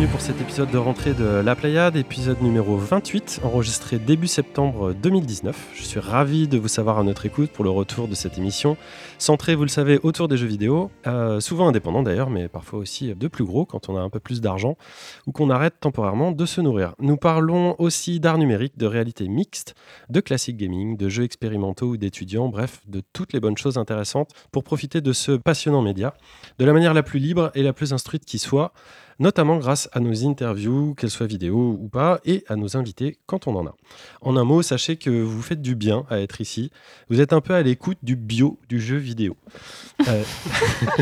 bienvenue pour cet épisode de rentrée de La Pléiade, épisode numéro 28, enregistré début septembre 2019. Je suis ravi de vous savoir à notre écoute pour le retour de cette émission, centrée, vous le savez, autour des jeux vidéo, euh, souvent indépendants d'ailleurs, mais parfois aussi de plus gros quand on a un peu plus d'argent, ou qu'on arrête temporairement de se nourrir. Nous parlons aussi d'art numérique, de réalité mixte, de classique gaming, de jeux expérimentaux ou d'étudiants, bref, de toutes les bonnes choses intéressantes pour profiter de ce passionnant média, de la manière la plus libre et la plus instruite qui soit notamment grâce à nos interviews, qu'elles soient vidéo ou pas, et à nos invités quand on en a. En un mot, sachez que vous faites du bien à être ici. Vous êtes un peu à l'écoute du bio du jeu vidéo. Euh,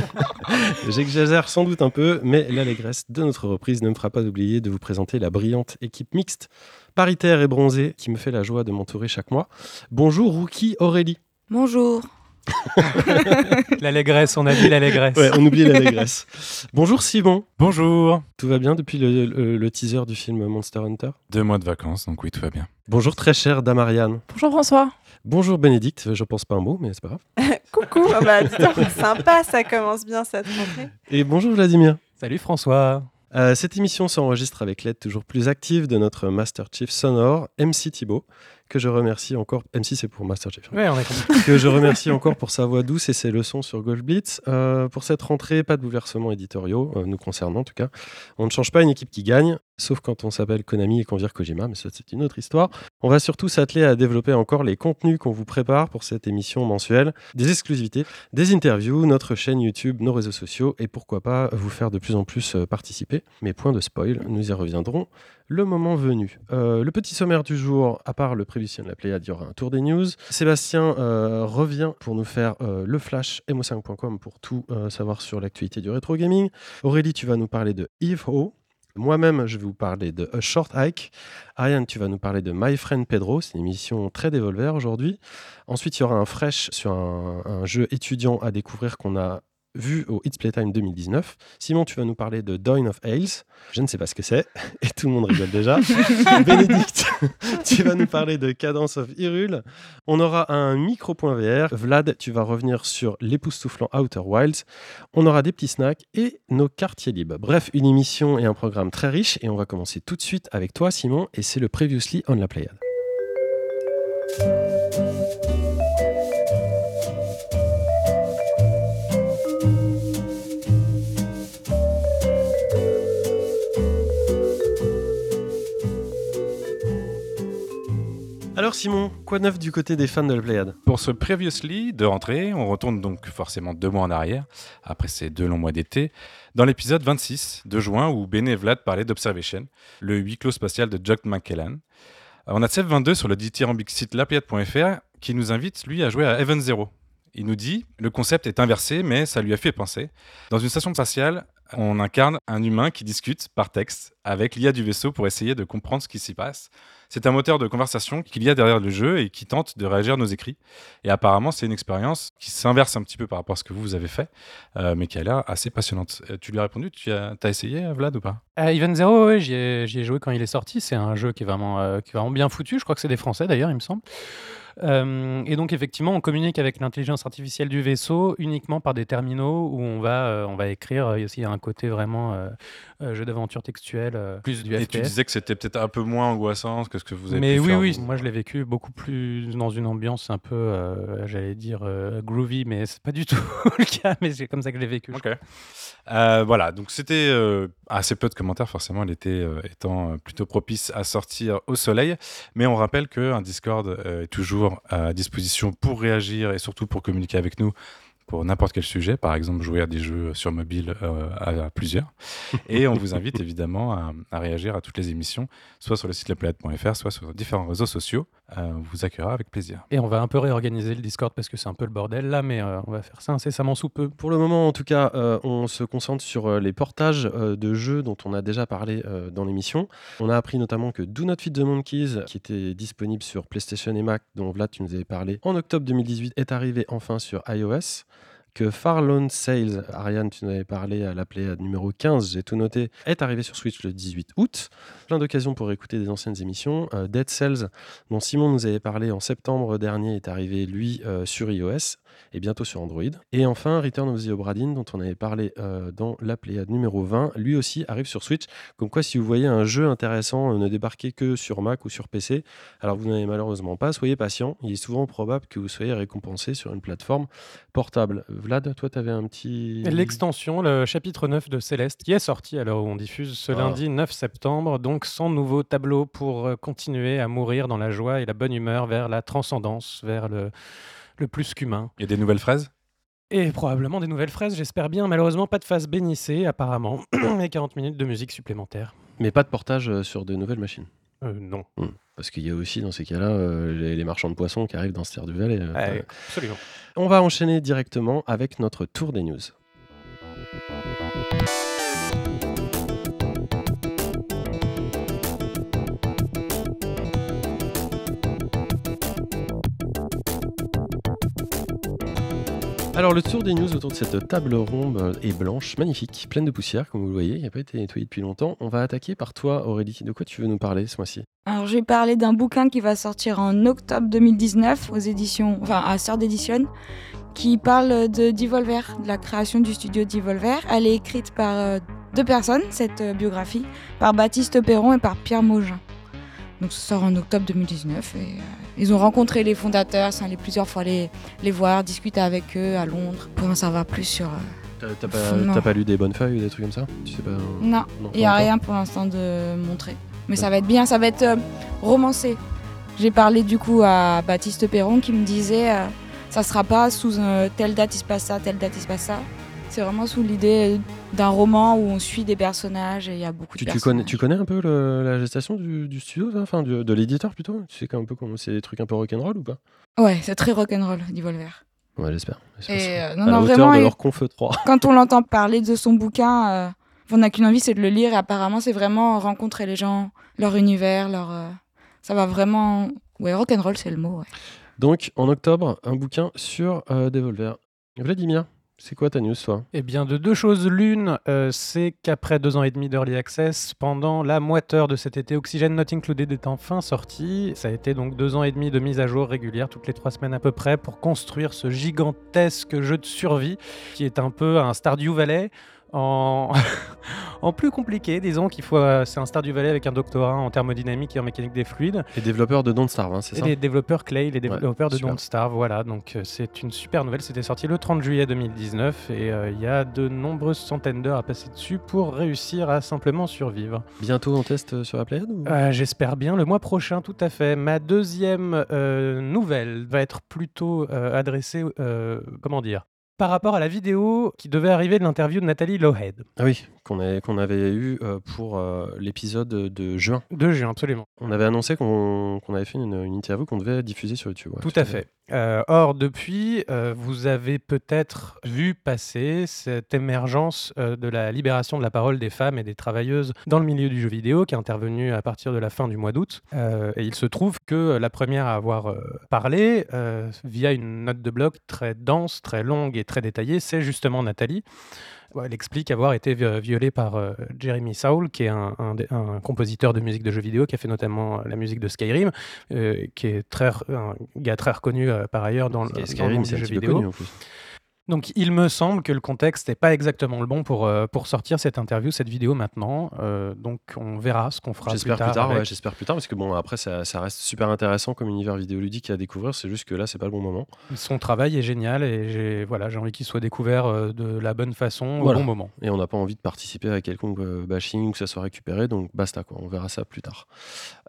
J'exagère sans doute un peu, mais l'allégresse de notre reprise ne me fera pas oublier de vous présenter la brillante équipe mixte, paritaire et bronzée, qui me fait la joie de m'entourer chaque mois. Bonjour Rookie Aurélie. Bonjour. l'allégresse, on a dit l'allégresse. Ouais, on oublie l'allégresse. Bonjour Simon. Bonjour. Tout va bien depuis le, le- le teaser du film Monster Hunter? Deux mois de vacances, donc oui, tout va bien. Bonjour très cher Damariane. Bonjour François. Bonjour Bénédicte, je pense pas un mot, mais c'est pas grave. Coucou. Ah bah, dis donc, sympa, ça commence bien cette rentrée. Et bonjour Vladimir. Salut François. Euh, cette émission s'enregistre avec l'aide toujours plus active de notre Master Chief sonore, MC Thibault, que je remercie encore. MC, c'est pour Master Chief. hein. Ouais, on compris. que je remercie encore pour sa voix douce et ses leçons sur Golf Blitz. Euh, pour cette rentrée, pas de bouleversements éditoriaux, euh, nous concernant en tout cas. On ne change pas une équipe qui gagne, sauf quand on s'appelle Konami et qu'on vire Kojima, mais ça c'est une autre histoire. On va surtout s'atteler à développer encore les contenus qu'on vous prépare pour cette émission mensuelle, des exclusivités, des interviews, notre chaîne YouTube, nos réseaux sociaux et pourquoi pas vous faire de plus en plus euh, participer. Mais point de spoil, nous y reviendrons le moment venu. Euh, le petit sommaire du jour, à part le prévision de la Pléiade, il y aura un tour des news. Sébastien euh, revient pour nous faire euh, le flash mo5.com pour tout savoir sur l'actualité du rétro gaming. Aurélie, tu vas nous parler de Eve Ho. Moi-même, je vais vous parler de A Short Hike. Ariane, tu vas nous parler de My Friend Pedro. C'est une émission très dévolver aujourd'hui. Ensuite, il y aura un fresh sur un jeu étudiant à découvrir qu'on a vu au It's Playtime 2019. Simon, tu vas nous parler de Dawn of Ales. Je ne sais pas ce que c'est, et tout le monde rigole déjà. Bénédicte, tu vas nous parler de Cadence of Hyrule. On aura un micro.vr. VR. Vlad, tu vas revenir sur l'époustouflant Outer Wilds. On aura des petits snacks et nos quartiers libres. Bref, une émission et un programme très riche, et on va commencer tout de suite avec toi, Simon, et c'est le Previously on la Pléiade. Alors Simon, quoi de neuf du côté des fans de la Pléiade? Pour ce Previously de rentrée, on retourne donc forcément deux mois en arrière, après ces deux longs mois d'été, dans l'épisode 26 de juin où Bene et Vlad parlaient d'Observation, le huis clos spatial de Jock McKellan. On a Seb22 sur le dithyrambique site lapléiade.fr qui nous invite, lui, à jouer à Heaven Zero. Il nous dit le concept est inversé, mais ça lui a fait penser. Dans une station spatiale, on incarne un humain qui discute par texte avec l'IA du vaisseau pour essayer de comprendre ce qui s'y passe. C'est un moteur de conversation qu'il y a derrière le jeu et qui tente de réagir à nos écrits. Et apparemment, c'est une expérience qui s'inverse un petit peu par rapport à ce que vous, avez fait, euh, mais qui a l'air assez passionnante. Euh, tu lui as répondu? Tu as, essayé, euh, Vlad, ou pas? Euh, Even Zero, ouais, j'y ai, joué quand il est sorti. C'est un jeu qui est, vraiment, qui est vraiment bien foutu. Je crois que c'est des Français d'ailleurs, il me semble. Et donc effectivement, on communique avec l'intelligence artificielle du vaisseau uniquement par des terminaux où on va, on va écrire. Il y a aussi un côté vraiment euh, jeu d'aventure textuel, euh, plus du Et FPS. tu disais que c'était peut-être un peu moins angoissant que ce que vous avez Mais pu oui, faire, oui, vous. moi je l'ai vécu beaucoup plus dans une ambiance un peu, euh, j'allais dire, euh, groovy, mais c'est pas du tout le cas, mais c'est comme ça que je l'ai vécu. je Ok. Euh, voilà, donc c'était euh, assez peu de commentaires, forcément, l'été euh, étant plutôt propice à sortir au soleil. Mais on rappelle qu'un Discord euh, est toujours à disposition pour réagir et surtout pour communiquer avec nous pour n'importe quel sujet, par exemple jouer à des jeux sur mobile euh, à, à plusieurs. Et on vous invite évidemment à, à réagir à toutes les émissions, soit sur le site laplanète.fr, soit sur différents réseaux sociaux. Euh, on vous accueillera avec plaisir. Et on va un peu réorganiser le Discord parce que c'est un peu le bordel là, mais euh, on va faire ça incessamment sous peu. Pour le moment, en tout cas, euh, on se concentre sur les portages euh, de jeux dont on a déjà parlé euh, dans l'émission. On a appris notamment que Do Not Feed the Monkeys, qui était disponible sur PlayStation et Mac, dont Vlad, tu nous avais parlé, en octobre 2018, est arrivé enfin sur iOS. Que Far Lone Sales, Ariane, tu nous avais parlé à la Pléiade numéro 15, j'ai tout noté, est arrivé sur Switch le 18 août. Plein d'occasions pour écouter des anciennes émissions. Euh, Dead Cells, dont Simon nous avait parlé en septembre dernier, est arrivé, lui, euh, sur iOS et bientôt sur Android. Et enfin, Return of the Obra Dinn, dont on avait parlé euh, dans la Pléiade numéro 20, lui aussi arrive sur Switch. Comme quoi, si vous voyez un jeu intéressant euh, ne débarquer que sur Mac ou sur PC, alors vous n'avez malheureusement pas, soyez patient. Il est souvent probable que vous soyez récompensé sur une plateforme portable. Vlad, toi, tu avais un petit. L'extension, le chapitre 9 de Céleste, qui est sorti alors où on diffuse ce Ah. lundi 9 septembre, donc sans nouveau tableau pour euh, continuer à mourir dans la joie et la bonne humeur vers la transcendance, vers le, le plus qu'humain. A des nouvelles fraises? Et probablement des nouvelles fraises, j'espère bien. Malheureusement, pas de phase bénissée, apparemment, et 40 minutes de musique supplémentaire. Mais pas de portage euh, sur de nouvelles machines. Euh, non. Parce qu'il y a aussi dans ces cas-là euh, les, les marchands de poissons qui arrivent dans ce du Valais. euh, Ouais, absolument. On va enchaîner directement avec notre tour des news. Alors le tour des news autour de cette table ronde est blanche, magnifique, pleine de poussière comme vous le voyez, il n'a pas été nettoyé depuis longtemps. On va attaquer par toi Aurélie, de quoi tu veux nous parler ce mois-ci? Alors, je vais parler d'un bouquin qui va sortir en octobre 2019 aux éditions, enfin à Sœur d'édition, qui parle de Devolver, de la création du studio Devolver. Elle est écrite par euh, deux personnes, cette euh, biographie, par Baptiste Perron et par Pierre Maugin. Donc, ça sort en octobre 2019 et euh, ils ont rencontré les fondateurs, sont allés plusieurs fois les, les voir, discuter avec eux à Londres pour en savoir plus sur. euh, T'as pas, lu des bonnes feuilles ou des trucs comme ça Tu sais pas Non, Il n'y a rien pour l'instant de montrer. Mais ça va être bien, ça va être euh, romancé. J'ai parlé du coup à Baptiste Perron qui me disait euh, ça sera pas sous euh, telle date il se passe ça, telle date il se passe ça. C'est vraiment sous l'idée d'un roman où on suit des personnages et il y a beaucoup Tu, de tu connais, tu connais un peu le- la gestation du, du studio, enfin du- de l'éditeur plutôt? Tu sais un peu comment c'est des trucs un peu rock'n'roll ou pas? Ouais, c'est très rock'n'roll, Devolver. Ouais, j'espère. Euh, non, à non, vraiment, de leur conf 3. quand on l'entend parler de son bouquin, euh, on n'a qu'une envie, c'est de le lire. Et apparemment, c'est vraiment rencontrer les gens, leur univers, leur. euh, ça va vraiment. Ouais, rock'n'roll, c'est le mot. Ouais. Donc, en octobre, un bouquin sur euh, Devolver. Vladimir, c'est quoi ta news, toi Eh bien, de deux choses l'une, euh, c'est qu'après deux ans et demi d'Early Access, pendant la moiteur de cet été, Oxygen Not Included est enfin sorti. Ça a été donc deux ans et demi de mise à jour régulière, toutes les trois semaines à peu près, pour construire ce gigantesque jeu de survie qui est un peu un Stardew Valley en, en plus compliqué, disons qu'il faut. euh, c'est un Stardew Valley avec un doctorat en thermodynamique et en mécanique des fluides. Les développeurs de Don't Starve, hein, c'est ça les développeurs Clay, les développeurs de super. Don't Starve, voilà. Donc euh, c'est une super nouvelle. C'était sorti le 30 juillet 2019 et euh, il y a de nombreuses centaines d'heures à passer dessus pour réussir à simplement survivre. Bientôt en test sur la Pléiade ou... Euh, J'espère bien le mois prochain, tout à fait. Ma deuxième nouvelle va être plutôt adressée, comment dire, par rapport à la vidéo qui devait arriver de l'interview de Nathalie Lowhead. Ah oui, qu'on avait, eu euh, pour euh, l'épisode de juin. De juin, absolument. On avait annoncé qu'on avait fait une, une interview qu'on devait diffuser sur YouTube. ouais, Tout à fait. Euh, or, depuis, euh, vous avez peut-être vu passer cette émergence euh, de la libération de la parole des femmes et des travailleuses dans le milieu du jeu vidéo qui est intervenue à partir de la fin du mois d'août. Et il se trouve que la première à avoir parlé via une note de blog très dense, très longue et très détaillée, c'est justement Nathalie. Elle explique avoir été vi- violée par euh, Jeremy Saul, qui est un, un des- un compositeur de musique de jeux vidéo, qui a fait notamment la musique de Skyrim, euh, qui est très, un gars très reconnu euh, par ailleurs dans, le- dans le Skyrim, monde c'est du un jeu petit peu vidéo. connu en plus. Donc il me semble que le contexte n'est pas exactement le bon pour, euh, pour sortir cette interview, cette vidéo maintenant. Euh, donc on verra ce qu'on fera plus J'espère tard. plus tard, avec. ouais, j'espère plus tard, parce que bon, après, ça, ça reste super intéressant comme univers vidéoludique à découvrir, c'est juste que là, c'est pas le bon moment. Son travail est génial et j'ai voilà, j'ai envie qu'il soit découvert euh, de la bonne façon Voilà. au bon moment. Et on n'a pas envie de participer à quelconque euh, bashing ou que ça soit récupéré, donc basta, quoi, on verra ça plus tard.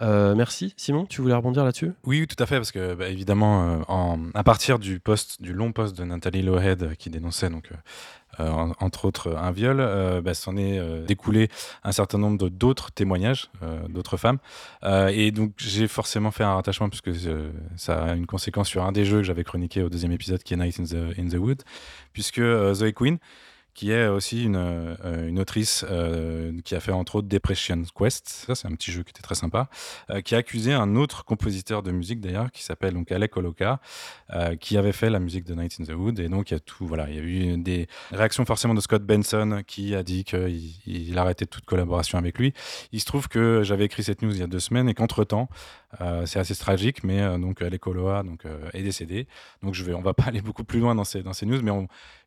Euh, merci, Simon, tu voulais rebondir là-dessus? Oui, oui, tout à fait, parce que bah, évidemment, euh, en- à partir du post, du long post de Nathalie Lowhead euh, qui dénonçait donc euh, euh, en- entre autres un viol, euh, bah, s'en est euh, découlé un certain nombre d'autres témoignages euh, d'autres femmes, Euh, et donc j'ai forcément fait un rattachement puisque euh, ça a une conséquence sur un des jeux que j'avais chroniqué au deuxième épisode qui est Night in the, in the Wood, puisque euh, Zoe Quinn qui est aussi une, euh, autrice euh, qui a fait entre autres Depression Quest, ça c'est un petit jeu qui était très sympa, euh, qui a accusé un autre compositeur de musique d'ailleurs, qui s'appelle donc Alec Oloka, qui avait fait la musique de Night in the Wood, et donc il y a tout, voilà, il y a eu des réactions forcément de Scott Benson qui a dit qu'il il arrêtait toute collaboration avec lui. Il se trouve que j'avais écrit cette news il y a deux semaines et qu'entre-temps, euh, c'est assez tragique, mais donc Alec Oloka donc, est décédé. Donc je vais, on va pas aller beaucoup plus loin dans ces, dans ces news, mais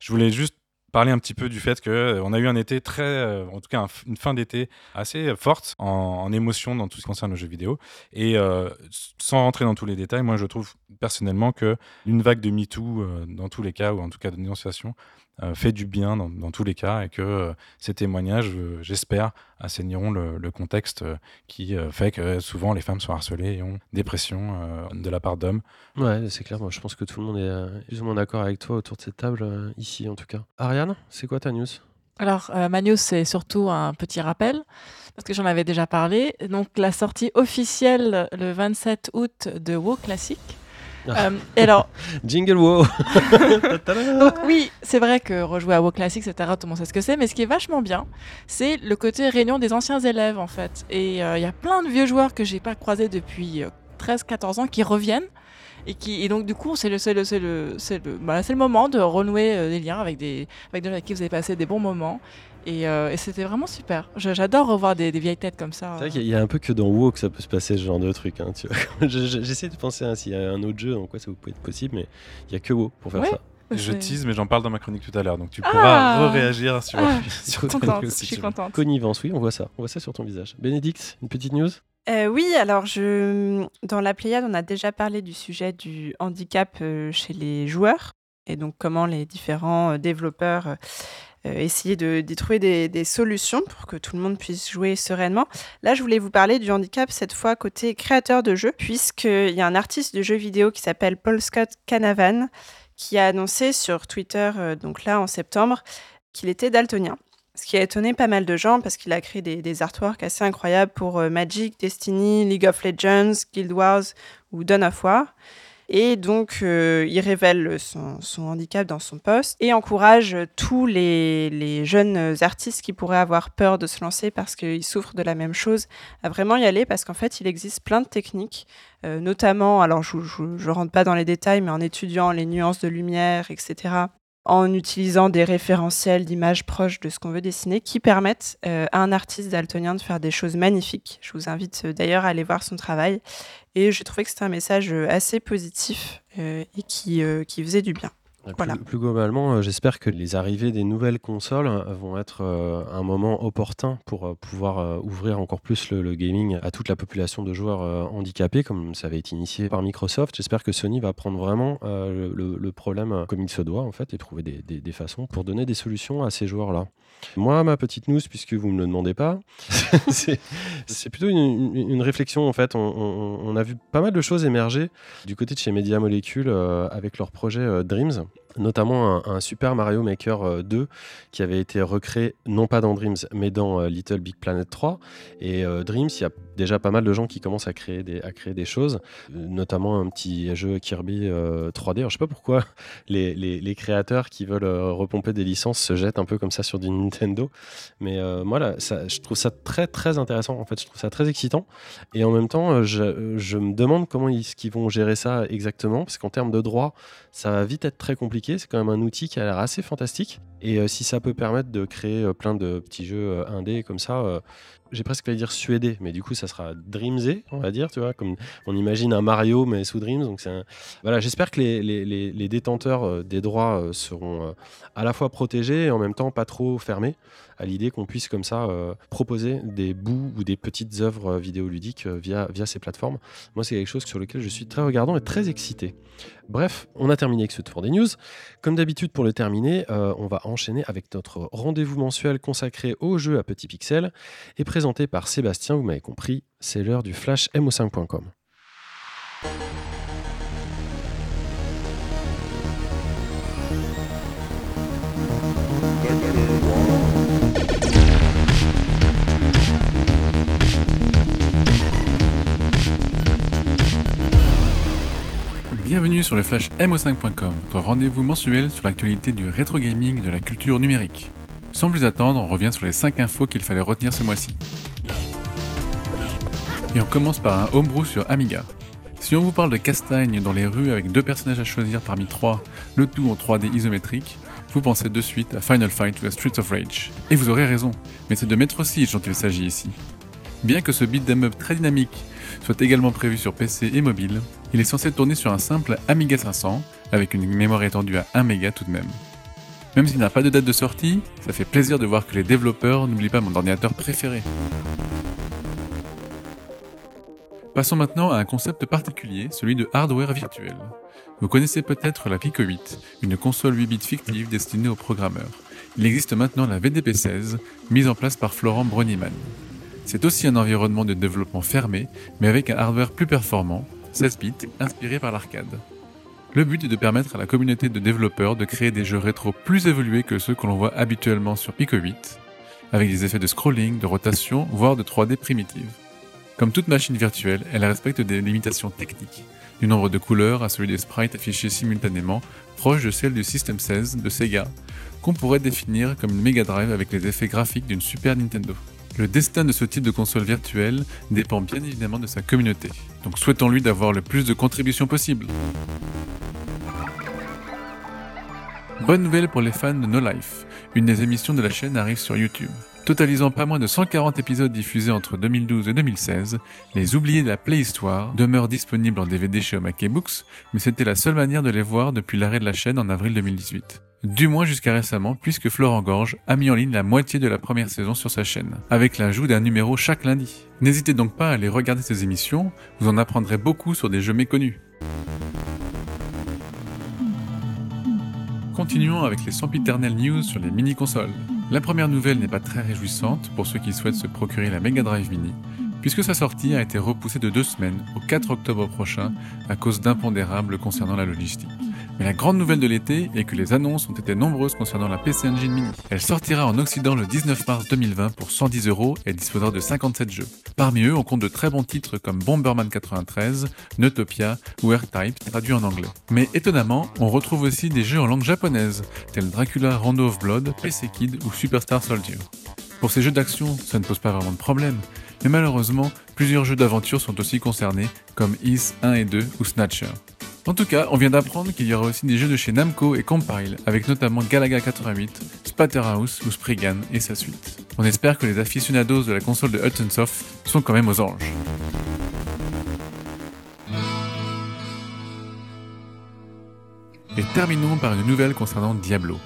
je voulais juste parler un petit peu du fait qu'on a eu un été très, euh, en tout cas une fin d'été assez forte en, en émotion dans tout ce qui concerne le jeu vidéo. Et euh, sans rentrer dans tous les détails, moi je trouve personnellement que une vague de MeToo, euh, dans tous les cas, ou en tout cas de dénonciation, euh, fait du bien dans, dans tous les cas et que euh, ces témoignages, euh, j'espère, assainiront le, le contexte euh, qui euh, fait que souvent les femmes sont harcelées et ont des pressions euh, de la part d'hommes. Ouais, c'est clair. Moi, je pense que tout le monde est euh, plus ou moins d'accord avec toi autour de cette table, euh, ici en tout cas. Ariane, c'est quoi ta news? Alors, euh, ma news, c'est surtout un petit rappel, parce que j'en avais déjà parlé. Donc, la sortie officielle le 27 août de WoW Classic. Ah. Euh, et alors, Jingle wow donc oui, c'est vrai que rejouer à WoW Classic, etc., tout le monde sait ce que c'est, mais ce qui est vachement bien, c'est le côté réunion des anciens élèves, en fait. Et euh, il y a plein de vieux joueurs que j'ai pas croisés depuis 13-14 ans qui reviennent. Et, qui, et donc, du coup, c'est le, c'est le, c'est le, c'est le, bah, le moment de renouer euh, des liens avec des, avec des gens avec qui vous avez passé des bons moments. Et, euh, et c'était vraiment super. Je- J'adore revoir des, des vieilles têtes comme ça. C'est vrai qu'il y a un peu que dans WoW que ça peut se passer ce genre de truc. hein. Je- je- J'essaie de penser à s'il y a un autre jeu dans quoi ça peut être possible, mais il y a que WoW pour faire Ouais. ça. Je C'est- tease, mais j'en parle dans ma chronique tout à l'heure, donc tu Ah pourras réagir sur, Ah, sur contente, news je suis contente. Connivence, oui, on voit ça. On voit ça sur ton visage. Bénédicte, une petite news? Euh, oui, alors je... dans la Pléiade, on a déjà parlé du sujet du handicap euh, chez les joueurs et donc comment les différents euh, développeurs euh, essayaient de- trouver des, des solutions pour que tout le monde puisse jouer sereinement. Là, je voulais vous parler du handicap cette fois côté créateur de jeux, puisqu'il y a un artiste de jeux vidéo qui s'appelle Paul Scott Canavan qui a annoncé sur Twitter, euh, donc là en septembre, qu'il était daltonien. Ce qui a étonné pas mal de gens parce qu'il a créé des, des artworks assez incroyables pour euh, Magic, Destiny, League of Legends, Guild Wars ou Dawn of War. Et donc, euh, il révèle son, handicap dans son post et encourage tous les, jeunes artistes qui pourraient avoir peur de se lancer parce qu'ils souffrent de la même chose à vraiment y aller parce qu'en fait, il existe plein de techniques, euh, notamment, alors je ne rentre pas dans les détails, mais en étudiant les nuances de lumière, etc en utilisant des référentiels d'images proches de ce qu'on veut dessiner qui permettent euh, à un artiste daltonien de faire des choses magnifiques. Je vous invite d'ailleurs à aller voir son travail. Et j'ai trouvé que c'était un message euh, assez positif euh, et qui, euh, qui faisait du bien. Plus- Voilà. Plus, globalement, euh, j'espère que les arrivées des nouvelles consoles euh, vont être euh, un moment opportun pour pouvoir ouvrir encore plus le, le gaming à toute la population de joueurs handicapés, comme ça avait été initié par Microsoft. J'espère que Sony va prendre vraiment le, problème comme il se doit, en fait, et trouver des, des- des façons pour donner des solutions à ces joueurs-là. Moi, ma petite news, puisque vous ne me le demandez pas, c'est plutôt une, réflexion, en fait. On, a vu pas mal de choses émerger du côté de chez Media Molecule euh, avec leur projet euh, Dreams notamment un, Super Mario Maker euh, 2 qui avait été recréé non pas dans Dreams mais dans euh, Little Big Planet 3 et euh, Dreams il y a déjà pas mal de gens qui commencent à créer des, choses euh, notamment un petit jeu Kirby euh, 3D alors je sais pas pourquoi les, les- créateurs qui veulent euh, repomper des licences se jettent un peu comme ça sur du Nintendo mais euh, je trouve ça très très intéressant en fait je trouve ça très excitant et en même temps euh, je, me demande comment ils, vont gérer ça exactement parce qu'en termes de droit ça va vite être très compliqué. C'est quand même un outil qui a l'air assez fantastique. Et euh, si ça peut permettre de créer euh, plein de petits jeux euh, indés comme ça, euh, j'ai presque à dire suédé, mais du coup ça sera Dreamsé, on va dire, tu vois, comme on imagine un Mario mais sous Dreams. Donc c'est un- voilà, j'espère que les, les- les- les détenteurs euh, des droits euh, seront euh, à la fois protégés et en même temps pas trop fermés à l'idée qu'on puisse comme ça euh, proposer des bouts ou des petites œuvres euh, vidéoludiques euh, via, ces plateformes. Moi c'est quelque chose sur lequel je suis très regardant et très excité. Bref, on a terminé avec ce tour des news. Comme d'habitude, pour le terminer, on va enchaîner avec notre rendez-vous mensuel consacré aux jeux à petits pixels et présenté par Sébastien, vous m'avez compris, c'est l'heure du flash mo5.com. Bienvenue sur le flash mo5.com, votre rendez-vous mensuel sur l'actualité du rétro gaming de la culture numérique. Sans plus attendre, on revient sur les 5 infos qu'il fallait retenir ce mois-ci. Et on commence par un homebrew sur Amiga. Si on vous parle de castagne dans les rues avec deux personnages à choisir parmi trois, le tout en 3D isométrique, vous pensez de suite à Final Fight ou à Streets of Rage. Et vous aurez raison, mais c'est de Metro Siege dont il s'agit ici. Bien que ce beat'em up très dynamique soit également prévu sur PC et mobile, il est censé tourner sur un simple Amiga 500, avec une mémoire étendue à 1 méga tout de même. Même s'il n'a pas de date de sortie, ça fait plaisir de voir que les développeurs n'oublient pas mon ordinateur préféré. Passons maintenant à un concept particulier, celui de hardware virtuel. Vous connaissez peut-être la Pico 8, une console 8 bits fictive destinée aux programmeurs. Il existe maintenant la VDP16, mise en place par Florent Broniman. C'est aussi un environnement de développement fermé, mais avec un hardware plus performant, 16 bits, inspiré par l'arcade. Le but est de permettre à la communauté de développeurs de créer des jeux rétro plus évolués que ceux que l'on voit habituellement sur Pico 8, avec des effets de scrolling, de rotation, voire de 3D primitive. Comme toute machine virtuelle, elle respecte des limitations techniques, du nombre de couleurs à celui des sprites affichés simultanément, proche de celle du System 16 de Sega, qu'on pourrait définir comme une Mega Drive avec les effets graphiques d'une Super Nintendo. Le destin de ce type de console virtuelle dépend bien évidemment de sa communauté, donc souhaitons-lui d'avoir le plus de contributions possible. Bonne nouvelle pour les fans de No Life, une des émissions de la chaîne arrive sur YouTube. Totalisant pas moins de 140 épisodes diffusés entre 2012 et 2016, Les Oubliés de la Playhistoire demeurent disponibles en DVD chez Omake Books, mais c'était la seule manière de les voir depuis l'arrêt de la chaîne en avril 2018 du moins jusqu'à récemment, puisque Florent Gorge a mis en ligne la moitié de la première saison sur sa chaîne, avec l'ajout d'un numéro chaque lundi. N'hésitez donc pas à aller regarder ces émissions, vous en apprendrez beaucoup sur des jeux méconnus. Continuons avec les sempiternelles news sur les mini-consoles. La première nouvelle n'est pas très réjouissante pour ceux qui souhaitent se procurer la Mega Drive Mini, puisque sa sortie a été repoussée de deux semaines au 4 octobre prochain à cause d'impondérables concernant la logistique. La grande nouvelle de l'été est que les annonces ont été nombreuses concernant la PC Engine Mini. Elle sortira en Occident le 19 mars 2020 pour 110 euros et disposera de 57 jeux. Parmi eux, on compte de très bons titres comme Bomberman 93, Neutopia ou R-Type traduits en anglais. Mais étonnamment, on retrouve aussi des jeux en langue japonaise, tels Dracula Rondo of Blood, PC Kid ou Superstar Soldier. Pour ces jeux d'action, ça ne pose pas vraiment de problème, mais malheureusement, plusieurs jeux d'aventure sont aussi concernés, comme Is 1 et 2 ou Snatcher. En tout cas, on vient d'apprendre qu'il y aura aussi des jeux de chez Namco et Compile, avec notamment Galaga 88, Splatterhouse ou Spriggan et sa suite. On espère que les aficionados de la console de Hudson Soft sont quand même aux anges. Et terminons par une nouvelle concernant Diablo.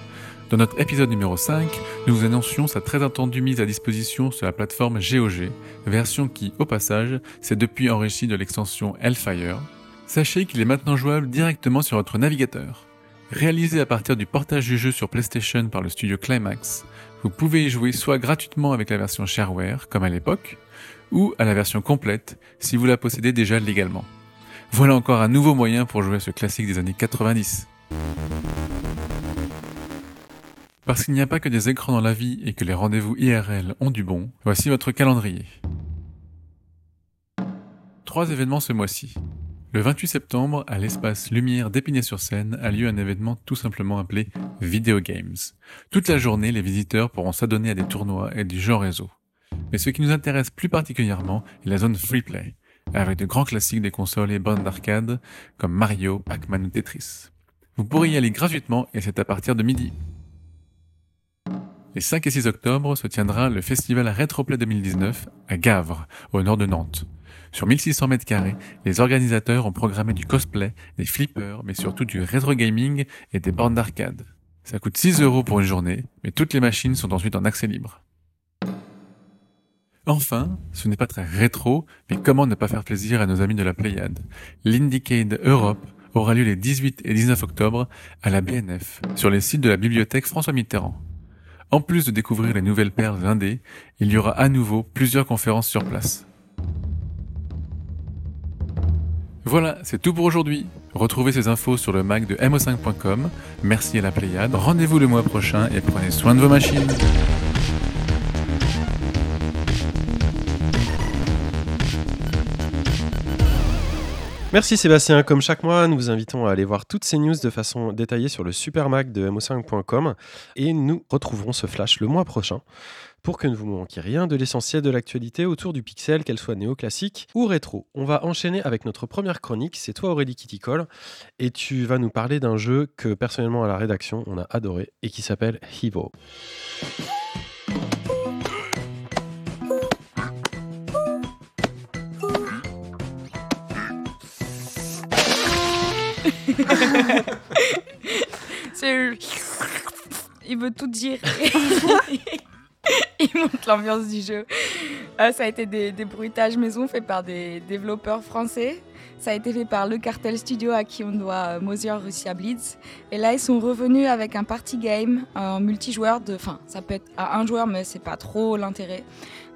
Dans notre épisode numéro 5, nous vous annoncions sa très attendue mise à disposition sur la plateforme GOG, version qui, au passage, s'est depuis enrichie de l'extension Hellfire. Sachez qu'il est maintenant jouable directement sur votre navigateur. Réalisé à partir du portage du jeu sur PlayStation par le studio Climax, vous pouvez y jouer soit gratuitement avec la version shareware, comme à l'époque, ou à la version complète si vous la possédez déjà légalement. Voilà encore un nouveau moyen pour jouer à ce classique des années 90. Parce qu'il n'y a pas que des écrans dans la vie et que les rendez-vous IRL ont du bon, voici votre calendrier. Trois événements ce mois-ci. Le 28 septembre, à l'espace Lumière d'Épinay-sur-Seine, a lieu un événement tout simplement appelé Video Games. Toute la journée, les visiteurs pourront s'adonner à des tournois et du jeux réseau. Mais ce qui nous intéresse plus particulièrement est la zone free play, avec de grands classiques des consoles et bandes d'arcade comme Mario, Pac-Man ou Tetris. Vous pourrez y aller gratuitement et c'est à partir de midi. Les 5 et 6 octobre se tiendra le festival Retroplay 2019 à Gavre, au nord de Nantes. Sur 1600 mètres carrés, les organisateurs ont programmé du cosplay, des flippers, mais surtout du rétro gaming et des bornes d'arcade. Ça coûte 6 euros pour une journée, mais toutes les machines sont ensuite en accès libre. Enfin, ce n'est pas très rétro, mais comment ne pas faire plaisir à nos amis de la Pléiade? L'Indiecade Europe aura lieu les 18 et 19 octobre à la BNF, sur les sites de la bibliothèque François Mitterrand. En plus de découvrir les nouvelles perles indées, il y aura à nouveau plusieurs conférences sur place. Voilà, c'est tout pour aujourd'hui. Retrouvez ces infos sur le Mac de mo5.com. Merci à la Pléiade. Rendez-vous le mois prochain et prenez soin de vos machines. Merci Sébastien. Comme chaque mois, nous vous invitons à aller voir toutes ces news de façon détaillée sur le supermac de mo5.com et nous retrouverons ce flash le mois prochain pour que ne vous manquiez rien de l'essentiel de l'actualité autour du pixel, qu'elle soit néoclassique ou rétro. On va enchaîner avec notre première chronique, c'est toi Aurélie Kitticole, et tu vas nous parler d'un jeu que personnellement à la rédaction on a adoré et qui s'appelle Hivo. C'est- Il veut tout dire. Il montre l'ambiance du jeu. Euh, ça a été des, bruitages maison faits par des développeurs français. Ça a été fait par Le Cartel Studio à qui on doit euh, Russia Blitz. Et là, ils sont revenus avec un party game euh, en multijoueur. Enfin, ça peut être à un joueur, mais c'est pas trop l'intérêt.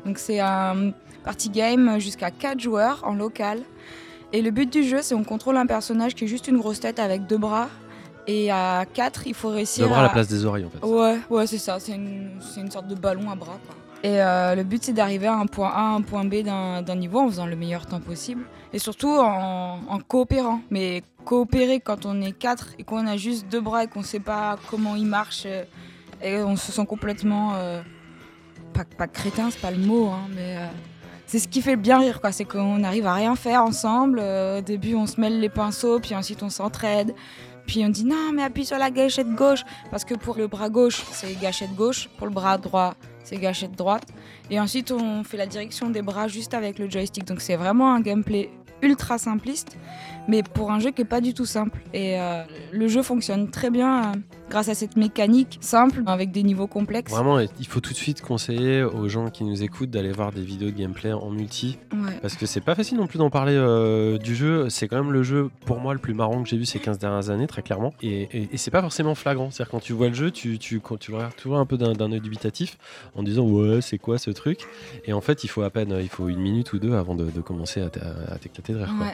Donc, c'est un party game jusqu'à 4 joueurs en local. Et le but du jeu, c'est on contrôle un personnage qui est juste une grosse tête avec deux bras. Et à 4, il faut réussir Le bras à la place des oreilles en fait. Ouais, ouais, c'est ça. C'est une, une sorte de ballon à bras. Quoi. Et euh, le but, c'est d'arriver à un point A, un point B d'un niveau en faisant le meilleur temps possible. Et surtout en, en coopérant. Mais coopérer quand on est quatre et qu'on a juste deux bras et qu'on sait pas comment ils marchent euh, et on se sent complètement. euh, pas, pas crétin, c'est pas le mot, hein, mais. euh, c'est ce qui fait bien rire, quoi. C'est qu'on arrive à rien faire ensemble. Au début, on se mêle les pinceaux, puis ensuite on s'entraide. Puis on dit non, mais appuie sur la gâchette gauche. Parce que pour le bras gauche, c'est gâchette gauche. Pour le bras droit, c'est gâchette droite. Et ensuite, on fait la direction des bras juste avec le joystick. Donc c'est vraiment un gameplay ultra simpliste, mais pour un jeu qui est pas du tout simple. Et euh, le jeu fonctionne très bien euh, grâce à cette mécanique simple avec des niveaux complexes. Vraiment, il faut tout de suite conseiller aux gens qui nous écoutent d'aller voir des vidéos de gameplay en multi. Ouais. Parce que c'est pas facile non plus d'en parler euh, du jeu. C'est quand même le jeu, pour moi, le plus marrant que j'ai vu ces 15 dernières années, très clairement. Et, et- et c'est pas forcément flagrant. C'est-à-dire, quand tu vois le jeu, tu, tu, quand tu le regardes toujours un peu d'un œil dubitatif en disant Ouais, c'est quoi ce truc? Et en fait, il faut à peine il faut une minute ou deux avant de, de commencer à à t'éclater de rire. quoi.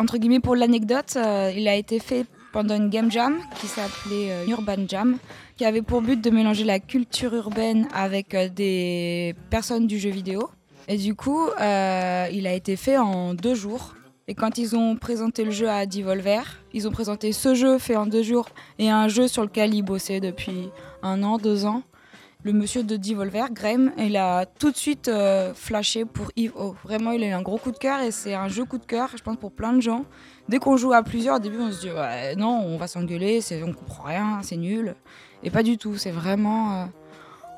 Entre guillemets, pour l'anecdote, euh, il a été fait pendant une game jam qui s'appelait euh, Urban Jam, qui avait pour but de mélanger la culture urbaine avec euh, des personnes du jeu vidéo. Et du coup, il a été fait en deux jours. Et quand ils ont présenté le jeu à Devolver, ils ont présenté ce jeu fait en deux jours et un jeu sur lequel ils bossaient depuis un an, deux ans. Le monsieur de Devolver, Graham, il a tout de suite euh, flashé pour Eve O. Vraiment, il a eu un gros coup de cœur et c'est un jeu coup de cœur, je pense, pour plein de gens. Dès qu'on joue à plusieurs, au début, on se dit ouais, non, on va s'engueuler, on comprend rien, c'est nul. Et pas du tout, c'est vraiment. euh,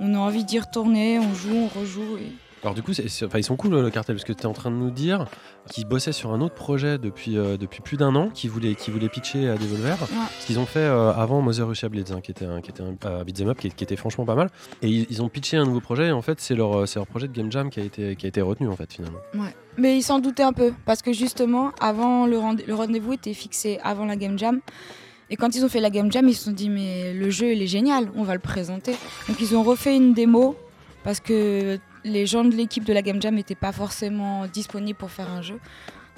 on a envie d'y retourner, on joue, on rejoue. Alors du coup, enfin, ils sont cool le cartel parce que tu es en train de nous dire qu'ils bossaient sur un autre projet depuis, euh, depuis plus d'un an, qu'ils voulaient, qu'ils voulaient pitcher à Devolver. Ce qu'ils ont fait euh, avant Mother Russia Blitz, hein, qui était un, qui était un euh, beat'em up, qui, qui était franchement pas mal. Et ils, ils ont pitché un nouveau projet. Et en fait, c'est leur, leur projet de Game Jam qui a été, qui a été retenu en fait finalement. Ouais. Mais ils s'en doutaient un peu, parce que justement, avant le, rendez- le rendez-vous était fixé avant la Game Jam. Et quand ils ont fait la Game Jam, ils se sont dit, mais le jeu, il est génial, on va le présenter. Donc ils ont refait une démo, parce que les gens de l'équipe de la Game Jam n'étaient pas forcément disponibles pour faire un jeu.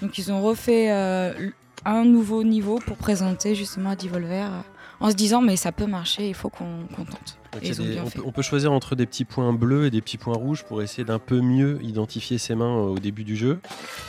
Donc ils ont refait euh, un nouveau niveau pour présenter justement à Devolver, euh, en se disant, mais ça peut marcher, il faut qu'on tente. Donc, des- on, peut, on peut choisir entre des petits points bleus et des petits points rouges pour essayer d'un peu mieux identifier ses mains euh, au début du jeu.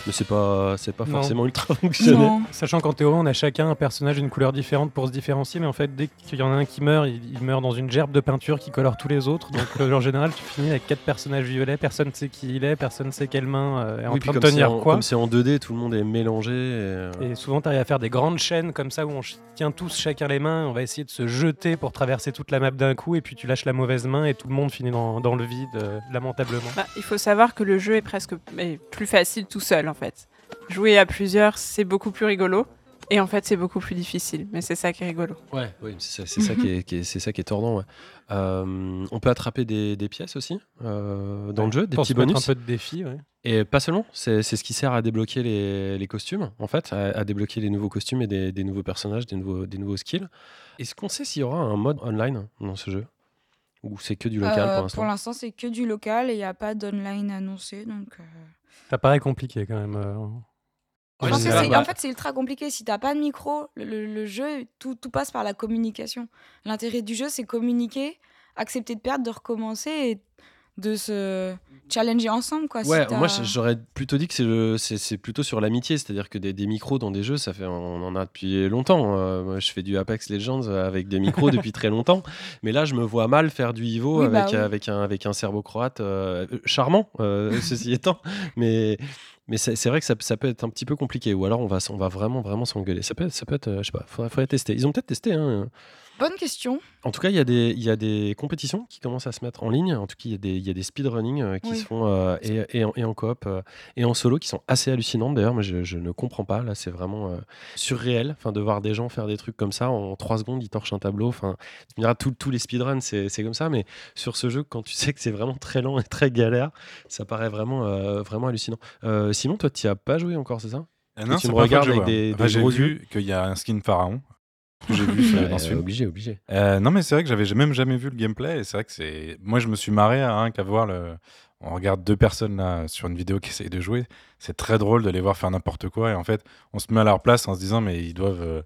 Mais c'est pas, c'est pas Non. forcément ultra fonctionnel. Non. Sachant qu'en théorie, on a chacun un personnage d'une couleur différente pour se différencier, mais en fait, dès qu'il y en a un qui meurt, il, il meurt dans une gerbe de peinture qui colore tous les autres. Donc, euh, en général, tu finis avec quatre personnages violets, personne ne sait qui il est, personne ne sait quelle main euh, est en Oui, train de comme c'est tenir en- quoi. Comme c'est en 2D, tout le monde est mélangé. et, euh, Et souvent, tu arrives à faire des grandes chaînes comme ça où on tient tous chacun les mains, on va essayer de se jeter pour traverser toute la map d'un coup, et puis tu lâches la mauvaise main et tout le monde finit dans, dans le vide, euh, lamentablement. Bah, il faut savoir que le jeu est presque est plus facile tout seul en fait. Jouer à plusieurs, c'est beaucoup plus rigolo. Et en fait, c'est beaucoup plus difficile. Mais c'est ça qui est rigolo. Ouais, oui, c'est ça, qui est, qui est- c'est ça qui est tordant. ouais. Euh, on peut attraper des, des pièces aussi euh, dans le jeu, des petits bonus. un peu de défi, ouais. Et pas seulement, c'est c'est ce qui sert à débloquer les, les costumes, en fait, à, à débloquer les nouveaux costumes et des, des nouveaux personnages, des nouveaux, des nouveaux skills. Est-ce qu'on sait s'il y aura un mode online dans ce jeu? Ou c'est que du local Euh, pour l'instant pour l'instant, c'est que du local et il n'y a pas d'online annoncé. Donc, euh, Ça paraît compliqué quand même. euh. Je pense que. En fait, c'est ultra compliqué. Si t'as pas de micro, le, le- le jeu, tout, tout passe par la communication. L'intérêt du jeu, c'est communiquer, accepter de perdre, de recommencer et de se challenger ensemble. Quoi, Ouais, moi j'aurais plutôt dit que c'est le- c'est c'est plutôt sur l'amitié, c'est-à-dire que des, des micros dans des jeux, ça fait on en a depuis longtemps. Euh, moi, je fais du Apex Legends avec des micros depuis très longtemps, mais là je me vois mal faire du Ivo Oui, bah avec oui. avec un avec un serbo-croate euh, charmant, euh, ceci étant, mais mais c'est c'est vrai que ça, ça peut être un petit peu compliqué, ou alors on va on va vraiment vraiment s'engueuler. Ça peut être, ça peut être, euh, je sais pas, faudrait, faudrait tester. Ils ont peut-être testé. Hein. Bonne question. En tout cas, il y, a des, il y a des compétitions qui commencent à se mettre en ligne. En tout cas, il y a des, il y a des speedrunning euh, qui Oui. se font euh, et, et en, et en coop euh, et en solo qui sont assez hallucinantes. D'ailleurs, moi, je, je ne comprends pas. Là, c'est vraiment euh, surréel enfin, de voir des gens faire des trucs comme ça. En 3 secondes, ils torchent un tableau. Enfin, tu me diras, tous- tous les speedruns, c'est c'est comme ça. Mais sur ce jeu, quand tu sais que c'est vraiment très lent et très galère, ça paraît vraiment, euh, vraiment hallucinant. Euh, Simon, toi, tu n'y as pas joué encore, c'est ça? Ah tu non, me c'est pas regardes avec des- Enfin, des J'ai gros vu qu'il y a un skin pharaon. Que J'ai vu sur- Ouais, dans ce film. Obligé, obligé. Euh, non, mais c'est vrai que j'avais même jamais vu le gameplay. Et c'est vrai que c'est. Moi, je me suis marré à qu'à voir le. On regarde deux personnes là sur une vidéo qui essayent de jouer. C'est très drôle de les voir faire n'importe quoi. Et en fait, on se met à leur place en se disant, mais ils doivent, euh,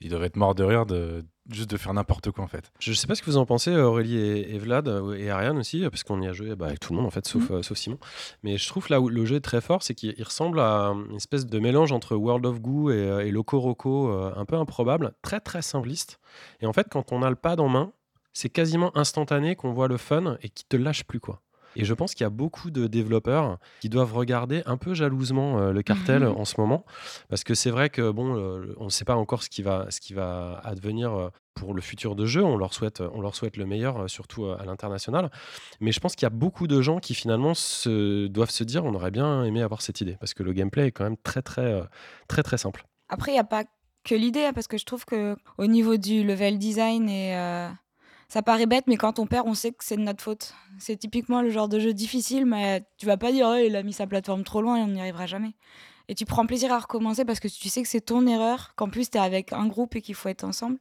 ils doivent être morts de rire de juste de faire n'importe quoi en fait. Je sais pas ce que vous en pensez, Aurélie et, et Vlad, euh, et Ariane aussi, euh, parce qu'on y a joué bah, avec tout le monde en fait, sauf, euh, sauf Simon. Mais je trouve là où le jeu est très fort, c'est qu'il il ressemble à une espèce de mélange entre World of Goo et, et Loco Roco, euh, un peu improbable, très très simpliste. Et en fait, quand on a le pad en main, c'est quasiment instantané qu'on voit le fun et qui te lâche plus quoi. Et je pense qu'il y a beaucoup de développeurs qui doivent regarder un peu jalousement euh, le cartel Mhm. en ce moment, parce que c'est vrai que bon, euh, on ne sait pas encore ce qui va, ce qui va advenir euh, pour le futur de jeu. On leur souhaite, on leur souhaite le meilleur, surtout à l'international. Mais je pense qu'il y a beaucoup de gens qui finalement se, doivent se dire, on aurait bien aimé avoir cette idée, parce que le gameplay est quand même très très très très simple. Après, il n'y a pas que l'idée, hein, parce que je trouve que au niveau du level design, et, euh, ça paraît bête, mais quand on perd, on sait que c'est de notre faute. C'est typiquement le genre de jeu difficile, mais tu vas pas dire oh, il a mis sa plateforme trop loin et on n'y arrivera jamais. Et tu prends plaisir à recommencer parce que tu sais que c'est ton erreur, qu'en plus tu es avec un groupe et qu'il faut être ensemble.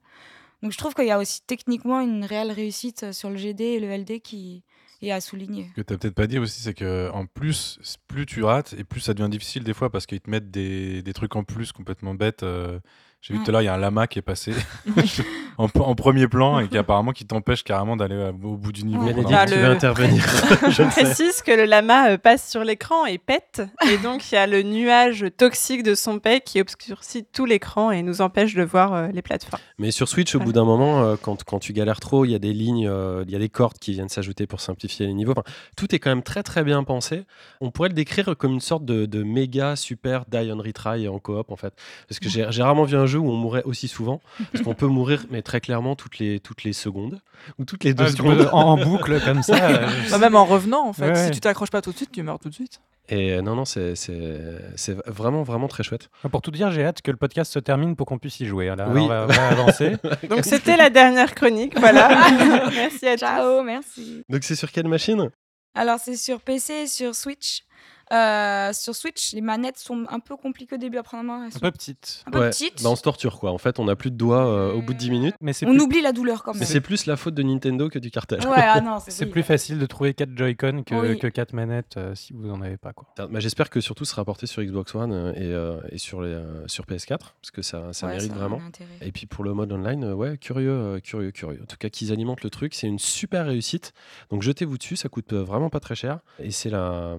Donc je trouve qu'il y a aussi techniquement une réelle réussite sur le GD et le LD qui est à souligner. Ce que tu peut-être pas dit aussi, c'est que en plus, plus tu rates et plus ça devient difficile des fois parce qu'ils te mettent des, des trucs en plus complètement bêtes. euh, J'ai vu tout à l'heure, il y a un lama qui est passé en, en premier plan et qui apparemment qui t'empêche carrément d'aller euh, au bout du niveau. Ouais. Bénédicte, pendant- Ah, tu le- veux intervenir Je précise que le lama euh, passe sur l'écran et pète. Et donc, il y a le nuage toxique de son pet qui obscurcit tout l'écran et nous empêche de voir euh, les plateformes. Mais sur Switch, au bout d'un moment, euh, quand, quand tu galères trop, il y a des lignes, euh, il y a des cordes qui viennent s'ajouter pour simplifier les niveaux. Enfin, tout est quand même très très bien pensé. On pourrait le décrire comme une sorte de, de méga super die and retry en coop en fait. Parce que j'ai j'ai rarement vu un jeu où on mourait aussi souvent. Parce qu'on peut mourir, mais très clairement toutes les, toutes les secondes ou toutes les deux Ah, secondes. en, en boucle comme ça. euh, Bah, même en revenant, en fait. Ouais, Si tu t'accroches pas tout de suite, tu meurs tout de suite. Et euh, non, non, c'est c'est- c'est vraiment vraiment très chouette. Pour tout dire, j'ai hâte que le podcast se termine pour qu'on puisse y jouer. Là, Oui. on, va, on va avancer. Donc, c'était la dernière chronique. Voilà. Merci à tous. Ciao, merci. Donc c'est sur quelle machine? Alors, c'est sur PC et sur Switch. Euh, sur Switch, les manettes sont un peu compliquées au début à prendre en main. Elles Un sont peu petite. un peu Ouais, petites. bah, on se torture quoi. En fait, on n'a plus de doigts euh, au bout de 10 minutes. Mais c'est On plus, oublie la douleur quand Mais même. c'est plus la faute de Nintendo que du cartel. Ouais, ah non, c'est oui. plus facile de trouver 4 Joy-Con que, Oui. que 4 manettes euh, si vous en avez pas. Quoi. Bah, J'espère que surtout ce sera porté sur Xbox One et, euh, et sur, les, euh, sur PS4 parce que ça, ça Ouais, mérite a vraiment. Et puis pour le mode online, ouais, curieux, euh, curieux, curieux. En tout cas, qu'ils alimentent le truc, c'est une super réussite. Donc jetez-vous dessus, ça coûte vraiment pas très cher et c'est la,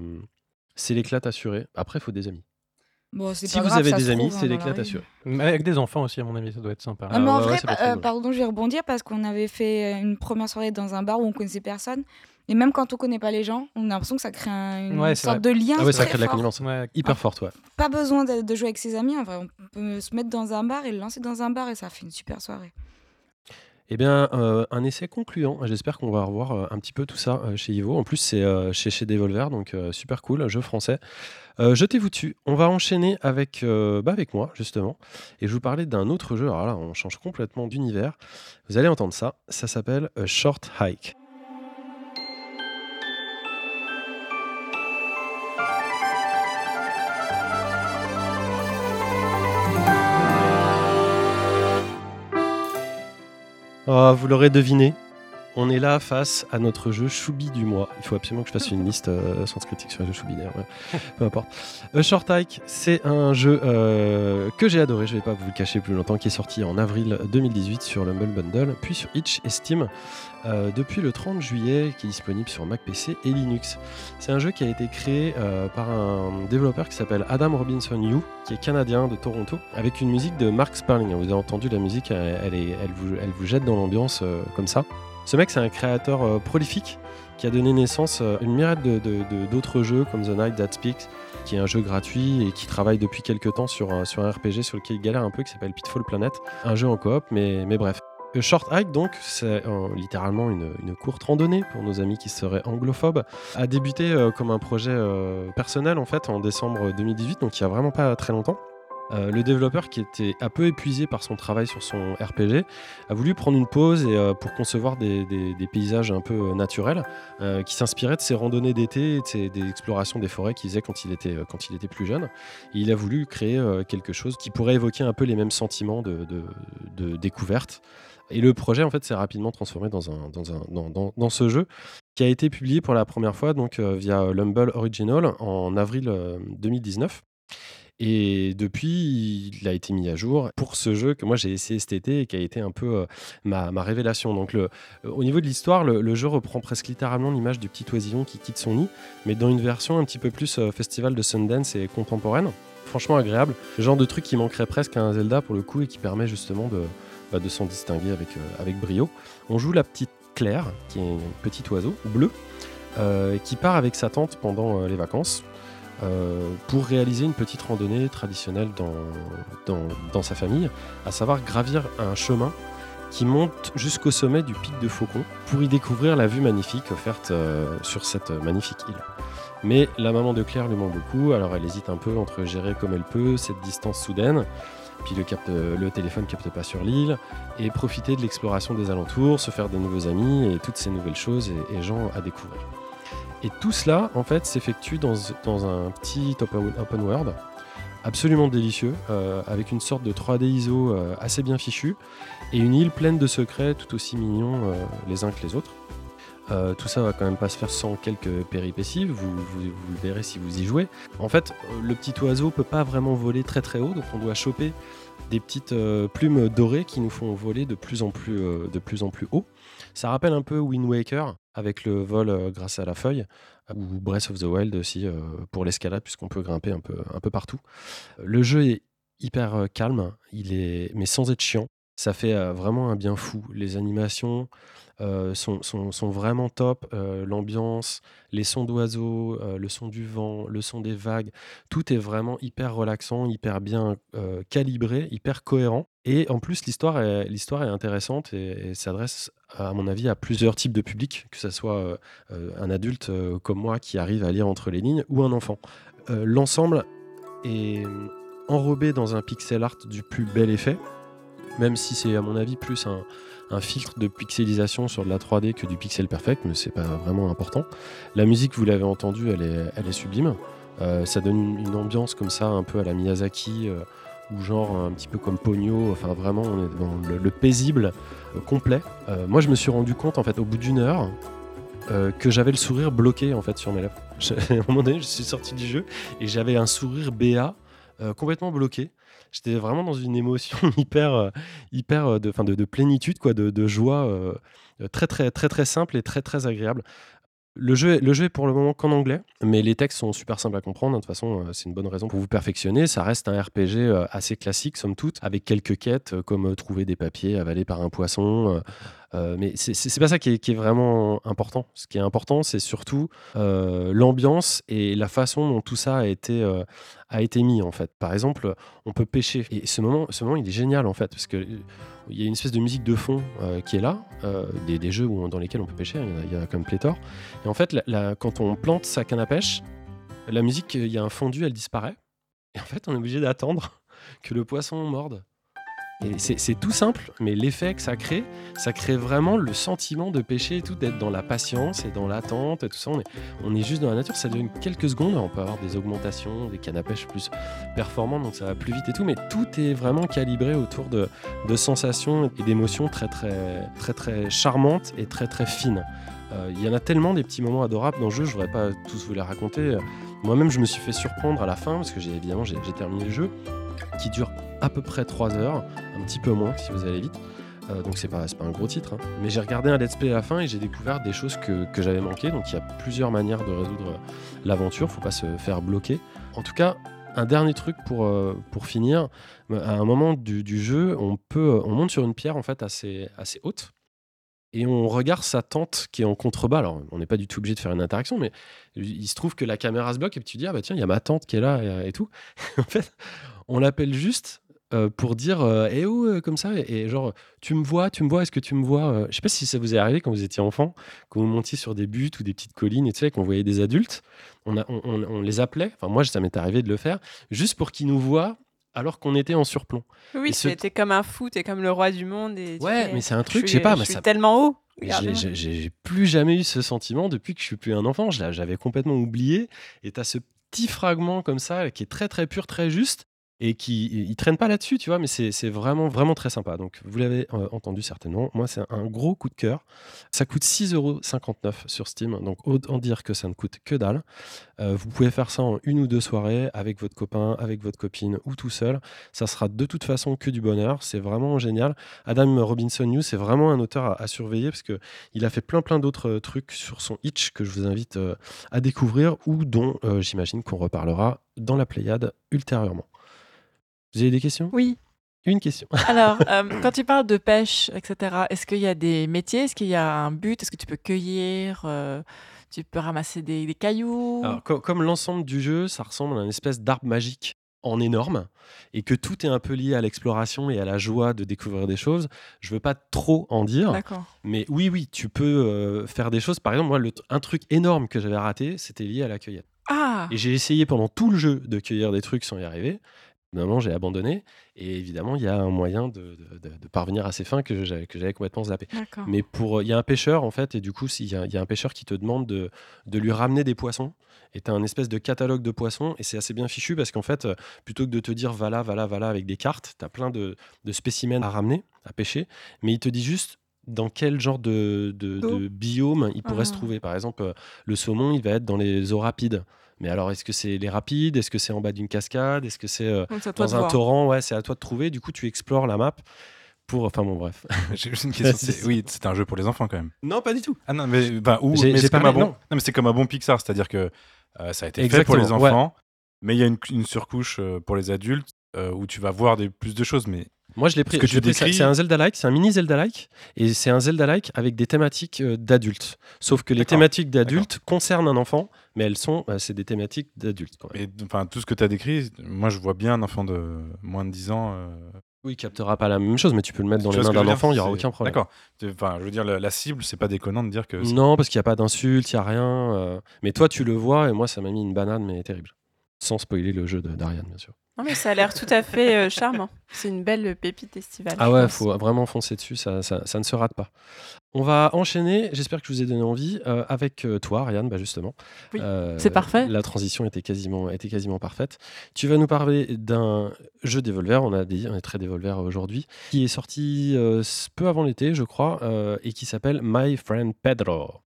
c'est l'éclat assuré. Après, il faut des amis. Bon, c'est Si pas vous grave, avez des amis, c'est hein, dans l'éclat la rue. assuré. Mais Avec des enfants aussi, à mon avis, ça doit être sympa. Non, mais en ouais, vrai, ouais, pa- euh, pardon, je vais rebondir parce qu'on avait fait euh, une première soirée dans un bar où on connaissait personne. Et même quand on connaît pas les gens, on a l'impression que ça crée un- une Ouais, sorte de lien. Ah ouais, ça crée de la fort. connivence. Ouais. Hyper forte, ouais. Pas besoin de, de jouer avec ses amis. En vrai, on peut se mettre dans un bar et le lancer dans un bar et ça fait une super soirée. Eh bien, euh, un essai concluant. J'espère qu'on va revoir euh, un petit peu tout ça euh, chez Ivo. En plus, c'est chez, chez Devolver, donc super cool, jeu français. Jetez-vous dessus. On va enchaîner avec, bah, avec moi, justement. Et je vous parlais d'un autre jeu. Alors là, on change complètement d'univers. Vous allez entendre ça. Ça s'appelle Short Hike. Ah, vous l'aurez deviné. On est là face à notre jeu Choubi du mois. Il faut absolument que je fasse une liste euh, sans critique sur le jeu Choubi d'ailleurs. Peu importe. A Short Hike, c'est un jeu euh, que j'ai adoré, je vais pas vous le cacher plus longtemps, qui est sorti en avril 2018 sur Humble Bundle, puis sur Itch et Steam euh, depuis le 30 juillet, qui est disponible sur Mac PC et Linux. C'est un jeu qui a été créé par un développeur qui s'appelle Adam Robinson Yu, qui est canadien de Toronto, avec une musique de Mark Sparling. Vous avez entendu la musique, elle vous jette dans l'ambiance comme ça. Ce mec, c'est un créateur euh, prolifique qui a donné naissance à une myriade d'autres jeux comme The Night That Speaks, qui est un jeu gratuit et qui travaille depuis quelques temps sur un, sur un RPG sur lequel il galère un peu, qui s'appelle Pitfall Planet. Un jeu en coop, mais, mais bref. Short Hike, donc, c'est euh, littéralement une, une, courte randonnée pour nos amis qui seraient anglophobes, a débuté euh, comme un projet personnel en fait en décembre 2018, donc il y a vraiment pas très longtemps. Euh, le développeur, qui était un peu épuisé par son travail sur son RPG, a voulu prendre une pause et, euh, pour concevoir des, paysages un peu euh, naturels qui s'inspiraient de ses randonnées d'été et des explorations des forêts qu'il faisait quand il était, plus jeune. il a voulu créer quelque chose qui pourrait évoquer un peu les mêmes sentiments de, découverte. Et le projet, en fait, s'est rapidement transformé dans, ce jeu qui a été publié pour la première fois donc, via Lumble Original en avril 2019. Et depuis, il a été mis à jour pour ce jeu que moi j'ai essayé cet été et qui a été un peu euh, ma, révélation. Donc, euh, au niveau de l'histoire, le, jeu reprend presque littéralement l'image du petit oisillon qui quitte son nid, mais dans une version un petit peu plus euh, festival de Sundance et contemporaine. Franchement agréable. Le genre de truc qui manquerait presque à un Zelda pour le coup et qui permet justement de, bah, s'en distinguer avec, avec brio. On joue la petite Claire, qui est un petit oiseau bleu, qui part avec sa tante pendant les vacances euh, pour réaliser une petite randonnée traditionnelle dans, dans, sa famille, à savoir gravir un chemin qui monte jusqu'au sommet du pic de Faucon pour y découvrir la vue magnifique offerte euh, sur cette magnifique île. Mais la maman de Claire lui manque beaucoup, alors elle hésite un peu entre gérer comme elle peut cette distance soudaine, puis le, capte, le téléphone capte pas sur l'île, et profiter de l'exploration des alentours, se faire de nouveaux amis et toutes ces nouvelles choses et gens à découvrir. Et tout cela, en fait, s'effectue dans, un petit open world absolument délicieux, euh, avec une sorte de 3D ISO euh, assez bien fichu, et une île pleine de secrets tout aussi mignons euh, les uns que les autres. tout ça va quand même pas se faire sans quelques péripéties, vous, vous, le verrez si vous y jouez. En fait, le petit oiseau peut pas vraiment voler très très haut, donc on doit choper des petites plumes dorées qui nous font voler de plus, en plus haut. Ça rappelle un peu Wind Waker avec le vol euh, grâce à la feuille ou Breath of the Wild aussi euh, pour l'escalade puisqu'on peut grimper un peu, un peu partout. Le jeu est hyper euh, calme, il est mais sans être chiant. Ça fait vraiment un bien fou. Les animations, euh, sont, sont, vraiment top. Euh, l'ambiance, les sons d'oiseaux, euh, le son du vent, le son des vagues, tout est vraiment hyper relaxant, hyper bien calibré, hyper cohérent. Et en plus, l'histoire est, est intéressante et, s'adresse, à mon avis, à plusieurs types de publics, que ce soit un adulte comme moi qui arrive à lire entre les lignes ou un enfant. l'ensemble est enrobé dans un pixel art du plus bel effet, même si c'est, à mon avis, plus un, filtre de pixelisation sur de la 3D que du pixel perfect, mais c'est pas vraiment important. La musique, vous l'avez entendu, elle est, sublime. Euh, ça donne une, ambiance comme ça, un peu à la Miyazaki, euh, ou genre un petit peu comme Pogno. Enfin, vraiment, on est dans le, paisible euh, complet. moi, je me suis rendu compte, en fait, au bout d'une heure, que j'avais le sourire bloqué en fait sur mes lèvres. à un moment donné, je suis sorti du jeu et j'avais un sourire BA complètement bloqué j'étais vraiment dans une émotion hyper, euh, hyper euh, de, de, de plénitude, quoi, de, de joie euh, très, très, très, très simple et très, très agréable. Le jeu, est pour le moment qu'en anglais, mais les textes sont super simples à comprendre. De toute façon, c'est une bonne raison pour vous perfectionner. Ça reste un RPG assez classique, somme toute, avec quelques quêtes comme trouver des papiers avalés par un poisson, euh, mais c'est pas ça qui est, vraiment important. Ce qui est important, c'est surtout euh, l'ambiance et la façon dont tout ça a été, euh, a été mis, en fait. Par exemple, on peut pêcher. Et ce moment, ce moment il est génial, en fait, parce que il y a une espèce de musique de fond qui est là, des, jeux dans lesquels on peut pêcher, il y, en a, comme pléthore. Et en fait, quand on plante sa canne à pêche, la musique, il y a un fondu, elle disparaît. Et en fait, on est obligé d'attendre que le poisson morde C'est tout simple, mais l'effet que ça crée, ça crée vraiment le sentiment de pêcher et tout, d'être dans la patience et dans l'attente et tout ça. On est, juste dans la nature, ça dure quelques secondes, on peut avoir des augmentations, des cannes à pêche plus performantes, donc ça va plus vite et tout, mais tout est vraiment calibré autour de, de sensations et d'émotions très très très très charmantes et très très fines. Euh, il y en a tellement des petits moments adorables dans le jeu, je voudrais pas tous vous les raconter. Moi-même, je me suis fait surprendre à la fin, parce que j'ai évidemment j'ai terminé le jeu, qui dure à peu près 3 heures, un petit peu moins si vous allez vite. Euh, donc c'est pas, pas un gros titre. Hein. Mais j'ai regardé un let's play à la fin et j'ai découvert des choses que, que j'avais manquées. Donc il y a plusieurs manières de résoudre l'aventure, faut pas se faire bloquer. En tout cas, un dernier truc pour, euh, pour finir, à un moment du, jeu, on, peut, on monte sur une pierre en fait assez, assez haute et on regarde sa tante qui est en contrebas. Alors, on n'est pas du tout obligé de faire une interaction, mais il se trouve que la caméra se bloque et tu dis, ah bah tiens, il y a ma tante qui est là et, tout. en fait, on l'appelle juste euh, pour dire, euh, eh oh, euh, comme ça, et, genre, tu me vois, tu me vois, est-ce que tu me vois Je sais pas si ça vous est arrivé quand vous étiez enfant, quand vous montiez sur des buttes ou des petites collines, et tu sais, qu'on voyait des adultes, on, a, on, les appelait, enfin moi, ça m'est arrivé de le faire, juste pour qu'ils nous voient alors qu'on était en surplomb. Oui, c'était comme un fou, t'es comme le roi du monde. Et ouais, mais c'est un truc, je sais pas. Je suis tellement haut. J'ai plus jamais eu ce sentiment depuis que je suis plus un enfant. J'avais complètement oublié. Et t'as ce petit fragment comme ça qui est très très pur, très juste et qui il traîne pas là-dessus, tu vois, mais c'est vraiment vraiment très sympa. Donc vous l'avez euh, entendu certainement. Moi, c'est un gros coup de cœur. Ça coûte 6,59€ sur Steam, donc autant dire que ça ne coûte que dalle. Euh, vous pouvez faire ça en une ou deux soirées avec votre copain, avec votre copine ou tout seul. Ça sera de toute façon que du bonheur. C'est vraiment génial. Adam Robinson News, c'est vraiment un auteur à, surveiller parce que il a fait plein plein d'autres euh, trucs sur son Itch que je vous invite à découvrir ou dont j'imagine qu'on reparlera dans la Pléiade ultérieurement. Vous avez des questions? Oui. Une question. Alors, euh, quand tu parles de pêche, etc., est-ce qu'il y a des métiers? Est-ce qu'il y a un but? Est-ce que tu peux cueillir euh, Tu peux ramasser des, cailloux? Alors, Comme l'ensemble du jeu, ça ressemble à une espèce d'arbre magique en énorme et que tout est un peu lié à l'exploration et à la joie de découvrir des choses. Je veux pas trop en dire, mais oui, oui, tu peux euh, faire des choses. Par exemple, moi, le, un truc énorme que j'avais raté, c'était lié à la cueillette. Ah Et j'ai essayé pendant tout le jeu de cueillir des trucs sans y arriver moment, j'ai abandonné. Et évidemment, il y a un moyen de, parvenir à ces fins que j'avais complètement zappé. Mais pour, il y a un pêcheur en fait, et du coup, il y, a, un pêcheur qui te demande de, lui ramener des poissons. Et tu as un espèce de catalogue de poissons, et c'est assez bien fichu parce qu'en fait, plutôt que de te dire va là, va là, va là avec des cartes, tu as plein de, spécimens à ramener, à pêcher, mais il te dit juste dans quel genre de, biome il pourrait se ah. trouver. Par exemple, le saumon, il va être dans les eaux rapides. Mais alors, est-ce que c'est les rapides? Est-ce que c'est en bas d'une cascade? Est-ce que c'est euh, dans un torrent? Ouais, c'est à toi de trouver. Du coup, tu explores la map pour. Enfin bon, bref. J'ai juste une question. oui, c'est un jeu pour les enfants quand même. Non, pas du tout. Ah non, mais, bah, c'est comme, un bon... non. mais comme un bon Pixar, c'est-à-dire que euh, ça a été fait pour les enfants, mais il y a une, surcouche euh, pour les adultes où tu vas voir des, plus de choses. Mais moi, je l'ai pris. C'est un Zelda-like, c'est un mini Zelda-like, et c'est un Zelda-like avec des thématiques euh, d'adultes. Sauf que les thématiques d'adultes concernent un enfant, mais elles sont, euh, c'est des thématiques d'adultes. Et enfin, tout ce que tu as décrit, moi, je vois bien un enfant de moins de 10 ans. Euh... Oui, il captera pas la même chose, mais tu peux le mettre dans les mains d'un enfant, il n'y aura aucun problème. D'accord. Enfin, je veux dire, la, cible, c'est pas déconnant de dire que. Non, parce qu'il n'y a pas d'insulte, il n'y a rien. Euh, mais toi, tu le vois, et moi, ça m'a mis une banane, mais terrible. Sans spoiler le jeu d'Ariane, bien sûr. Non, mais ça a l'air tout à fait euh, charmant. C'est une belle pépite estivale. Ah ouais, il faut vraiment foncer dessus, ça, ça, ne se rate pas. On va enchaîner, j'espère que je vous ai donné envie, euh, avec euh, toi, Ariane, bah justement. Oui, c'est parfait. La transition était quasiment, était quasiment parfaite. Tu vas nous parler d'un jeu Devolver, on a dit, on est très Devolver aujourd'hui, qui est sorti peu avant l'été, je crois, et qui s'appelle My Friend Pedro.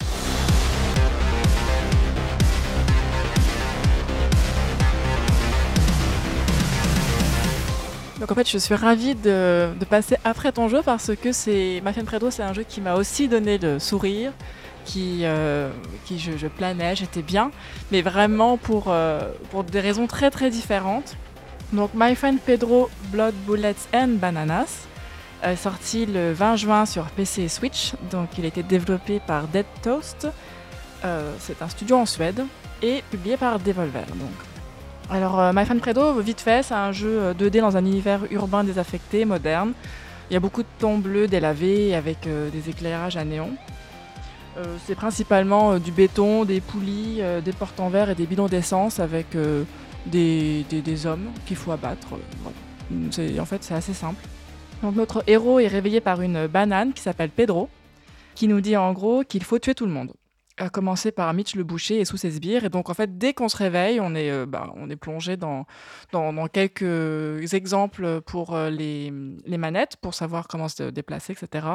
Donc en fait, je suis ravie de, passer après ton jeu parce que c'est Ma Predo, c'est un jeu qui m'a aussi donné le sourire, qui, euh, qui je, planais, j'étais bien, mais vraiment pour, euh, pour des raisons très très différentes. Donc My Friend Pedro Blood Bullets and Bananas est sorti le 20 juin sur PC et Switch. Donc il a été développé par Dead Toast. Euh, c'est un studio en Suède et publié par Devolver. Alors, euh, My Friend Fredo, vite fait, c'est un jeu 2D euh, dans un univers urbain désaffecté, moderne. Il y a beaucoup de tons bleus délavés avec euh, des éclairages à néon. c'est principalement du béton, des poulies, des portes en verre et des bidons d'essence avec des, hommes qu'il faut abattre. En fait, c'est assez simple. Notre héros est réveillé par une banane qui s'appelle Pedro, qui nous dit en gros qu'il faut tuer tout le monde. À commencer par Mitch le boucher et sous ses sbires. Et donc en fait, dès qu'on se réveille, on est, euh, bah, on est plongé dans, dans, dans quelques exemples pour euh, les, les manettes, pour savoir comment se déplacer, etc.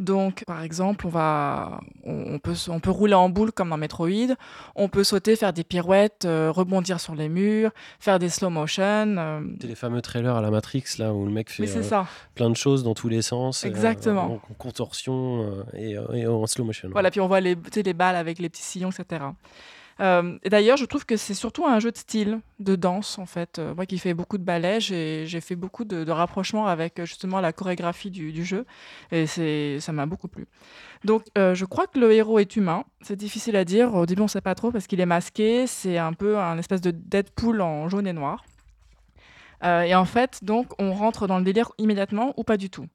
Donc, par exemple, on, va, on, on peut, on peut rouler en boule comme dans Metroid, on peut sauter, faire des pirouettes, euh, rebondir sur les murs, faire des slow motion. euh, C'est les fameux trailers à la Matrix, là, où le mec fait euh, ça. plein de choses dans tous les sens. euh, Exactement. en, en contorsion et, et en slow motion. Voilà, puis on voit les, les balles avec les petits sillons, etc. Euh, d'ailleurs, je trouve que c'est surtout un jeu de style, de danse, en fait. Euh, moi qui fais beaucoup de ballet, j'ai fait beaucoup de, rapprochements avec euh, justement la chorégraphie du, jeu. Et ça m'a beaucoup plu. Donc, je crois que le héros est humain. C'est difficile à dire. Au début, on ne sait pas trop parce qu'il est masqué. C'est un peu un espèce de Deadpool en jaune et noir. Et en fait, donc, on rentre dans le délire immédiatement ou pas du tout.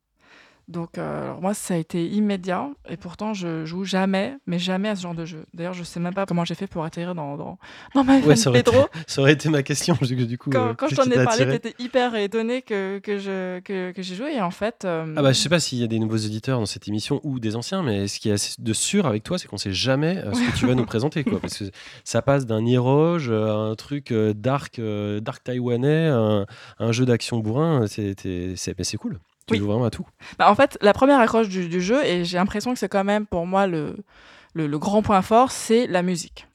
Donc, euh, alors moi, ça a été immédiat, et pourtant, je joue jamais, mais jamais à ce genre de jeu. D'ailleurs, je sais même pas comment j'ai fait pour atterrir dans, dans, dans ma Ouais, ça aurait, été, Pedro. ça aurait été ma question. Du coup, du coup, Quand, euh, quand je t'en ai parlé, t'étais hyper étonné que, que, je, que, que j'ai joué, et en fait... euh, Ah bah je sais pas s'il y a des nouveaux éditeurs dans cette émission ou des anciens, mais ce qui est de sûr avec toi, c'est qu'on sait jamais ce que tu vas nous présenter, quoi. Parce que ça passe d'un Niroge à un truc dark, dark taïwanais, un, un jeu d'action bourrin. C'est cool. Tu Oui. joues vraiment à tout. Bah, en fait, la première accroche du, du jeu, et j'ai l'impression que c'est quand même pour moi le, le, le grand point fort, c'est la musique.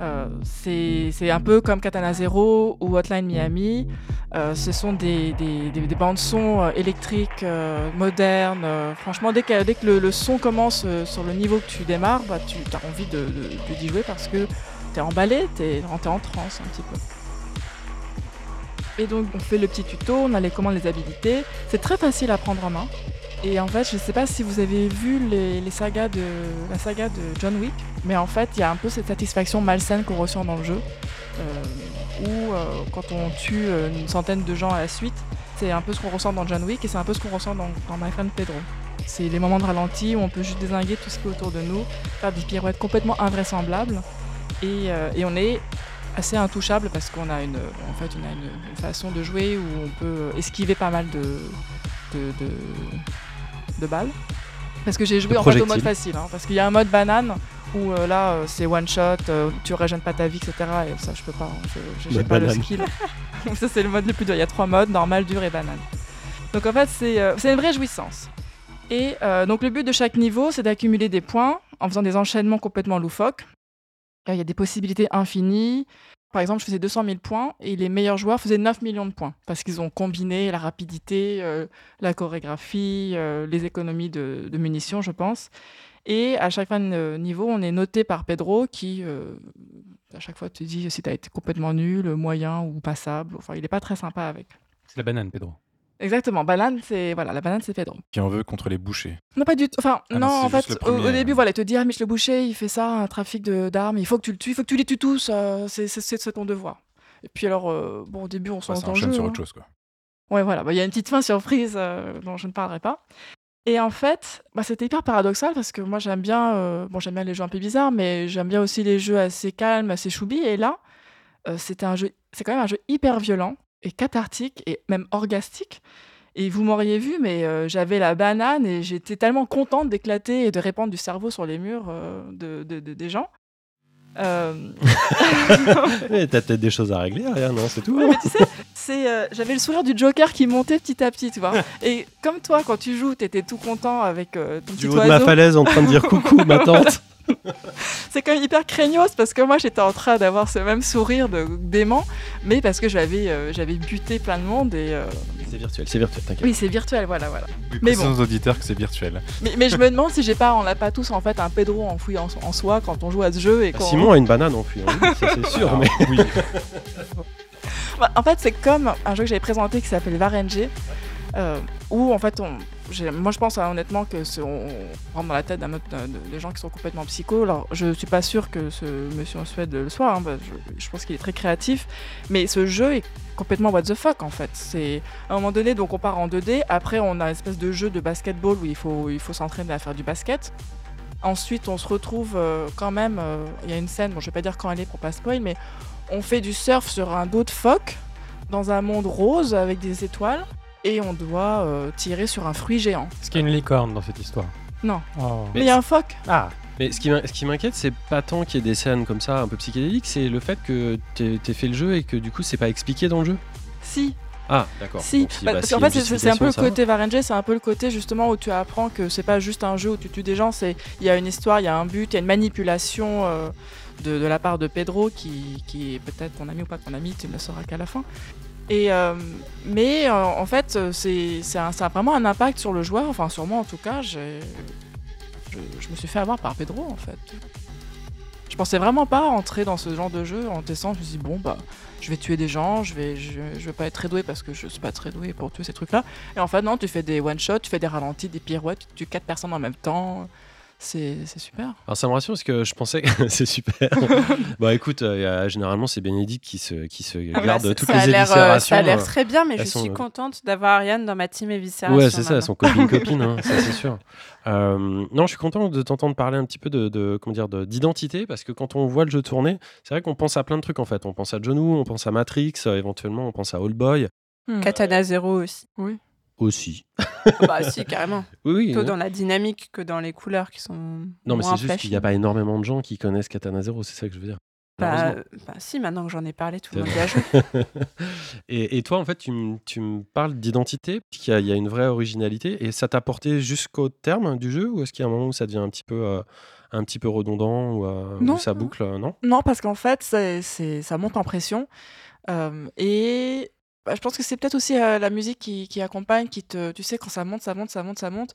Euh, c'est un peu comme Katana Zero ou Hotline Miami. Euh, ce sont des, des, des, des bandes son euh, électriques euh, modernes. Franchement, dès que, dès que le, le son commence sur le niveau que tu démarres, bah, tu as envie de, de, de- d'y jouer parce que tu es emballé, tu es, en transe un petit peu. Et donc, on fait le petit tuto, on a les commandes, les habilités. C'est très facile à prendre en main. Et en fait, je sais pas si vous avez vu les, sagas de, la saga de John Wick, mais en fait, il y a un peu cette satisfaction malsaine qu'on ressent dans le jeu, euh, où euh, quand on tue euh, une centaine de gens à la suite, c'est un peu ce qu'on ressent dans John Wick et c'est un peu ce qu'on ressent dans, My Friend Pedro. C'est les moments de ralenti où on peut juste désinguer tout ce qui est autour de nous, faire des pirouettes complètement invraisemblables, et on est assez intouchable parce qu'on a une, en fait, on a une, une façon de jouer où on peut esquiver pas mal de, de, de, de balles. Parce que j'ai joué en fait au mode facile, hein, parce qu'il y a un mode banane où euh, là euh, c'est one shot, euh, tu régènes pas ta vie, etc. Et ça je peux pas, hein, j'ai pas le banane. skill. Donc ça c'est le mode le plus dur. Il y a trois modes, normal, dur et banane. Donc en fait c'est euh, une vraie jouissance. Et donc le but de chaque niveau c'est d'accumuler des points en faisant des enchaînements complètement loufoques. Euh, Il y a des possibilités infinies. Par exemple, je faisais 200 000 points et les meilleurs joueurs faisaient 9 millions de points parce qu'ils ont combiné la rapidité, euh, la chorégraphie, euh, les économies de, munitions, je pense. Et à chaque fin de niveau, on est noté par Pedro qui, à chaque fois, te dit si tu as été complètement nul, moyen ou passable. Enfin, il n'est pas très sympa avec. C'est la banane, Pedro. Exactement, banane, c'est voilà, la banane, c'est Pedro. Qui en veut contre les bouchers. Non, pas du tout. Enfin, Ah non, en fait, au- début, euh. voilà, il te dit, ah, Mich le boucher, il fait ça, un trafic de- d'armes, il faut que tu le tues, il faut que tu les tues tous, euh, c'est ton devoir. Et puis alors, euh, bon, au début, on se Ouais, enchaîne jeu. sur hein. autre chose, quoi. Ouais, voilà, bah, il y a une petite fin surprise euh, dont je ne parlerai pas. Et en fait, bah, c'était hyper paradoxal parce que moi, j'aime bien, bon, j'aime bien les jeux un peu bizarres, mais j'aime bien aussi les jeux assez calmes, assez choubi. Et là, c'était un jeu, c'est quand même un jeu hyper violent et cathartique et même orgastique. Et vous m'auriez vu, mais euh, j'avais la banane et j'étais tellement contente d'éclater et de répandre du cerveau sur les murs euh, de, de- de- des gens. Euh, T'as peut-être des choses à régler, rien, non C'est tout. Ouais, mais tu sais, c'est, euh, j'avais le sourire du Joker qui montait petit à petit, tu vois. Et comme toi, quand tu joues, t'étais tout content avec euh, ton Du petit haut de ma falaise en train de dire coucou, ma tante. C'est quand même hyper craignos parce que moi, j'étais en train d'avoir ce même sourire de dément, mais parce que j'avais, euh, j'avais buté plein de monde et euh, C'est virtuel, c'est virtuel, t'inquiète. oui, c'est virtuel, voilà, voilà. Mais Mais bon. aux auditeurs que c'est virtuel. Mais, mais je me demande si j'ai pas, on l'a pas tous en fait un Pedro enfoui en, en soi quand on joue à ce jeu et Ah, Simon a une banane en fui, hein, ça c'est sûr. Mais... oui. Bah, en fait, c'est comme un jeu que j'avais présenté qui s'appelle Varenge, euh, où en fait, on, moi je pense euh, honnêtement que c'est- on, rentre dans la tête d'un autre- des gens qui sont complètement psychos. Alors, je suis pas sûr que ce monsieur en Suède le soit, hein, je, pense qu'il est très créatif, mais ce jeu est complètement what the fuck en fait. C'est à un moment donné, donc on part en 2D, après on a une espèce de jeu de basketball où il faut, il faut s'entraîner à faire du basket. Ensuite, on se retrouve euh, quand même. euh, Il y a une scène, bon, je vais pas dire quand elle est pour pas spoil, mais on fait du surf sur un dos de phoque dans un monde rose avec des étoiles. Et on doit euh, tirer sur un fruit géant. Est-ce qu'il y a une licorne dans cette histoire? Non. Oh. Mais il y a un phoque. Ah, Mais ce qui m'in- ce qui m'inquiète, c'est pas tant qu'il y ait des scènes comme ça un peu psychédéliques, c'est le fait que t'aies fait le jeu et que du coup c'est pas expliqué dans le jeu. Si, Ah, d'accord. si. Bah, bah, parce qu'en a fait, c'est un peu le côté Varenge, c'est un peu le côté justement où tu apprends que c'est pas juste un jeu où tu tues des gens, c'est il y a une histoire, il y a un but, il y a une manipulation euh, de, de la part de Pedro qui, qui est peut-être ton ami ou pas ton ami, tu ne le sauras qu'à la fin. Euh, mais euh, en fait, c'est ça a vraiment un impact sur le joueur, enfin sur moi en tout cas. Je, me suis fait avoir par Pedro en fait. Je pensais vraiment pas entrer dans ce genre de jeu en testant. Je me suis dit, bon, bah, je vais tuer des gens, je vais, vais pas être très doué parce que je suis pas très doué pour tuer ces trucs-là. Et en fait, non, tu fais des one-shots, tu fais des ralentis, des pirouettes, tu tues quatre personnes en même temps. C'est super. Alors ça me rassure parce que je pensais que c'est super. bah écoute, euh, généralement c'est Bénédicte qui se, qui se Ah bah, garde ça- toutes ça a les l'air, euh, éviscérations. Ça a l'air très bien, mais je sont, suis euh, contente d'avoir Ariane dans ma team Evisceration. Ouais, c'est ça, elles sont copines-copines, hein, ça c'est sûr. Euh, non, je suis content de t'entendre parler un petit peu de, de- comment dire, de- d'identité, parce que quand on voit le jeu tourner, c'est vrai qu'on pense à plein de trucs en fait. On pense à John Woo, on pense à Matrix, euh, éventuellement on pense à Old Boy Hmm. Katana Zero aussi. Aussi. bah si, carrément. Oui, oui. Plutôt dans la dynamique que dans les couleurs qui sont Non, mais c'est juste qu'il n'y a pas énormément de gens qui connaissent Katana Zero, c'est ça que je veux dire. Bah, euh, bah, si, maintenant que j'en ai parlé, tout le monde y a joué. et, et toi, en fait, tu, me- tu parles d'identité, qu'il y, a- il y a une vraie originalité, et ça t'a porté jusqu'au terme du jeu, ou est-ce qu'il y a un moment où ça devient un petit peu, euh, un petit peu redondant, ou, euh, Non. ou ça boucle, non? Non, parce qu'en fait, c'est, c'est- ça monte en pression. Euh, et bah, je pense que c'est peut-être aussi euh, la musique qui, accompagne, qui te, tu sais, quand ça monte, ça monte, ça monte, ça monte.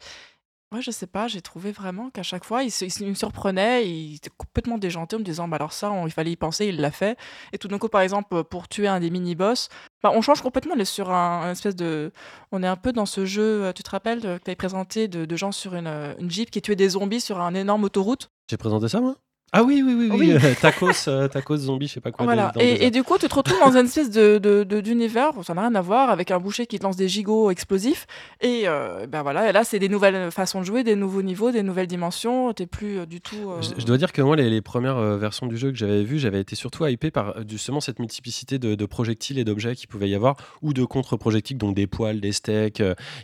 Ouais, je sais pas, j'ai trouvé vraiment qu'à chaque fois, il, il me surprenait, il était complètement déjanté en me disant, bah alors ça, il fallait y penser, il l'a fait. Et tout d'un coup, par exemple, pour tuer un des mini-boss, bah, on change complètement, on est sur un, espèce de... On est un peu dans ce jeu, euh, tu te rappelles, euh, que tu avais présenté de, gens sur une, une Jeep qui tuaient des zombies sur un énorme autoroute? J'ai présenté ça, moi Ah oui, oui, oui, oui. Oui. euh, tacos, euh, tacos, zombie, je sais pas quoi. Voilà. dans Et, du coup, tu te retrouves dans une espèce de, de- de- d'univers, ça n'a rien à voir, avec un boucher qui te lance des gigots explosifs. Et euh, ben voilà, et là, c'est des nouvelles façons de jouer, des nouveaux niveaux, des nouvelles dimensions. T'es plus euh, du tout. Je, je dois dire que moi, les, les premières versions du jeu que j'avais vues, j'avais été surtout hypé par justement cette multiplicité de, de projectiles et d'objets qu'il pouvait y avoir, ou de contre-projectiles, donc des poils, des steaks.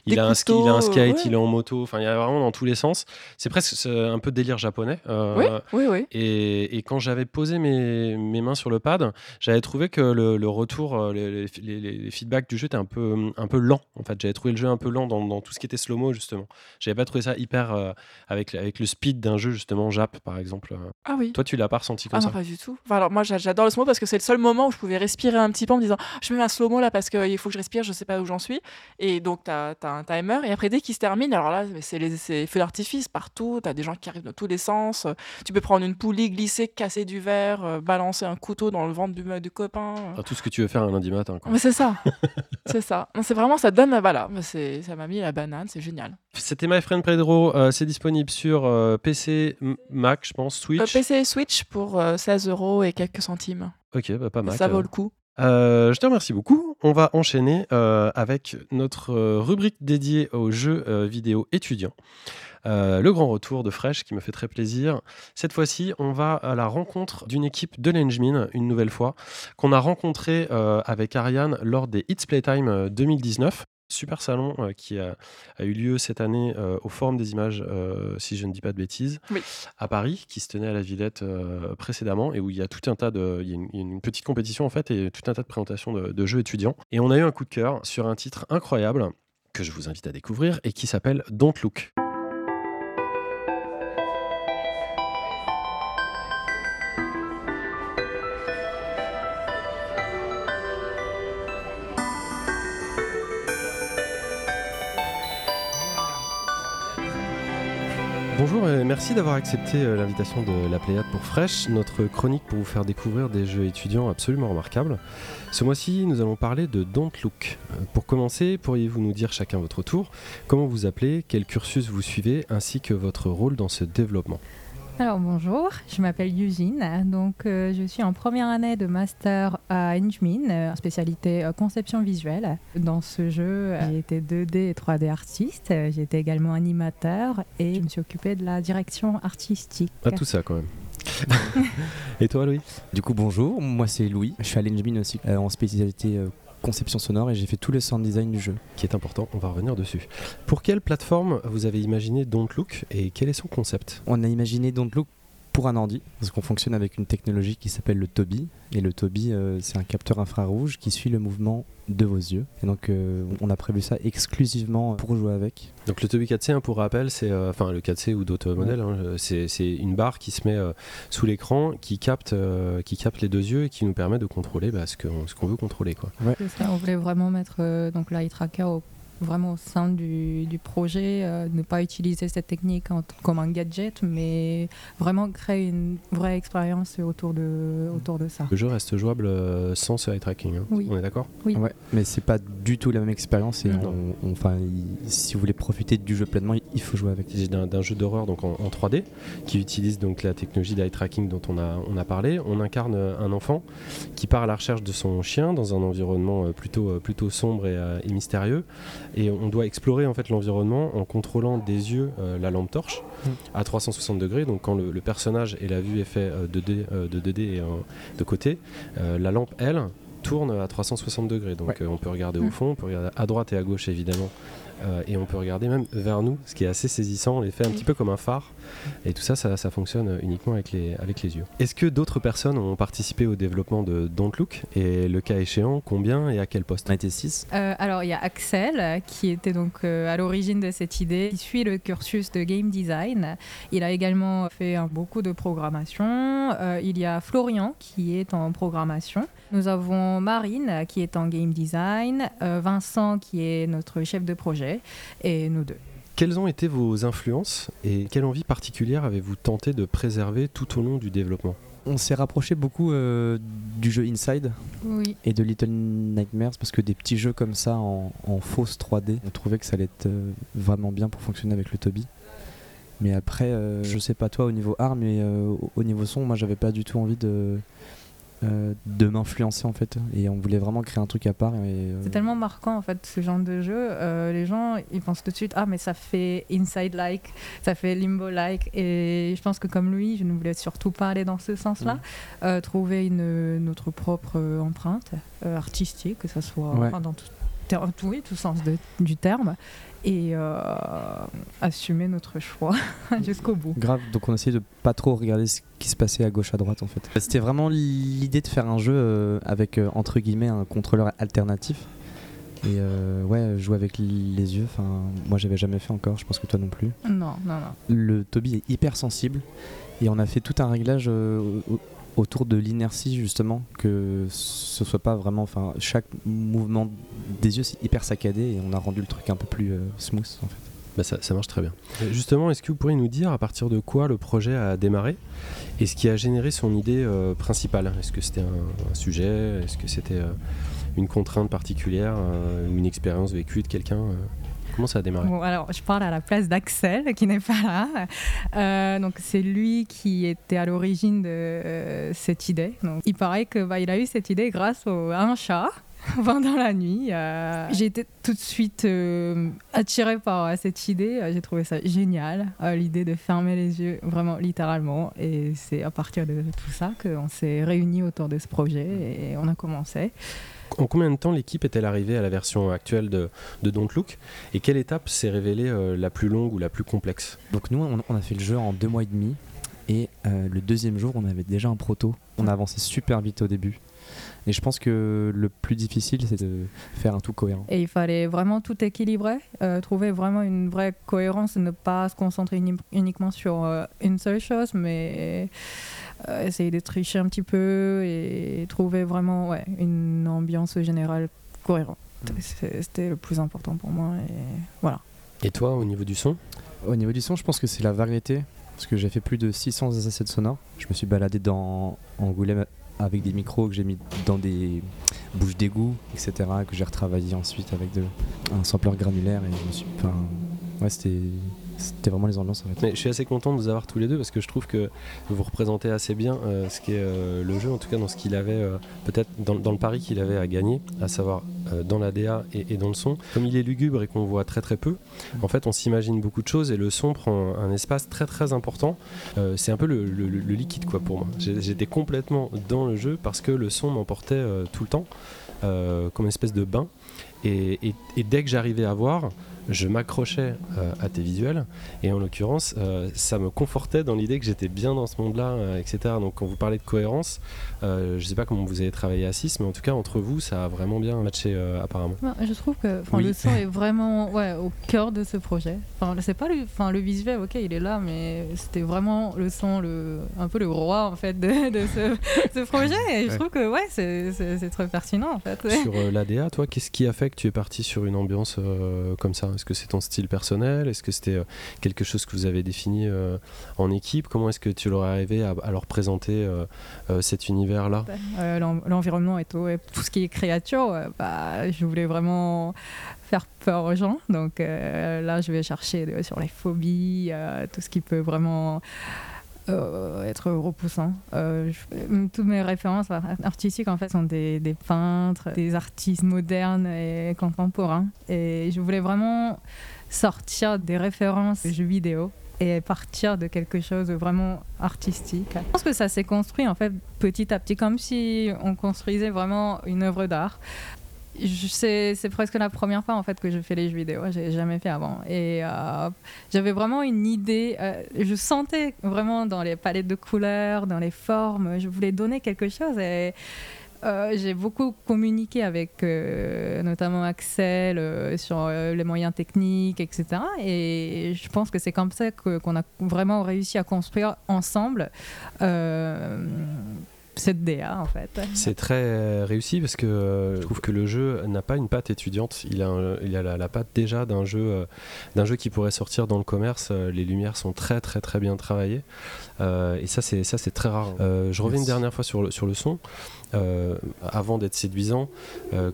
il, Des a un ski, il a un skate, ouais. il est en moto. Enfin, il y a vraiment dans tous les sens. C'est presque un peu délire japonais. Oui, oui, oui. Et, et quand j'avais posé mes, mes mains sur le pad, j'avais trouvé que le, le retour, euh, les, les- les- les feedbacks du jeu étaient un peu, un peu lent. En fait, j'avais trouvé le jeu un peu lent dans, dans tout ce qui était slow-mo, justement. J'avais pas trouvé ça hyper euh, avec, avec le speed d'un jeu, justement, Jap, par exemple. Ah oui. Toi, tu l'as pas ressenti Ah comme non, ça pas du tout. Enfin, alors, moi, j'a- j'adore le slow parce que c'est le seul moment où je pouvais respirer un petit peu en me disant Je mets un slow-mo là parce qu'il faut que je respire, je sais pas où j'en suis. Et donc, tu as, un timer. Et après, dès qu'il se termine, alors là, c'est les c'est feux d'artifice partout. Tu as des gens qui arrivent dans tous les sens. Tu peux prendre une poulie, glisser, casser du verre, euh, balancer un couteau dans le ventre du, du copain. Enfin, Tout ce que tu veux faire un lundi matin. quoi. Mais c'est ça. c'est ça. Non, C'est vraiment, ça donne, voilà, mais c'est- ça m'a mis la banane, c'est génial. C'était My Friend Pedro. euh, c'est disponible sur euh, PC, M- Mac, je pense, Switch. Euh, PC et Switch pour euh, 16 euros et quelques centimes. Ok, bah, pas mal. ça vaut le coup. Euh, je te remercie beaucoup. On va enchaîner euh, avec notre euh, rubrique dédiée aux jeux euh, vidéo étudiants. Euh, le grand retour de Fresh qui me fait très plaisir. Cette fois-ci, on va à la rencontre d'une équipe de l'Engmin, une nouvelle fois, qu'on a rencontré euh, avec Ariane lors des It's Playtime euh, 2019. Super salon euh, qui a, a eu lieu cette année euh, au Forum des images, euh, si je ne dis pas de bêtises, Oui. à Paris, qui se tenait à la Villette euh, précédemment, et où il y a tout un tas de, il y a une, il y a une petite compétition en fait, et tout un tas de présentations de, de jeux étudiants. Et on a eu un coup de cœur sur un titre incroyable que je vous invite à découvrir et qui s'appelle Don't Look. Bonjour et merci d'avoir accepté euh, l'invitation de la Pléiade pour Fresh, notre chronique pour vous faire découvrir des jeux étudiants absolument remarquables. Ce mois-ci, nous allons parler de Don't Look. Euh, Pour commencer, pourriez-vous nous dire chacun votre tour comment vous appelez, quel cursus vous suivez, ainsi que votre rôle dans ce développement? Alors bonjour, je m'appelle Eugene, donc euh, je suis en première année de master à Engmin, euh, spécialité euh, conception visuelle. Dans ce jeu, j'ai été 2D et 3D artiste, été également animateur et je me suis occupée de la direction artistique. Ah, tout ça quand même. et toi, Louis? Du coup, bonjour, moi c'est Louis. Je suis à l'Engmin aussi euh, en spécialité euh, conception sonore et j'ai fait tout le sound design du jeu. Qui est important, on va revenir dessus. Pour quelle plateforme vous avez imaginé Don't Look et quel est son concept? On a imaginé Don't Look pour un ordi, parce qu'on fonctionne avec une technologie qui s'appelle le Toby. Et le Toby, euh, c'est un capteur infrarouge qui suit le mouvement de vos yeux. Et donc, euh, on a prévu ça exclusivement pour jouer avec. Donc, le Toby 4C, hein, pour rappel, c'est euh, enfin le 4C ou d'autres modèles, hein, c'est une barre qui se met sous l'écran, qui capte, qui capte les deux yeux et qui nous permet de contrôler bah, ce qu'on veut contrôler. Quoi. on voulait vraiment mettre donc l'eye tracker au vraiment au sein du, du projet, euh, ne pas utiliser cette technique comme un gadget, mais vraiment créer une vraie expérience autour de, autour de ça. Le jeu reste jouable euh, sans ce eye tracking, hein. on est d'accord? Oui. Ouais, mais c'est pas du tout la même expérience et enfin, si vous voulez profiter du jeu pleinement, il faut jouer avec. C'est d'un jeu d'horreur donc en, 3D qui utilise donc la technologie d'eye tracking dont on a, on a parlé. On incarne un enfant qui part à la recherche de son chien dans un environnement euh, plutôt, plutôt sombre et, et mystérieux et on doit explorer en fait l'environnement en contrôlant des yeux euh, la lampe torche mm. à 360 degrés. Donc quand le, personnage et la vue est fait euh, de 2D, euh, de 2D et de côté, la lampe elle tourne à 360 degrés. Donc on peut regarder au mm. fond, on peut regarder à droite et à gauche évidemment euh, et on peut regarder même vers nous, ce qui est assez saisissant. On les fait un petit peu comme un phare. Et tout ça, ça, fonctionne uniquement avec les, avec les yeux. Est-ce que d'autres personnes ont participé au développement de Don't Look Et le cas échéant, combien et à quel poste On a été 6. Euh, alors, il y a Axel, qui était donc euh, à l'origine de cette idée. Il suit le cursus de game design. Il a également fait beaucoup de programmation. il y a Florian, qui est en programmation. Nous avons Marine, qui est en game design. Vincent, qui est notre chef de projet et nous deux. Quelles ont été vos influences et quelle envie particulière avez-vous tenté de préserver tout au long du développement? On s'est rapproché beaucoup euh, du jeu Inside et de Little Nightmares parce que des petits jeux comme ça en, fausse 3D, on trouvait que ça allait être euh, vraiment bien pour fonctionner avec le Toby. Mais après, euh, je sais pas toi au niveau art, mais au niveau son, moi j'avais pas du tout envie de, euh, de m'influencer en fait. Et on voulait vraiment créer un truc à part euh, c'est tellement marquant en fait ce genre de jeu. Euh, les gens ils pensent tout de suite ah mais ça fait inside like ça fait limbo like et je pense que comme lui je ne voulais surtout pas aller dans ce sens là mm. trouver une, notre propre empreinte artistique que ça soit dans tout, oui, tout sens du terme et euh, assumer notre choix jusqu'au bout. Grave, donc on essayait de pas trop regarder ce qui se passait à gauche à droite en fait. C'était vraiment l'idée de faire un jeu euh, avec euh, entre guillemets un contrôleur alternatif. Et ouais, jouer avec les yeux, enfin moi j'avais jamais fait encore, je pense que toi non plus. Non, non, non. Le Toby est hyper sensible et on a fait tout un réglage autour de l'inertie justement que ce soit pas vraiment enfin chaque mouvement des yeux c'est hyper saccadé et on a rendu le truc un peu plus euh, smooth en fait. Bah ça, ça, marche très bien. Justement, est-ce que vous pourriez nous dire à partir de quoi le projet a démarré et ce qui a généré son idée euh, principale? Est-ce que c'était un, sujet? Est-ce que c'était euh, une contrainte particulière ou une expérience vécue de quelqu'un Comment ça a démarré? Alors, je parle à la place d'Axel, qui n'est pas là. Euh, donc, c'est lui qui était à l'origine de euh, cette idée. Il paraît que bah, il a eu cette idée grâce à un chat pendant la nuit. Euh, j'ai été tout de suite attirée par cette idée. J'ai trouvé ça génial, l'idée de fermer les yeux, vraiment littéralement. Et c'est à partir de tout ça qu'on s'est réunis autour de ce projet et on a commencé. En combien de temps l'équipe est-elle arrivée à la version actuelle de, Don't Look Et quelle étape s'est révélée euh, la plus longue ou la plus complexe? Donc nous, on, a fait le jeu en deux mois et demi. Et euh, le deuxième jour, on avait déjà un proto. On a avancé super vite au début. Et je pense que le plus difficile, c'est de faire un tout cohérent. Et il fallait vraiment tout équilibrer, euh, trouver vraiment une vraie cohérence, ne pas se concentrer uniquement sur une seule chose, mais essayer de tricher un petit peu et trouver vraiment ouais, une ambiance générale cohérente. Mm. C'était le plus important pour moi. Et voilà. Et toi, au niveau du son? Au niveau du son, je pense que c'est la variété. Parce que j'ai fait plus de 600 assets sonores. Je me suis baladé dans Angoulême avec des micros que j'ai mis dans des bouches d'égout, etc. Que j'ai retravaillé ensuite avec de, un sampler granulaire. Et je me suis. Enfin, ouais, c'était c'était vraiment les ambiances en fait. Mais je suis assez content de vous avoir tous les deux parce que je trouve que vous représentez assez bien euh, ce qu'est euh, le jeu, en tout cas dans ce qu'il avait, euh, peut-être dans, le pari qu'il avait à gagner, à savoir dans la DA et, dans le son. Comme il est lugubre et qu'on voit très très peu, en fait on s'imagine beaucoup de choses et le son prend un espace très très important. c'est un peu le, liquide quoi pour moi. J'étais complètement dans le jeu parce que le son m'emportait tout le temps comme une espèce de bain. et dès que j'arrivais à voir, je m'accrochais euh, à tes visuels et en l'occurrence euh, ça me confortait dans l'idée que j'étais bien dans ce monde-là, euh, etc. Donc quand vous parlez de cohérence, je sais pas comment vous avez travaillé à 6, mais en tout cas entre vous ça a vraiment bien matché apparemment. je trouve que le son est vraiment ouais, au cœur de ce projet. Enfin, c'est pas le, enfin, le visuel, ok il est là, mais c'était vraiment le son, le, un peu le roi en fait de, ce, projet et je trouve que ouais c'est très pertinent en fait. Sur l'ADA, toi, qu'est-ce qui a fait que tu es parti sur une ambiance comme ça? Est-ce que c'est ton style personnel? Est-ce que c'était euh, quelque chose que vous avez défini euh, en équipe? Comment est-ce que tu leur arrivé à, leur présenter euh, cet univers-là? L'environnement et tout, tout ce qui est créature, bah, je voulais vraiment faire peur aux gens. Donc là, je vais chercher sur les phobies, tout ce qui peut vraiment être repoussant. toutes mes références artistiques en fait sont des, peintres, des artistes modernes et contemporains. Et je voulais vraiment sortir des références jeux vidéo et partir de quelque chose de vraiment artistique. Je pense que ça s'est construit en fait petit à petit, comme si on construisait vraiment une œuvre d'art c'est presque la première fois en fait que je fais les jeux vidéo. J'ai jamais fait avant. Et euh, j'avais vraiment une idée. Euh, je sentais vraiment dans les palettes de couleurs, dans les formes. Je voulais donner quelque chose. Et euh, j'ai beaucoup communiqué avec notamment Axel sur les moyens techniques, etc. Et je pense que c'est comme ça qu'on a vraiment réussi à construire ensemble cette DA en fait. C'est très euh, réussi parce que euh, je trouve que le jeu n'a pas une patte étudiante. Il a, il a la, patte déjà d'un jeu, euh, d'un jeu qui pourrait sortir dans le commerce. les lumières sont très très très bien travaillées et ça c'est ça c'est très rare. je reviens une dernière fois sur le, sur le son. avant d'être séduisant,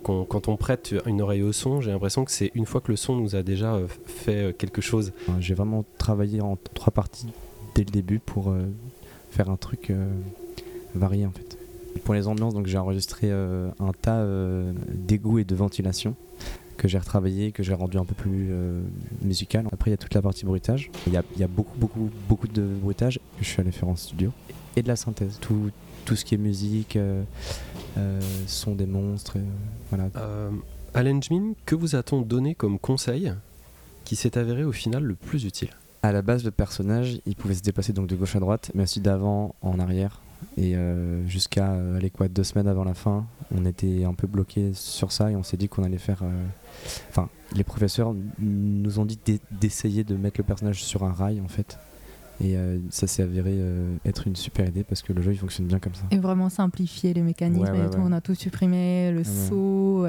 quand on prête une oreille au son, j'ai l'impression que c'est une fois que le son nous a déjà fait quelque chose. J'ai vraiment travaillé en trois parties dès le début pour faire un truc varié en fait. Pour les ambiances, donc j'ai enregistré euh, un tas euh, d'égouts et de ventilation que j'ai retravaillé, que j'ai rendu un peu plus euh, musical. Après, il y a toute la partie bruitage. Il y a, beaucoup, beaucoup, beaucoup de bruitage que je suis allé faire en studio. Et de la synthèse. Tout, tout ce qui est musique, son des monstres. voilà. Alan Jmin, que vous a-t-on donné comme conseil qui s'est avéré au final le plus utile? À la base, le personnage, il pouvait se déplacer donc de gauche à droite, mais aussi d'avant en arrière. Et euh, jusqu'à euh, deux semaines avant la fin, on était un peu bloqué sur ça et on s'est dit qu'on allait faire. Euh, enfin, les professeurs nous ont dit d'essayer de mettre le personnage sur un rail en fait. Et ça s'est avéré être une super idée parce que le jeu il fonctionne bien comme ça. Et vraiment simplifier les mécanismes On a tout supprimé, le saut,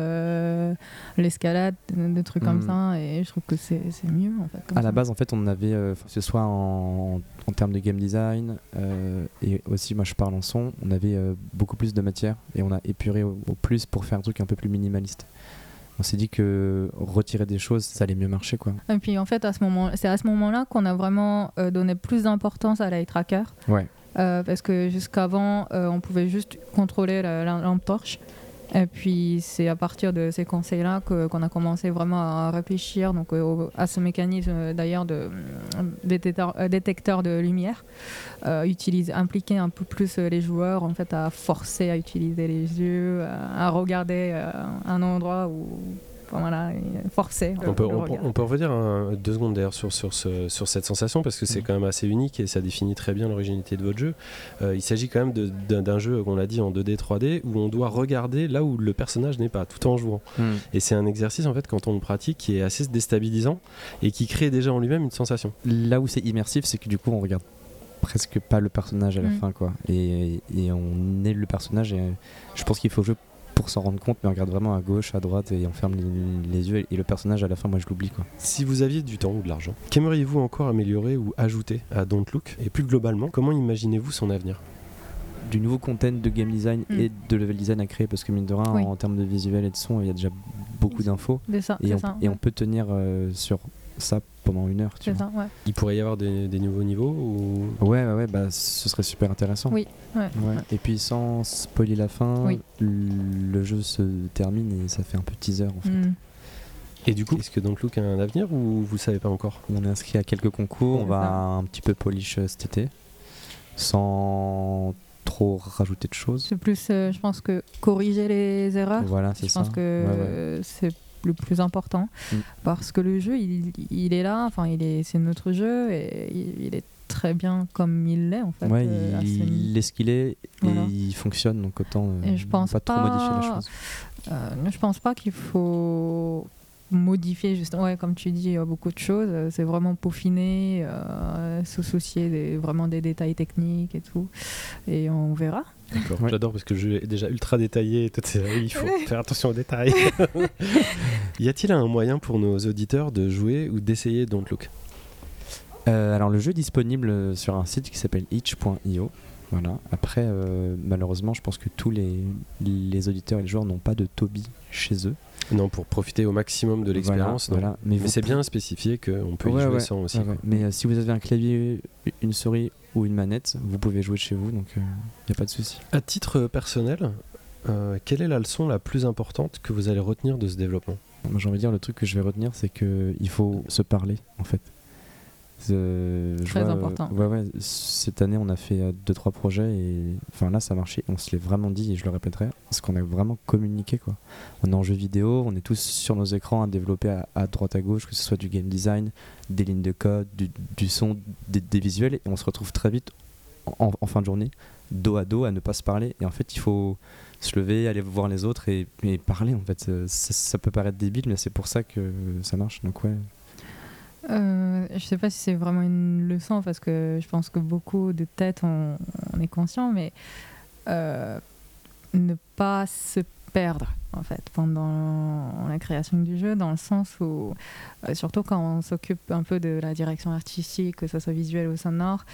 l'escalade, des trucs comme mm. ça. Et je trouve que c'est mieux en fait. à la base, en fait, on avait, que ce soit en en termes de game design euh, et aussi moi je parle en son, on avait euh, beaucoup plus de matière et on a épuré au, plus pour faire un truc un peu plus minimaliste. On s'est dit que retirer des choses, ça allait mieux marcher quoi. Et puis en fait à ce moment, c'est à ce moment-là qu'on a vraiment euh, donné plus d'importance à l'eye tracker. Ouais. parce que jusqu'avant, on pouvait juste contrôler la lampe torche. Et puis c'est à partir de ces conseils-là qu'on a commencé vraiment à réfléchir donc, euh, à ce mécanisme euh, d'ailleurs de euh, détecteur, de lumière, impliquer un peu plus les joueurs en fait à forcer à utiliser les yeux, à regarder un endroit où voilà, forcé. On peut, on, peut, revenir deux secondes d'ailleurs sur, sur, sur cette sensation parce que c'est mm. quand même assez unique et ça définit très bien l'originalité de votre jeu. Euh, il s'agit quand même d'un jeu, on l'a dit, en 2D, 3D où on doit regarder là où le personnage n'est pas tout en jouant. Mm. Et c'est un exercice en fait quand on le pratique qui est assez déstabilisant et qui crée déjà en lui-même une sensation. Là où c'est immersif, c'est que du coup on regarde presque pas le personnage à la mm. fin quoi et, et, on est le personnage et je pense qu'il faut jouer pour s'en rendre compte, mais on regarde vraiment à gauche, à droite et on ferme les, yeux. Et le personnage, à la fin, moi, je l'oublie. quoi. Si vous aviez du temps ou de l'argent, qu'aimeriez-vous encore améliorer ou ajouter à Don't Look? Et plus globalement, comment imaginez-vous son avenir? Du nouveau content de game design mm. et de level design à créer parce que mine de rien en termes de visuel et de son il y a déjà beaucoup d'infos et, on, et on peut tenir euh, sur ça pendant une heure. Tu vois. ouais. Il pourrait y avoir des, des nouveaux niveaux ou... Ouais, ouais, ouais, bah, ce serait super intéressant. Oui, ouais. Ouais. Et puis sans spoiler la fin, Oui. le jeu se termine et ça fait un peu teaser en fait. Mm. Et du coup, est-ce que Don't Look a un avenir ou vous savez pas encore? On est inscrit à quelques concours, on va ça. un petit peu polish euh, cet été, sans trop rajouter de choses. C'est plus, euh, je pense que corriger les erreurs. Voilà, c'est Je ça. pense que Ouais, ouais. c'est le plus important Mm. parce que le jeu, il, il est là. Enfin, il est, c'est notre jeu et il, il est très bien comme il l'est en fait. Ouais, euh, il, est ce qu'il est Voilà. et il fonctionne, donc autant euh, Et je pense pas trop modifier la chose. Euh, je pense pas qu'il faut modifier juste ouais comme tu dis euh, beaucoup de choses Euh, c'est vraiment peaufiner euh, se soucier des, vraiment des détails techniques et tout et on verra D'accord. Ouais. J'adore parce que le jeu est déjà ultra détaillé. il faut faire attention aux détails. y a-t-il un moyen pour nos auditeurs de jouer ou d'essayer Don't Look? Euh, alors le jeu est disponible sur un site qui s'appelle itch.io. Voilà. Après, euh, malheureusement, je pense que tous les, les auditeurs et les joueurs n'ont pas de Toby chez eux. Non, pour profiter au maximum de l'expérience. Voilà, non. voilà. Mais, c'est bien spécifié qu'on peut y jouer ouais, sans aussi. ouais, quoi. ouais. Mais euh, si vous avez un clavier, une souris ou une manette, vous pouvez jouer chez vous, donc il n'y a pas de souci. À titre personnel, euh, quelle est la leçon la plus importante que vous allez retenir de ce développement? J'ai envie de dire, le truc que je vais retenir, c'est qu'il faut se parler, en fait. Euh, Très vois, euh, important. ouais, ouais, cette année, on a fait euh, deux trois projets et enfin là, ça a marché. On se l'est vraiment dit et je le répéterai parce qu'on a vraiment communiqué quoi. On est en jeu vidéo, on est tous sur nos écrans à développer à, à droite à gauche, que ce soit du game design, des lignes de code, du, du son, des, des visuels et on se retrouve très vite en, en fin de journée, dos à dos, à ne pas se parler. Et en fait, il faut se lever, aller voir les autres et, et parler en fait. Ça, ça- ça peut paraître débile, mais c'est pour ça que ça marche. Donc ouais. Euh, je sais pas si c'est vraiment une leçon parce que je pense que beaucoup de têtes on, est conscient mais euh, ne pas se perdre en fait pendant la création du jeu dans le sens où euh, surtout quand on s'occupe un peu de la direction artistique que ce soit visuel ou sonore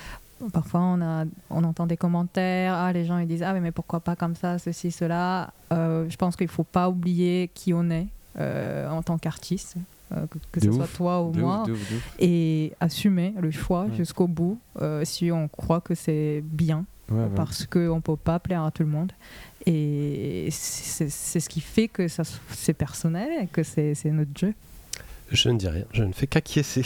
parfois on a on entend des commentaires ah les gens ils disent ah mais pourquoi pas comme ça ceci cela. Je pense qu'il faut pas oublier qui on est en tant qu'artiste que, que ce soit toi ou De ouf, moi de ouf, de ouf. et assumer le choix Ouais. jusqu'au bout euh, si on croit que c'est bien Ouais, ouais. parce qu'on ne peut pas plaire à tout le monde et c'est c'est ce qui fait que c'est personnel et que c'est c'est notre jeu Je ne dis rien, je ne fais qu'acquiescer.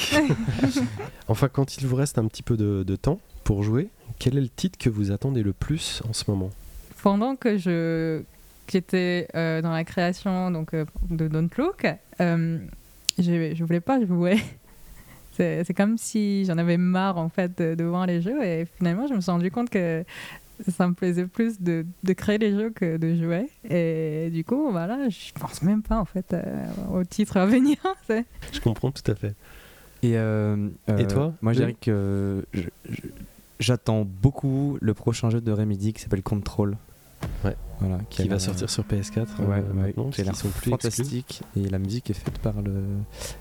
enfin, quand il vous reste un petit peu de, de temps pour jouer, quel est le titre que vous attendez le plus en ce moment? Pendant que je j'étais euh, dans la création donc euh, de Don't Look euh, je je voulais pas jouer c'est c'est comme si j'en avais marre en fait de, de voir les jeux et finalement je me suis rendu compte que ça me plaisait plus de, de créer les jeux que de jouer et du coup voilà je pense même pas en fait euh, au titre à venir Je comprends tout à fait. Et, euh, Et euh, toi, Moi, je dirais que j'attends beaucoup le prochain jeu de Remedy qui s'appelle Control. Ouais. Voilà, Qui, a va l'air- sortir sur PS4 Ouais, euh, ouais, maintenant, qui a l'air exclus. fantastique et la musique est faite par le,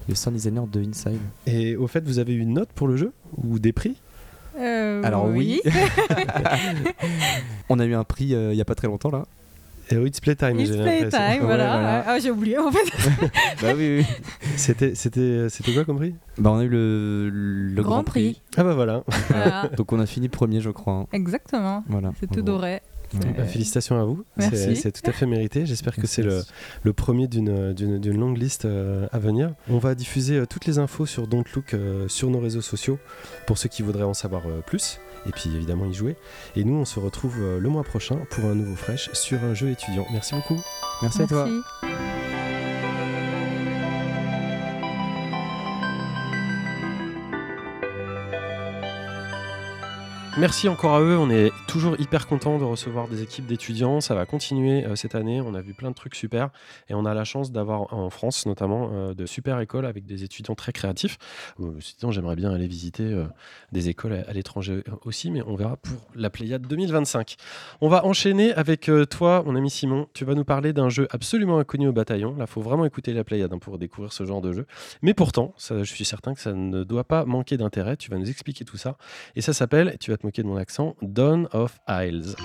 le sound designer de Inside. Et au fait, vous avez eu une note pour le jeu Ou des prix? Euh, Alors oui, on a eu un prix euh, il y a pas très longtemps là. Et oui, It's Playtime, It's j'ai l'impression. Playtime, Ouais, voilà. voilà. Ah, j'ai oublié en fait. bah oui, oui. C'était, c'était, c'était quoi comme prix? Bah on a eu le, le Grand grand, prix. Ah bah voilà. Voilà. Donc on a fini premier je crois. hein. Exactement. Voilà. C'est tout gros. doré. Bah, félicitations à vous. C'est, tout à fait mérité. J'espère que c'est le, le premier d'une, longue liste euh, à venir. On va diffuser euh, toutes les infos sur Don't Look euh, sur nos réseaux sociaux pour ceux qui voudraient en savoir euh, plus et puis évidemment y jouer. Et nous, on se retrouve euh, le mois prochain pour un nouveau Fresh sur un jeu étudiant. Merci beaucoup. Merci à toi. Merci. Encore à eux, on est toujours hyper content de recevoir des équipes d'étudiants, ça va continuer euh, cette année, on a vu plein de trucs super et on a la chance d'avoir en France notamment euh, de super écoles avec des étudiants très créatifs. Euh, j'aimerais bien aller visiter des écoles à, l'étranger aussi, mais on verra pour la Pléiade 2025. On va enchaîner avec toi, mon ami Simon, tu vas nous parler d'un jeu absolument inconnu au bataillon, là faut vraiment écouter la Pléiade hein, pour découvrir ce genre de jeu, mais pourtant je suis certain que ça ne doit pas manquer d'intérêt, tu vas nous expliquer tout ça. Et ça s'appelle, tu vas te moquer de mon accent, Dawn of Isles.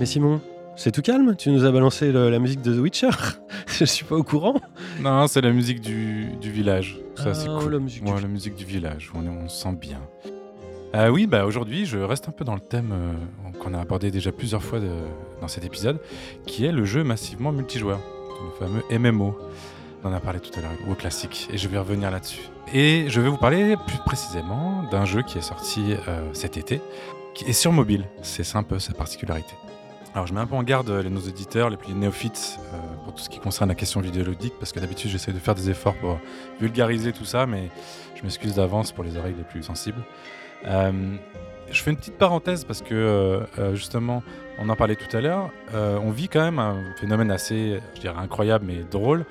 Mais Simon, c'est tout calme? Tu nous as balancé la musique de The Witcher? Je suis pas au courant. Non, c'est la musique du, village. Ça, c'est ah, cool. La musique, la musique du village. On, on se sent bien. Euh, oui, bah aujourd'hui, je reste un peu dans le thème euh, qu'on a abordé déjà plusieurs fois dans cet épisode, qui est le jeu massivement multijoueur, le fameux MMO. On en a parlé tout à l'heure, au classique, et je vais revenir là-dessus. Et je vais vous parler plus précisément d'un jeu qui est sorti euh, cet été, qui est sur mobile. C'est un peu sa particularité. Alors je mets un peu en garde nos auditeurs, les plus néophytes, pour tout ce qui concerne la question vidéoludique, parce que d'habitude j'essaie de faire des efforts pour vulgariser tout ça, mais je m'excuse d'avance pour les oreilles les plus sensibles. Euh, je fais une petite parenthèse parce que euh, euh, justement, on en parlait tout à l'heure, on vit quand même un phénomène assez, je dirais, incroyable mais drôle,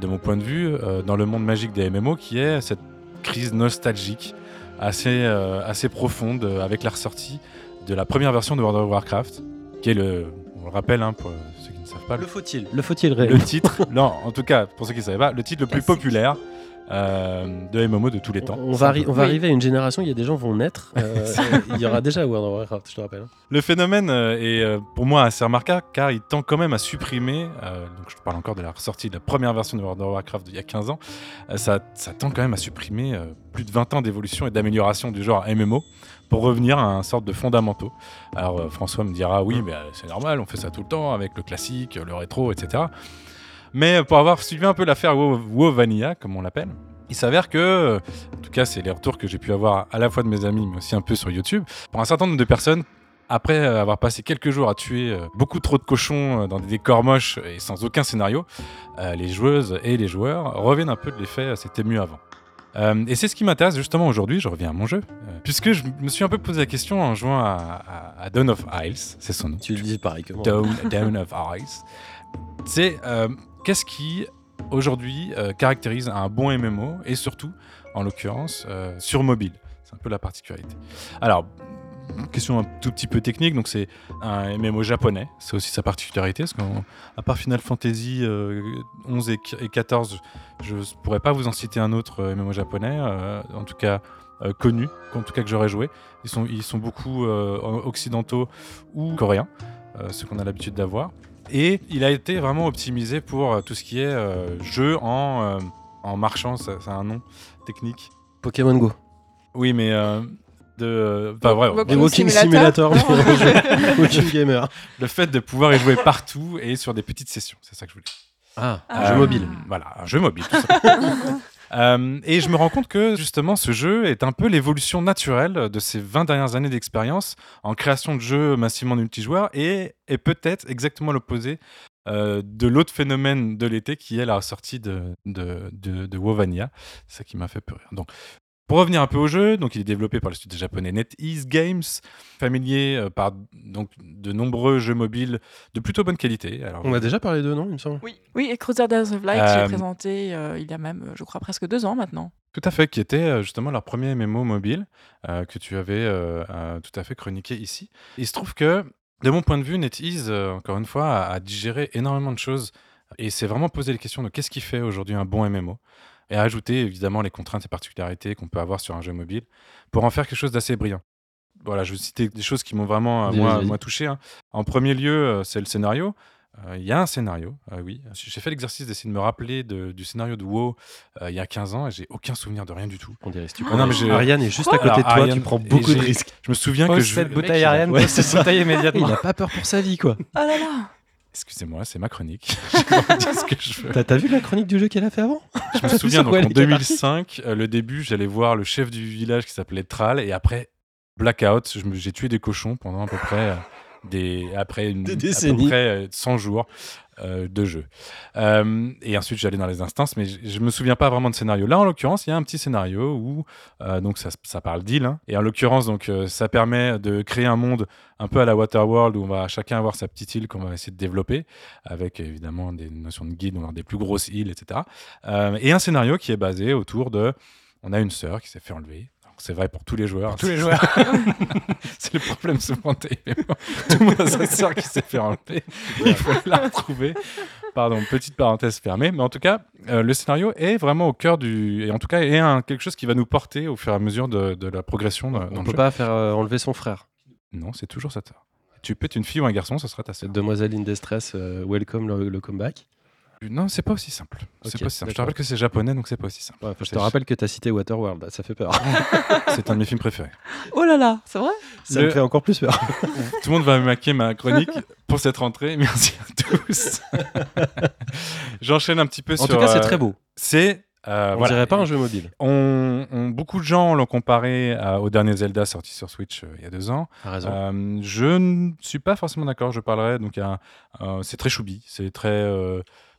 de mon point de vue, dans le monde magique des MMO, qui est cette crise nostalgique assez, assez profonde avec la ressortie de la première version de World of Warcraft, qui est le, on le rappelle hein, pour ceux qui ne savent pas, le faut-il, le faut-il Le titre, non, en tout cas pour ceux qui ne savaient pas, le titre le plus populaire euh, de MMO de tous les temps. On, va, on va arriver à une génération, il y a des gens vont naître. Euh, il y aura déjà World of Warcraft, je te rappelle. Le phénomène euh, est pour moi assez remarquable car il tend quand même à supprimer, donc je parle encore de la sortie de la première version de World of Warcraft il y a 15 ans, ça, ça, tend quand même à supprimer plus de 20 ans d'évolution et d'amélioration du genre MMO pour revenir à un sorte de fondamentaux. Alors François me dira oui mais c'est normal, on fait ça tout le temps avec le classique, le rétro, etc. Mais pour avoir suivi un peu l'affaire WoW, Vanilla, comme on l'appelle, il s'avère que, en tout cas, c'est les retours que j'ai pu avoir à la fois de mes amis, mais aussi un peu sur YouTube, pour un certain nombre de personnes, après avoir passé quelques jours à tuer euh, beaucoup trop de cochons euh, dans des décors moches et sans aucun scénario, euh, les joueuses et les joueurs reviennent un peu de l'effet c'était mieux avant. Et c'est ce qui m'intéresse justement aujourd'hui, je reviens à mon jeu, puisque je me suis un peu posé la question en jouant à, Dawn of Isles, c'est son nom. Tu le dis pareil que moi. Dawn, of Isles. C'est Qu'est-ce qui, aujourd'hui, euh, caractérise un bon MMO et surtout, en l'occurrence, euh, sur mobile? C'est un peu la particularité. Alors, question un tout petit peu technique, donc c'est un MMO japonais, c'est aussi sa particularité, parce qu'à part Final Fantasy 11 euh, et, 14, je ne pourrais pas vous en citer un autre MMO japonais, en tout cas connu, en tout cas que j'aurais joué. Ils sont, ils sont beaucoup occidentaux ou coréens, ce qu'on a l'habitude d'avoir. Et il a été vraiment optimisé pour euh, tout ce qui est euh, jeu en, euh, en marchant, ça, a un nom technique. Pokémon Go. Oui, mais de. Enfin, vrai, Walking, Walking Simulator, Walking Gamer. Le fait de pouvoir y jouer partout et sur des petites sessions, c'est ça que je voulais. Ah, un jeu mobile. Voilà, un jeu mobile. Tout Euh, et je me rends compte que justement ce jeu est un peu l'évolution naturelle de ces 20 dernières années d'expérience en création de jeux massivement multijoueurs et est peut-être exactement l'opposé euh, de l'autre phénomène de l'été qui est la sortie de, de, de, de Wovania. C'est ça qui m'a fait peur. Donc pour revenir un peu au jeu, donc il est développé par le studio japonais NetEase Games, familier euh, par donc de nombreux jeux mobiles de plutôt bonne qualité. Alors, On a déjà parlé d'eux, non Il me semble? Oui, oui et Crusaders of Light, euh... présenté euh, il y a même, je crois, presque deux ans maintenant. Tout à fait, qui était euh, justement leur premier MMO mobile que tu avais tout à fait chroniqué ici. Il se trouve que, de mon point de vue, NetEase, encore une fois, a, a digéré énormément de choses et s'est vraiment posé les questions de qu'est-ce qui fait aujourd'hui un bon MMO et ajouter évidemment les contraintes et particularités qu'on peut avoir sur un jeu mobile pour en faire quelque chose d'assez brillant. Voilà, je vais citer des choses qui m'ont vraiment euh, moi, touché. Hein. En premier lieu, euh, c'est le scénario. Euh, il y a un scénario, oui. J'ai fait l'exercice d'essayer de me rappeler du scénario de WoW il y a 15 ans et j'ai aucun souvenir de rien du tout. On dirait stupide. non, mais Ariane est juste à côté de toi, tu prends beaucoup de risques. Je me souviens que je. Cette bouteille Ariane, ouais, bouteille immédiatement. Il n'a pas peur pour sa vie, quoi. Oh là là Excusez-moi, c'est ma chronique. T'as vu la chronique du jeu qu'elle a fait avant? Je me souviens, donc, en 2005, euh, le début, j'allais voir le chef du village qui s'appelait Tral, et après, Blackout, j'ai tué des cochons pendant à peu près euh, des, après une, des décennies. À peu près 100 euh, jours. Euh, de jeu. Euh, et ensuite, j'allais dans les instances, mais je, me souviens pas vraiment de scénario. Là, en l'occurrence, il y a un petit scénario où euh, donc ça, parle d'île, hein. et en l'occurrence, donc ça permet de créer un monde un peu à la Waterworld où on va chacun avoir sa petite île qu'on va essayer de développer, avec évidemment des notions de guide, on a des plus grosses îles, etc. et un scénario qui est basé autour de on a une sœur qui s'est fait enlever, c'est vrai pour tous les joueurs. tous les joueurs. c'est le problème souvent Tout le monde a sa sœur qui s'est fait enlever. Il faut la retrouver. Pardon, petite parenthèse fermée. Mais en tout cas, euh, le scénario est vraiment au cœur du. Et en tout cas, est un, quelque chose qui va nous porter au fur et à mesure de, la progression. on ne peut pas faire euh, enlever son frère. Non, c'est toujours sa sœur. Tu peux être une fille ou un garçon, ce sera ta sœur. Demoiselle in distress, welcome le, comeback. Non, c'est pas aussi simple. C'est pas simple. Je te rappelle que c'est japonais, donc c'est pas aussi simple. je te rappelle que tu as cité Waterworld, ça fait peur. c'est un de mes films préférés. Oh là là, c'est vrai? Ça me fait encore plus peur. Tout le monde va maquer ma chronique pour cette rentrée. Merci à tous. J'enchaîne un petit peu sur. En tout cas, c'est très beau. C'est euh, on dirait pas un jeu mobile. On, beaucoup de gens l'ont comparé au dernier Zelda sorti sur Switch euh, il y a deux ans. Euh, je ne suis pas forcément d'accord. Je parlerai donc c'est très choubi, c'est très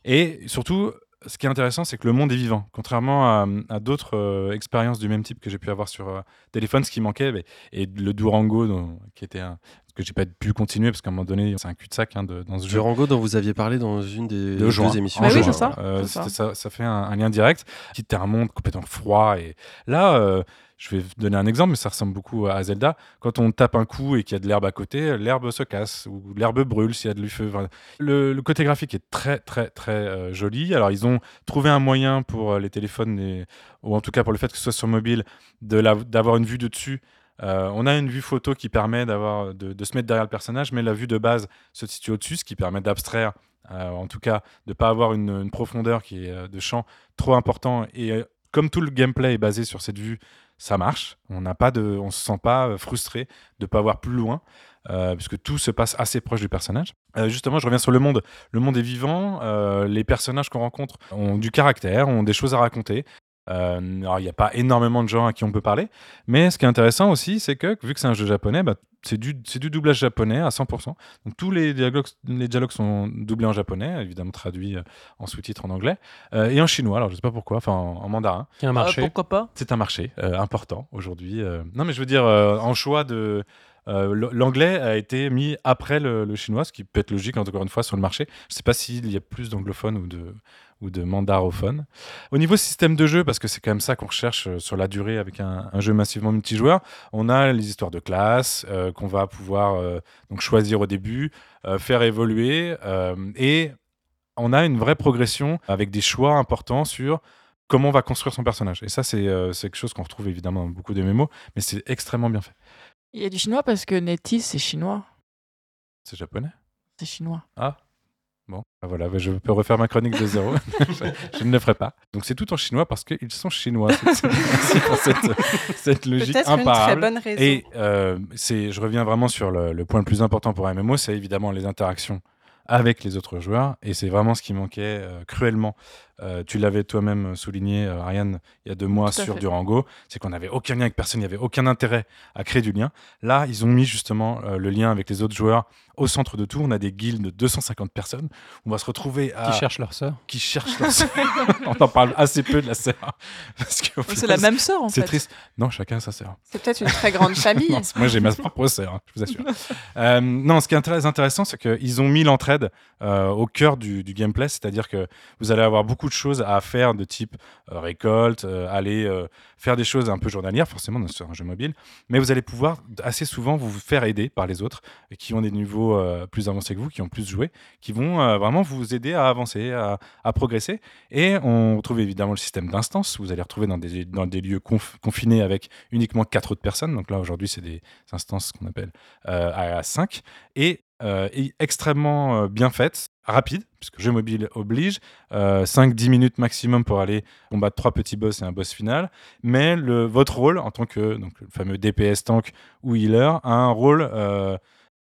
et surtout ce qui est intéressant, c'est que le monde est vivant. Contrairement à, d'autres expériences du même type que j'ai pu avoir sur téléphone, ce qui manquait, et le Durango, qui était un, que j'ai pas pu continuer parce qu'à un moment donné, c'est un cul-de-sac hein, dans ce jeu. Durango dont vous aviez parlé dans une des deux émissions. Ah oui, c'est ça. Euh, ça. ça. fait un, lien direct. Quitte un monde complètement froid. Et là, euh, je vais donner un exemple, mais ça ressemble beaucoup à Zelda. Quand on tape un coup et qu'il y a de l'herbe à côté, l'herbe se casse ou l'herbe brûle s'il y a de feu. le, côté graphique est très, très, très euh, joli. Alors, ils ont trouvé un moyen pour les téléphones, ou en tout cas pour le fait que ce soit sur mobile, d'avoir une vue de dessus euh, on a une vue photo qui permet d'avoir, de, se mettre derrière le personnage, mais la vue de base se situe au-dessus, ce qui permet d'abstraire, euh, en tout cas de ne pas avoir une, profondeur qui est euh, de champ trop important. Et comme tout le gameplay est basé sur cette vue, ça marche. On n'a pas de, on se sent pas frustré de pas voir plus loin. puisque tout se passe assez proche du personnage. justement, je reviens sur le monde. Le monde est vivant, les personnages qu'on rencontre ont du caractère, ont des choses à raconter. Euh, alors, il n'y a pas énormément de gens à qui on peut parler, mais ce qui est intéressant aussi, c'est que vu que c'est un jeu japonais, bah, c'est du, du, doublage japonais à 100%. Donc tous les dialogues, les dialogues sont doublés en japonais, évidemment traduits euh, en sous-titres en anglais, euh, et en chinois, alors je sais pas pourquoi, enfin en, mandarin. C'est un marché. pourquoi pas? C'est un marché important aujourd'hui. non mais je veux dire, en choix de... l'anglais a été mis après le, chinois, ce qui peut être logique encore une fois sur le marché. Je ne sais pas s'il y a plus d'anglophones ou de, ou de mandarophone. Au niveau système de jeu, parce que c'est quand même ça qu'on recherche euh, sur la durée avec un, jeu massivement multijoueur, on a les histoires de classe euh, qu'on va pouvoir euh, donc choisir au début, faire évoluer, et on a une vraie progression avec des choix importants sur comment on va construire son personnage. Et ça, c'est quelque chose qu'on retrouve évidemment dans beaucoup de mémos, mais c'est extrêmement bien fait. Il y a du chinois parce que Netis, c'est chinois. C'est japonais? C'est chinois. Ah Bon, bah voilà, bah je peux refaire ma chronique de zéro. je, ne le ferai pas. Donc c'est tout en chinois parce qu'ils sont chinois. Merci pour cette, logique imparable. Une très bonne raison. Et euh, je reviens vraiment sur le, le, point le plus important pour un MMO, c'est évidemment les interactions avec les autres joueurs. Et c'est vraiment ce qui manquait euh, cruellement. Euh, tu l'avais toi-même souligné, euh, Ariane, il y a deux mois sur Durango. C'est qu'on n'avait aucun lien avec personne, il n'y avait aucun intérêt à créer du lien. Là, ils ont mis justement le lien avec les autres joueurs au centre de tout. On a des guildes de 250 personnes. On va se retrouver à. Qui cherchent leur sœur. Qui cherchent leur sœur. on en parle assez peu de la sœur. C'est la même sœur en fait. C'est triste. Non, chacun a sa sœur. C'est peut-être une très grande famille. moi, j'ai ma propre sœur, hein, je vous assure. non, ce qui est très intéressant, c'est qu'ils ont mis l'entraide euh, au cœur du, gameplay, c'est-à-dire que vous allez avoir beaucoup de choses à faire de type euh, récolte, euh, aller faire des choses un peu journalières, forcément sur un jeu mobile, mais vous allez pouvoir assez souvent vous faire aider par les autres qui ont des niveaux plus avancés que vous, qui ont plus joué, qui vont vraiment vous aider à avancer, à, progresser. Et on retrouve évidemment le système d'instance, vous allez retrouver dans des, lieux confinés avec uniquement quatre autres personnes. Donc là, aujourd'hui, c'est des instances qu'on appelle à 5. Et euh, extrêmement euh, bien faite, rapide, puisque jeu mobile oblige, 5-10 euh, minutes maximum pour aller combattre trois petits boss et un boss final. Mais le, votre rôle en tant que donc, le fameux DPS tank ou healer a un rôle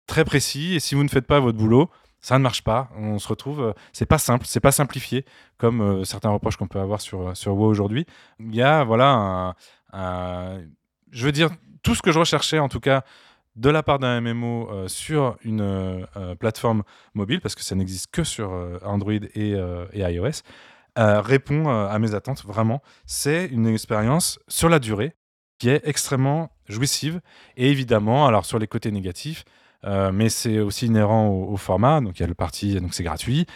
très précis, et si vous ne faites pas votre boulot, ça ne marche pas. On se retrouve, c'est pas simple, c'est pas simplifié comme certains reproches qu'on peut avoir sur sur WoW aujourd'hui. Il y a voilà je veux dire tout ce que je recherchais en tout cas de la part d'un MMO euh, sur une euh, euh, plateforme mobile, parce que ça n'existe que sur Android et, iOS, répond à mes attentes vraiment. C'est une expérience sur la durée qui est extrêmement jouissive et évidemment, alors sur les côtés négatifs, mais c'est aussi inhérent au, format. Donc il y a le parti, donc c'est gratuit,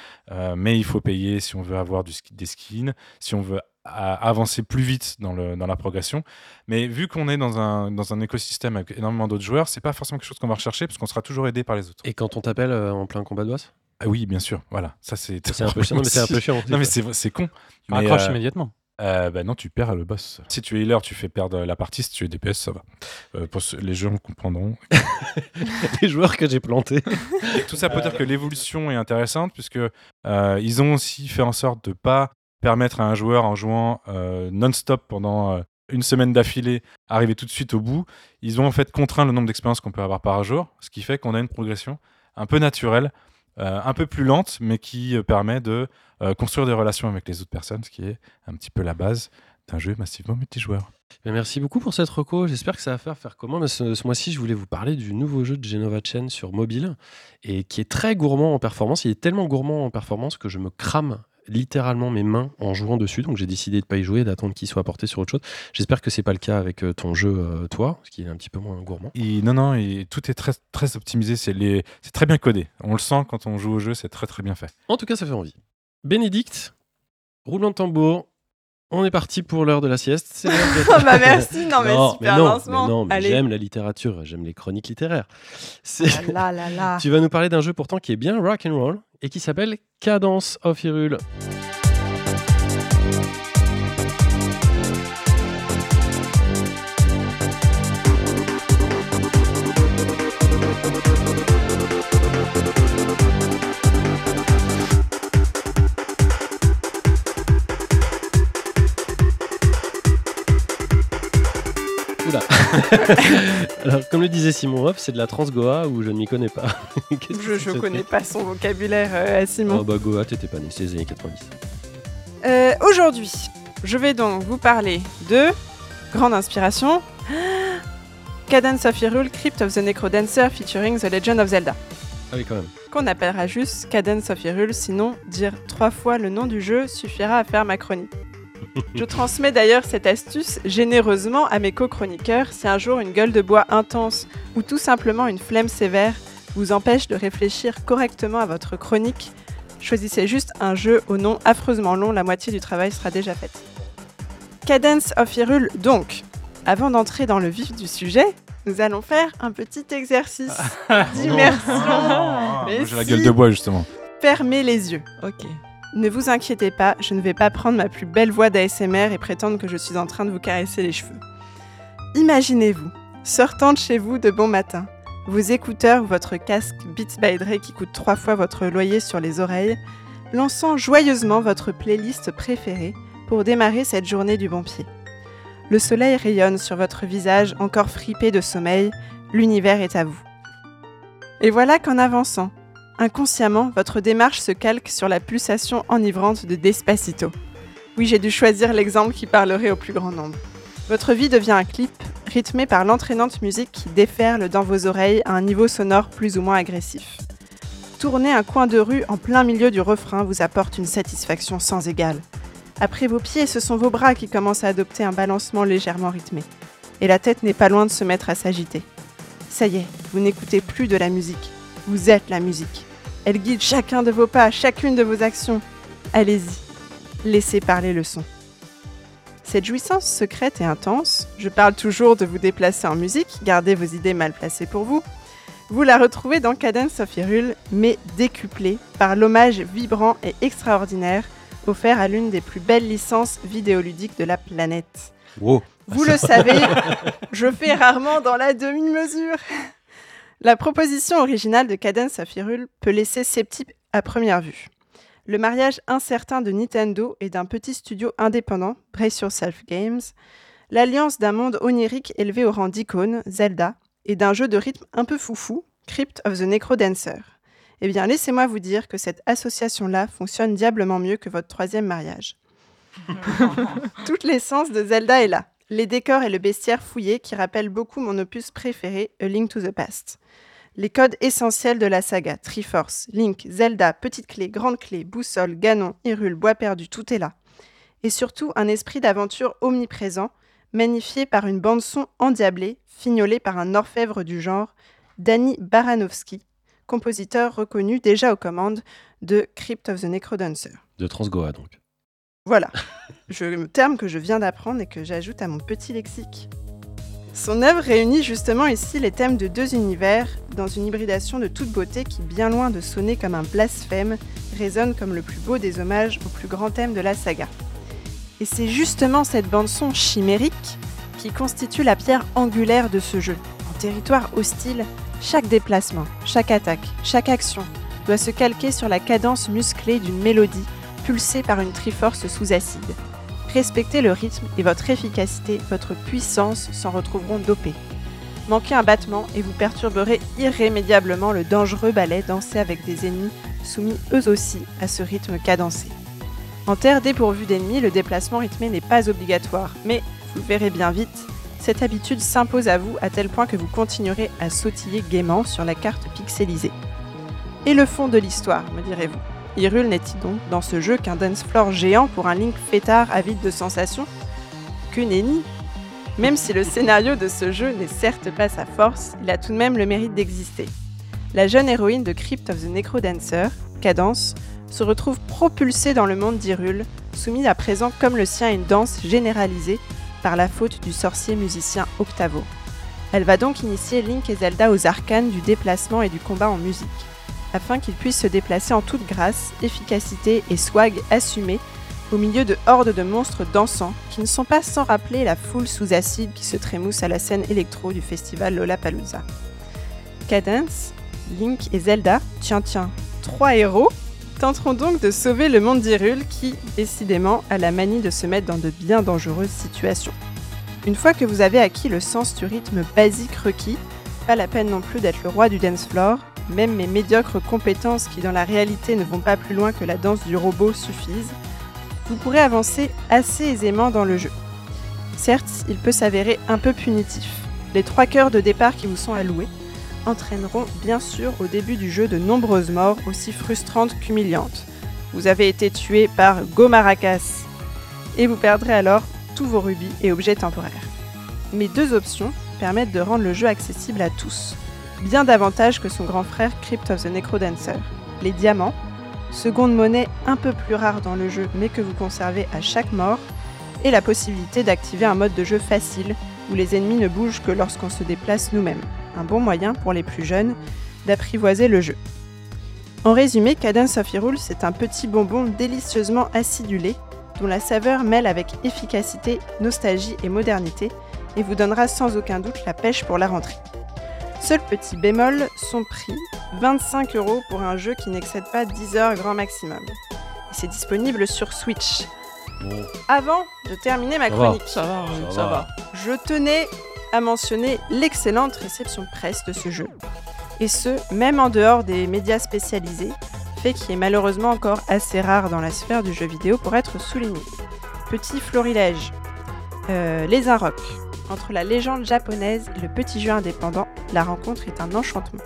mais il faut payer si on veut avoir des skins, si on veut à avancer plus vite dans, le, dans la progression. Mais vu qu'on est dans un, dans un écosystème avec énormément d'autres joueurs, c'est pas forcément quelque chose qu'on va rechercher parce qu'on sera toujours aidé par les autres. Et quand on t'appelle euh, en plein combat de boss? Ah oui, bien sûr. Voilà, ça c'est. C'est un peu chiant. mais c'est un peu chiant. non mais c'est con. Tu raccroches euh, immédiatement. euh, bah non, tu perds le boss. Si tu es healer, tu fais perdre la partie. Si tu es DPS, ça va. Euh, pour les gens comprendront. les joueurs que j'ai plantés. tout ça pour dire que l'évolution est intéressante, puisque euh, ils ont aussi fait en sorte de pas permettre à un joueur en jouant non-stop pendant une semaine d'affilée arriver tout de suite au bout. Ils ont en fait contraint le nombre d'expériences qu'on peut avoir par jour, ce qui fait qu'on a une progression un peu naturelle euh, un peu plus lente, mais qui euh, permet de euh, construire des relations avec les autres personnes, ce qui est un petit peu la base d'un jeu massivement multijoueur. Merci beaucoup pour cette reco. J'espère que ça va faire faire comment. ce, ce mois-ci, je voulais vous parler du nouveau jeu de Genova Chain sur mobile et qui est très gourmand en performance. Il est tellement gourmand en performance que je me crame littéralement mes mains en jouant dessus. Donc j'ai décidé de ne pas y jouer, d'attendre qu'il soit porté sur autre chose. J'espère que c'est pas le cas avec euh, ton jeu, euh, toi, parce qu'il est un petit peu moins gourmand. non, non, et tout est très, très optimisé. C'est les... très bien codé. On le sent quand on joue au jeu, c'est très très bien fait. En tout cas, ça fait envie. Bénédicte, roulement de tambour, on est parti pour l'heure de la sieste. C'est oh bah merci, non mais super lancement. non, mais j'aime la littérature, j'aime les chroniques littéraires. Ah là, là, là. tu vas nous parler d'un jeu pourtant qui est bien rock and roll et qui s'appelle Cadence of Hyrule. Alors, comme le disait Simon Hoff, c'est de la trans Goa où je ne m'y connais pas. je ne connais pas son vocabulaire, euh, Simon. Oh bah Goa, t'étais pas né, c'est les années 90. Euh, aujourd'hui, je vais donc vous parler de grande inspiration Cadence of Hyrule, Crypt of the Necrodancer featuring The Legend of Zelda. Ah oui, quand même. Qu'on appellera juste Cadence of Hyrule, sinon dire trois fois le nom du jeu suffira à faire ma chronique. Je transmets d'ailleurs cette astuce généreusement à mes co-chroniqueurs si un jour une gueule de bois intense ou tout simplement une flemme sévère vous empêche de réfléchir correctement à votre chronique. Choisissez juste un jeu au nom affreusement long, la moitié du travail sera déjà faite. Cadence of Hyrule donc. Avant d'entrer dans le vif du sujet, nous allons faire un petit exercice d'immersion. J'ai la gueule de bois justement. Fermez les yeux. Ok. Ne vous inquiétez pas, je ne vais pas prendre ma plus belle voix d'ASMR et prétendre que je suis en train de vous caresser les cheveux. Imaginez-vous, sortant de chez vous de bon matin, vos écouteurs ou votre casque Beats by Dre qui coûte trois fois votre loyer sur les oreilles, lançant joyeusement votre playlist préférée pour démarrer cette journée du bon pied. Le soleil rayonne sur votre visage encore fripé de sommeil, l'univers est à vous. Et voilà qu'en avançant, Inconsciemment, votre démarche se calque sur la pulsation enivrante de Despacito. Oui, j'ai dû choisir l'exemple qui parlerait au plus grand nombre. Votre vie devient un clip, rythmé par l'entraînante musique qui déferle dans vos oreilles à un niveau sonore plus ou moins agressif. Tourner un coin de rue en plein milieu du refrain vous apporte une satisfaction sans égale. Après vos pieds, ce sont vos bras qui commencent à adopter un balancement légèrement rythmé. Et la tête n'est pas loin de se mettre à s'agiter. Ça y est, vous n'écoutez plus de la musique. Vous êtes la musique. Elle guide chacun de vos pas, chacune de vos actions. Allez-y, laissez parler le son. Cette jouissance secrète et intense, je parle toujours de vous déplacer en musique, gardez vos idées mal placées pour vous, vous la retrouvez dans Cadence of Hyrule, mais décuplée par l'hommage vibrant et extraordinaire offert à l'une des plus belles licences vidéoludiques de la planète. Wow. Vous le savez, je fais rarement dans la demi-mesure. La proposition originale de Cadence of Hyrule peut laisser sceptique à première vue. Le mariage incertain de Nintendo et d'un petit studio indépendant, Brace Yourself Games, l'alliance d'un monde onirique élevé au rang d'icône, Zelda, et d'un jeu de rythme un peu foufou, Crypt of the Necrodancer. Eh bien, laissez-moi vous dire que cette association-là fonctionne diablement mieux que votre troisième mariage. Toute l'essence de Zelda est là. Les décors et le bestiaire fouillé qui rappellent beaucoup mon opus préféré, A Link to the Past. Les codes essentiels de la saga, Triforce, Link, Zelda, Petite Clé, Grande Clé, Boussole, Ganon, Hyrule, Bois Perdu, tout est là. Et surtout un esprit d'aventure omniprésent, magnifié par une bande-son endiablée, fignolée par un orfèvre du genre, Danny Baranowski, compositeur reconnu déjà aux commandes de Crypt of the Necrodancer. De Transgoa donc. Voilà, je, terme que je viens d'apprendre et que j'ajoute à mon petit lexique. Son œuvre réunit justement ici les thèmes de deux univers dans une hybridation de toute beauté qui, bien loin de sonner comme un blasphème, résonne comme le plus beau des hommages au plus grand thème de la saga. Et c'est justement cette bande-son chimérique qui constitue la pierre angulaire de ce jeu. En territoire hostile, chaque déplacement, chaque attaque, chaque action doit se calquer sur la cadence musclée d'une mélodie pulsée par une triforce sous acide. Respectez le rythme et votre efficacité, votre puissance s'en retrouveront dopées. Manquez un battement et vous perturberez irrémédiablement le dangereux ballet dansé avec des ennemis soumis eux aussi à ce rythme cadencé. En terre dépourvue d'ennemis, le déplacement rythmé n'est pas obligatoire, mais vous verrez bien vite, cette habitude s'impose à vous à tel point que vous continuerez à sautiller gaiement sur la carte pixelisée. Et le fond de l'histoire, me direz-vous? Hyrule n'est-il donc dans ce jeu qu'un dance floor géant pour un Link fêtard avide de sensations Que nenni Même si le scénario de ce jeu n'est certes pas sa force, il a tout de même le mérite d'exister. La jeune héroïne de Crypt of the Necrodancer, Cadence, se retrouve propulsée dans le monde d'Hyrule, soumise à présent comme le sien à une danse généralisée par la faute du sorcier musicien Octavo. Elle va donc initier Link et Zelda aux arcanes du déplacement et du combat en musique afin qu'ils puissent se déplacer en toute grâce, efficacité et swag assumés au milieu de hordes de monstres dansants qui ne sont pas sans rappeler la foule sous acide qui se trémousse à la scène électro du festival Lollapalooza. Cadence, Link et Zelda, tiens tiens, trois héros, tenteront donc de sauver le monde d'Hyrule qui, décidément, a la manie de se mettre dans de bien dangereuses situations. Une fois que vous avez acquis le sens du rythme basique requis, pas la peine non plus d'être le roi du dance floor, même mes médiocres compétences qui dans la réalité ne vont pas plus loin que la danse du robot suffisent, vous pourrez avancer assez aisément dans le jeu. Certes, il peut s'avérer un peu punitif. Les trois cœurs de départ qui vous sont alloués entraîneront bien sûr au début du jeu de nombreuses morts aussi frustrantes qu'humiliantes. Vous avez été tué par Gomaracas et vous perdrez alors tous vos rubis et objets temporaires. Mes deux options permettent de rendre le jeu accessible à tous, bien davantage que son grand frère Crypt of the Necrodancer. Les diamants, seconde monnaie un peu plus rare dans le jeu mais que vous conservez à chaque mort, et la possibilité d'activer un mode de jeu facile où les ennemis ne bougent que lorsqu'on se déplace nous-mêmes. Un bon moyen pour les plus jeunes d'apprivoiser le jeu. En résumé, Cadence of Hyrule, c'est un petit bonbon délicieusement acidulé dont la saveur mêle avec efficacité, nostalgie et modernité et vous donnera sans aucun doute la pêche pour la rentrée. Seul petit bémol, son prix, 25 euros pour un jeu qui n'excède pas 10 heures grand maximum. Et c'est disponible sur Switch. Avant de terminer ma chronique, je tenais à mentionner l'excellente réception presse de ce jeu. Et ce, même en dehors des médias spécialisés, fait qui est malheureusement encore assez rare dans la sphère du jeu vidéo pour être souligné. Petit florilège. Euh, les Inrocks, entre la légende japonaise et le petit jeu indépendant, la rencontre est un enchantement.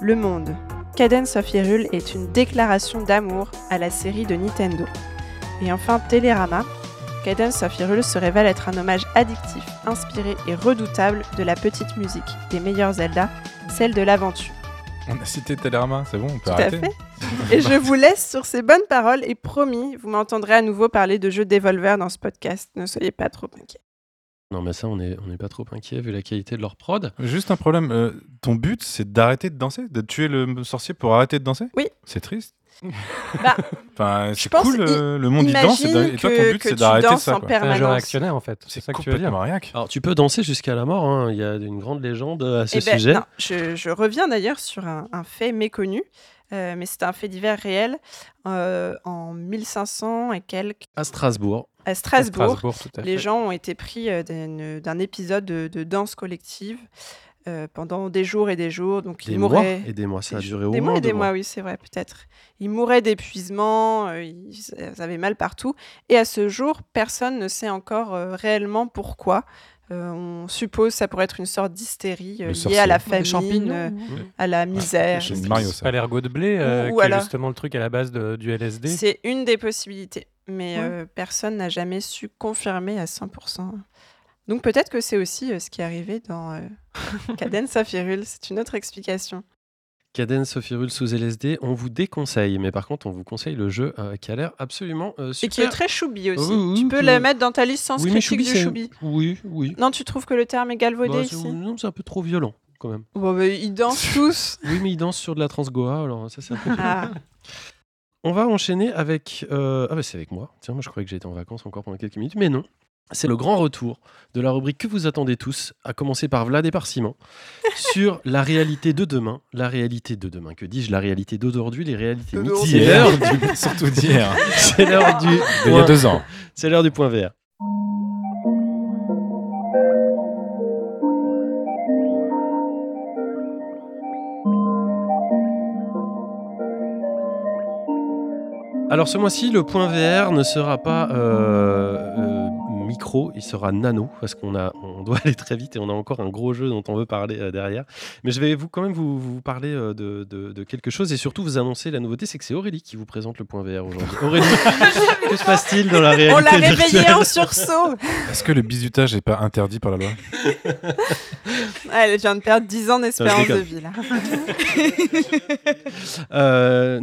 Le monde. Cadence of Hyrule est une déclaration d'amour à la série de Nintendo. Et enfin Télérama. Cadence of Hyrule se révèle être un hommage addictif, inspiré et redoutable de la petite musique des meilleurs Zelda, celle de l'aventure. On a cité Télérama, c'est bon, on peut Tout à arrêter. fait. Et je vous laisse sur ces bonnes paroles et promis, vous m'entendrez à nouveau parler de jeux Devolver dans ce podcast. Ne soyez pas trop inquiets. Non, mais ça, on n'est on est pas trop inquiet vu la qualité de leur prod. Juste un problème, euh, ton but c'est d'arrêter de danser De tuer le sorcier pour arrêter de danser? Oui. C'est triste. Bah, Enfin, je c'est pense, cool, i- euh, le monde il danse, et, toi ton but c'est tu d'arrêter ça. C'est un jeu réactionnaire en fait. C'est ça que tu veux dire. complètement réac. Alors, tu peux danser jusqu'à la mort. hein. Il y a une grande légende à ce Eh ben, sujet. non, je, je reviens d'ailleurs sur un, un fait méconnu, euh, mais c'est un fait divers réel. Euh, en 1500 et quelques, À Strasbourg. À Strasbourg, Strasbourg, tout à les gens ont été pris euh, d'une- d'un épisode de, de danse collective euh, pendant des jours et des jours. Donc Des ils mois mouraient. et des mois. Ça a duré au Des mois et des mois, oui, c'est vrai, peut-être. Ils mouraient d'épuisement, euh, ils, avaient mal partout. Et à ce jour, personne ne sait encore euh, réellement pourquoi. Euh, on suppose que ça pourrait être une sorte d'hystérie euh, liée à la famine, euh, à la misère. Chez etc. Mario ça. Pas l'ergot de blé, euh, Ou qui alors- est justement le truc à la base de- du LSD. C'est une des possibilités, mais Ouais. euh, personne n'a jamais su confirmer à 100%. Donc peut-être que c'est aussi euh, ce qui est arrivé dans euh, Cadence of Hyrule, c'est une autre explication. Cadence of Hyrule sous LSD, on vous déconseille, mais par contre, on vous conseille le jeu euh, qui a l'air absolument euh, Et super. qui est très choubi aussi. Oui, tu peux que- le mettre dans ta liste sans critique Choubi, du choubi. Oui, oui. Non, tu trouves que le terme est galvaudé Bah, c'est- ici non, c'est un peu trop violent quand même. Bon, bah, Ils dansent tous. Oui, mais il danse sur de la transgoa, alors ça c'est un peu. Ah. On va enchaîner avec. Euh, ah, bah c'est avec moi. Tiens, moi je croyais que j'étais en vacances encore pendant quelques minutes, mais non. C'est le grand retour de la rubrique que vous attendez tous, à commencer par Vlad et par Simon, sur la réalité de demain. La réalité de demain, que dis-je La réalité d'aujourd'hui, les réalités C'est l'heure du. Surtout d'hier. C'est l'heure du. Il y a deux ans. C'est l'heure du point vert. Alors ce mois-ci, le point VR ne sera pas euh, micro, il sera nano, parce qu'on a, on doit aller très vite et on a encore un gros jeu dont on veut parler euh, derrière. Mais je vais vous, quand même vous, vous parler de, de, quelque chose et surtout vous annoncer la nouveauté, c'est que c'est Aurélie qui vous présente le point VR aujourd'hui. Aurélie, que se passe-t-il dans la réalité On l'a réveillée en sursaut Est-ce que le bizutage n'est pas interdit par la loi? Elle vient de perdre 10 ans d'espérance de vie.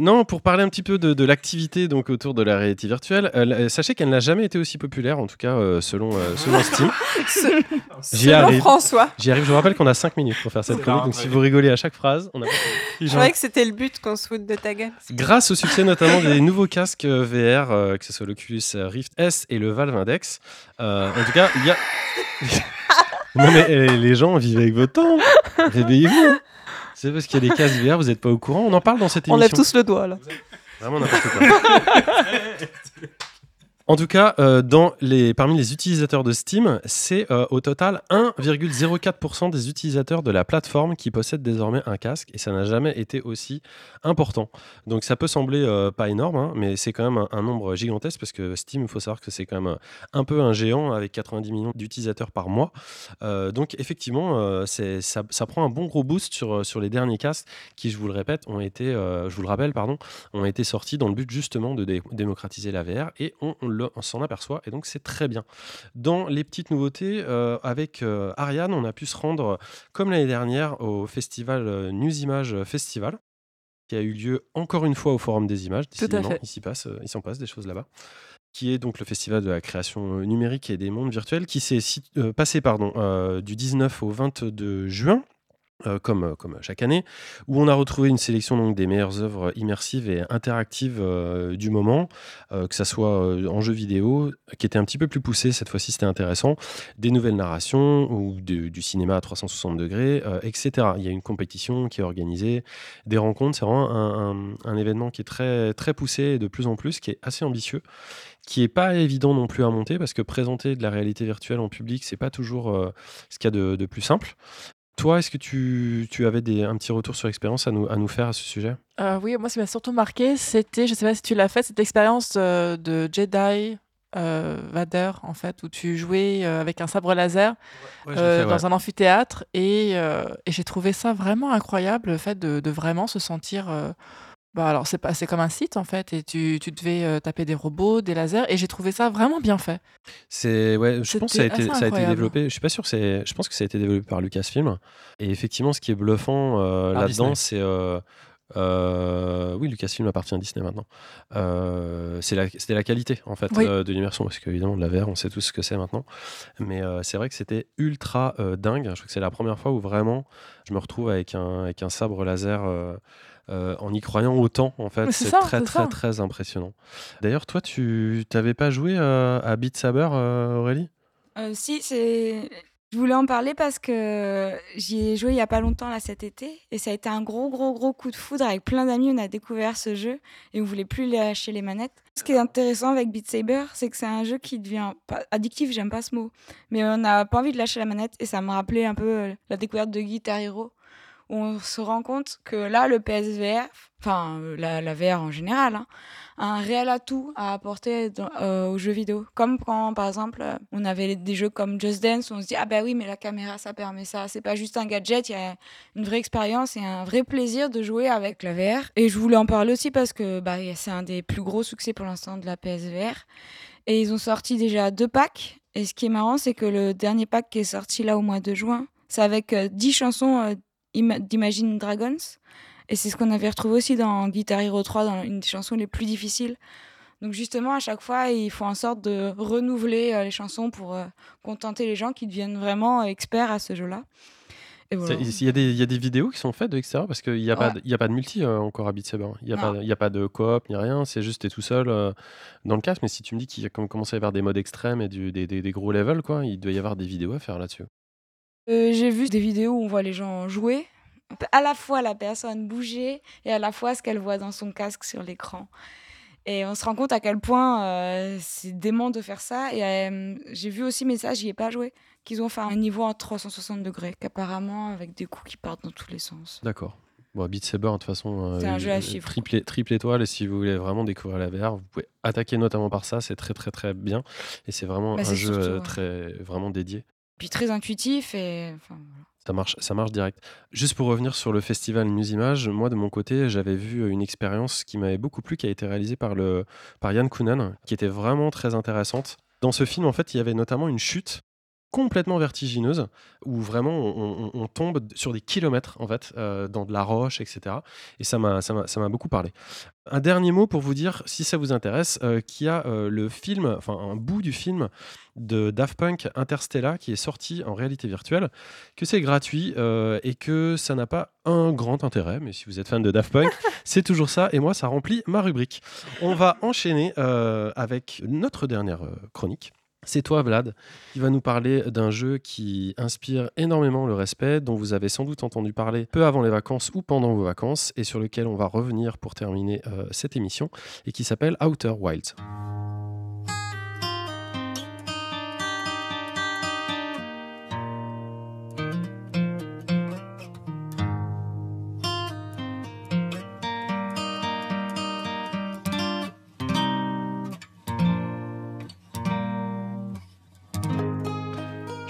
non, pour parler un petit peu de, de l'activité donc autour de la réalité virtuelle, sachez qu'elle n'a jamais été aussi populaire, en tout cas selon, selon Steam. J'y arrive. François. J'y arrive. Je vous rappelle qu'on a 5 minutes pour faire cette chronique, donc si vous rigolez à chaque phrase, on a. Je croyais que c'était le but qu'on se foute de ta gueule. Grâce au succès notamment des nouveaux casques VR, que ce soit l'Oculus Rift S et le Valve Index, en tout cas, il y a. non mais les gens vivent avec votre temps. Réveillez-vous. C'est parce qu'il y a des casques VR, vous n'êtes pas au courant. On en parle dans cette émission. On lève tous le doigt là. Vraiment n'importe quoi. En tout cas, euh, parmi les utilisateurs de Steam, c'est euh, au total 1,04% des utilisateurs de la plateforme qui possèdent désormais un casque et ça n'a jamais été aussi important. Donc ça peut sembler euh, pas énorme, hein, mais c'est quand même un, nombre gigantesque parce que Steam, il faut savoir que c'est quand même un peu un géant avec 90 millions d'utilisateurs par mois. donc effectivement, ça, prend un bon gros boost sur, les derniers casques qui, je vous le répète, ont été, je vous le rappelle, pardon, ont été sortis dans le but justement de démocratiser la VR et on on s'en aperçoit et donc c'est très bien. Dans les petites nouveautés, euh, avec euh, Ariane, on a pu se rendre, comme l'année dernière, au festival euh, News Image Festival, qui a eu lieu encore une fois au Forum des Images. Il s'y passe, il s'en passe des choses là-bas qui est donc le festival de la création numérique et des mondes virtuels, qui s'est passé pardon, du 19 au 22 juin euh, comme, euh, comme chaque année, où on a retrouvé une sélection des meilleures œuvres immersives et interactives euh, du moment, que ce soit en jeu vidéo, qui était un petit peu plus poussé, cette fois-ci c'était intéressant, des nouvelles narrations ou du cinéma à 360 degrés, etc. Il y a une compétition qui est organisée, des rencontres, c'est vraiment un, événement qui est très, très poussé et de plus en plus, qui est assez ambitieux qui est pas évident non plus à monter parce que présenter de la réalité virtuelle en public, c'est pas toujours ce qu'il y a de, plus simple. Toi, est-ce que tu, tu avais des, un petit retour sur l'expérience à nous, à nous faire à ce sujet? Euh, Oui, moi, ce qui m'a surtout marqué, c'était, je ne sais pas si tu l'as fait, cette expérience euh, de Jedi euh, Vader, en fait, où tu jouais euh, avec un sabre laser dans un amphithéâtre. Et, et j'ai trouvé ça vraiment incroyable, le fait de, de vraiment se sentir bah, alors c'est pas c'est comme un site en fait et tu tu devais, taper des robots, des lasers et j'ai trouvé ça vraiment bien fait. C'est ouais, je pense que ça a été ça a été développé, je suis pas sûr c'est je pense que ça a été développé par Lucasfilm et effectivement ce qui est bluffant, là-dedans c'est, oui Lucasfilm appartient à Disney maintenant. c'est la c'était la qualité en fait, de l'immersion parce qu'évidemment de la VR on sait tous ce que c'est maintenant. Mais, c'est vrai que c'était ultra, dingue. Je crois que c'est la première fois où vraiment je me retrouve avec un avec un sabre laser, euh, en y croyant autant, en fait. C'est très, très, très impressionnant. D'ailleurs, toi, tu n'avais pas joué euh, à Beat Saber, euh, Aurélie? Si, c'est. Je voulais en parler parce que j'y ai joué il y a pas longtemps là cet été et ça a été un gros gros gros coup de foudre avec plein d'amis on a découvert ce jeu et on voulait plus lâcher les manettes. Ce qui est intéressant avec Beat Saber, c'est que c'est un jeu qui devient pas addictif, j'aime pas ce mot, mais on n'a pas envie de lâcher la manette et ça me rappelait un peu la découverte de Guitar Hero on se rend compte que là, le PSVR, enfin la, la VR en général, hein, a un réel atout à apporter euh, aux jeux vidéo. Comme quand, par exemple, on avait des jeux comme Just Dance, où on se dit ah bah oui, mais la caméra ça permet ça. C'est pas juste un gadget, il y a une vraie expérience et un vrai plaisir de jouer avec la VR. Et je voulais en parler aussi parce que bah, c'est un des plus gros succès pour l'instant de la PSVR. Et ils ont sorti déjà deux packs. Et ce qui est marrant, c'est que le dernier pack qui est sorti là au mois de juin, c'est avec 10 euh, chansons euh, d'Imagine Dragons. Et c'est ce qu'on avait retrouvé aussi dans Guitar Hero 3, dans une des chansons les plus difficiles. Donc justement, à chaque fois, ils font en sorte de renouveler euh, les chansons pour euh, contenter les gens qui deviennent vraiment experts à ce jeu-là. Il y, a des, y a des vidéos qui sont faites de l'extérieur parce qu'il n'y a, pas de, a pas de multi euh, encore à Beat Saber. Il n'y a, pas, a pas de coop ni rien. C'est juste, tu es tout seul euh, dans le casque. Mais si tu me dis qu'il y a commencé à y avoir des modes extrêmes et du, des, des, gros levels, quoi, il doit y avoir des vidéos à faire là-dessus. Euh, j'ai vu des vidéos où on voit les gens jouer. À la fois la personne bouger et à la fois ce qu'elle voit dans son casque sur l'écran. Et on se rend compte à quel point c'est dément de faire ça. Et j'ai vu aussi, mais ça, j'y ai pas joué qu'ils ont fait un niveau en 360 degrés, qu'apparemment, avec des coups qui partent dans tous les sens. D'accord. Bon, Beat Saber, de toute façon, euh, un jeu à chiffres. Triple, triple, étoile. Et si vous voulez vraiment découvrir la VR, vous pouvez attaquer notamment par ça. C'est très, très, très bien. Et c'est vraiment bah, un jeu euh, très, vraiment dédié. Puis très intuitif et. Ça marche, ça marche direct. Juste pour revenir sur le festival News Image, moi de mon côté, j'avais vu une expérience qui m'avait beaucoup plu, qui a été réalisée par, le, par Yann Kounen, qui était vraiment très intéressante. Dans ce film, en fait, il y avait notamment une chute complètement vertigineuse où vraiment on, tombe sur des kilomètres en fait euh, dans de la roche etc et ça m'a ça m'a beaucoup parlé. Un dernier mot pour vous dire si ça vous intéresse euh, qu'il y a euh, le film enfin un bout du film de Daft Punk Interstellar qui est sorti en réalité virtuelle que c'est gratuit et que ça n'a pas un grand intérêt mais si vous êtes fan de Daft Punk c'est toujours ça et moi ça remplit ma rubrique. On va enchaîner avec notre dernière chronique c'est toi, Vlad, qui va nous parler d'un jeu qui inspire énormément le respect, dont vous avez sans doute entendu parler peu avant les vacances ou pendant vos vacances, et sur lequel on va revenir pour terminer euh, cette émission, et qui s'appelle Outer Wilds.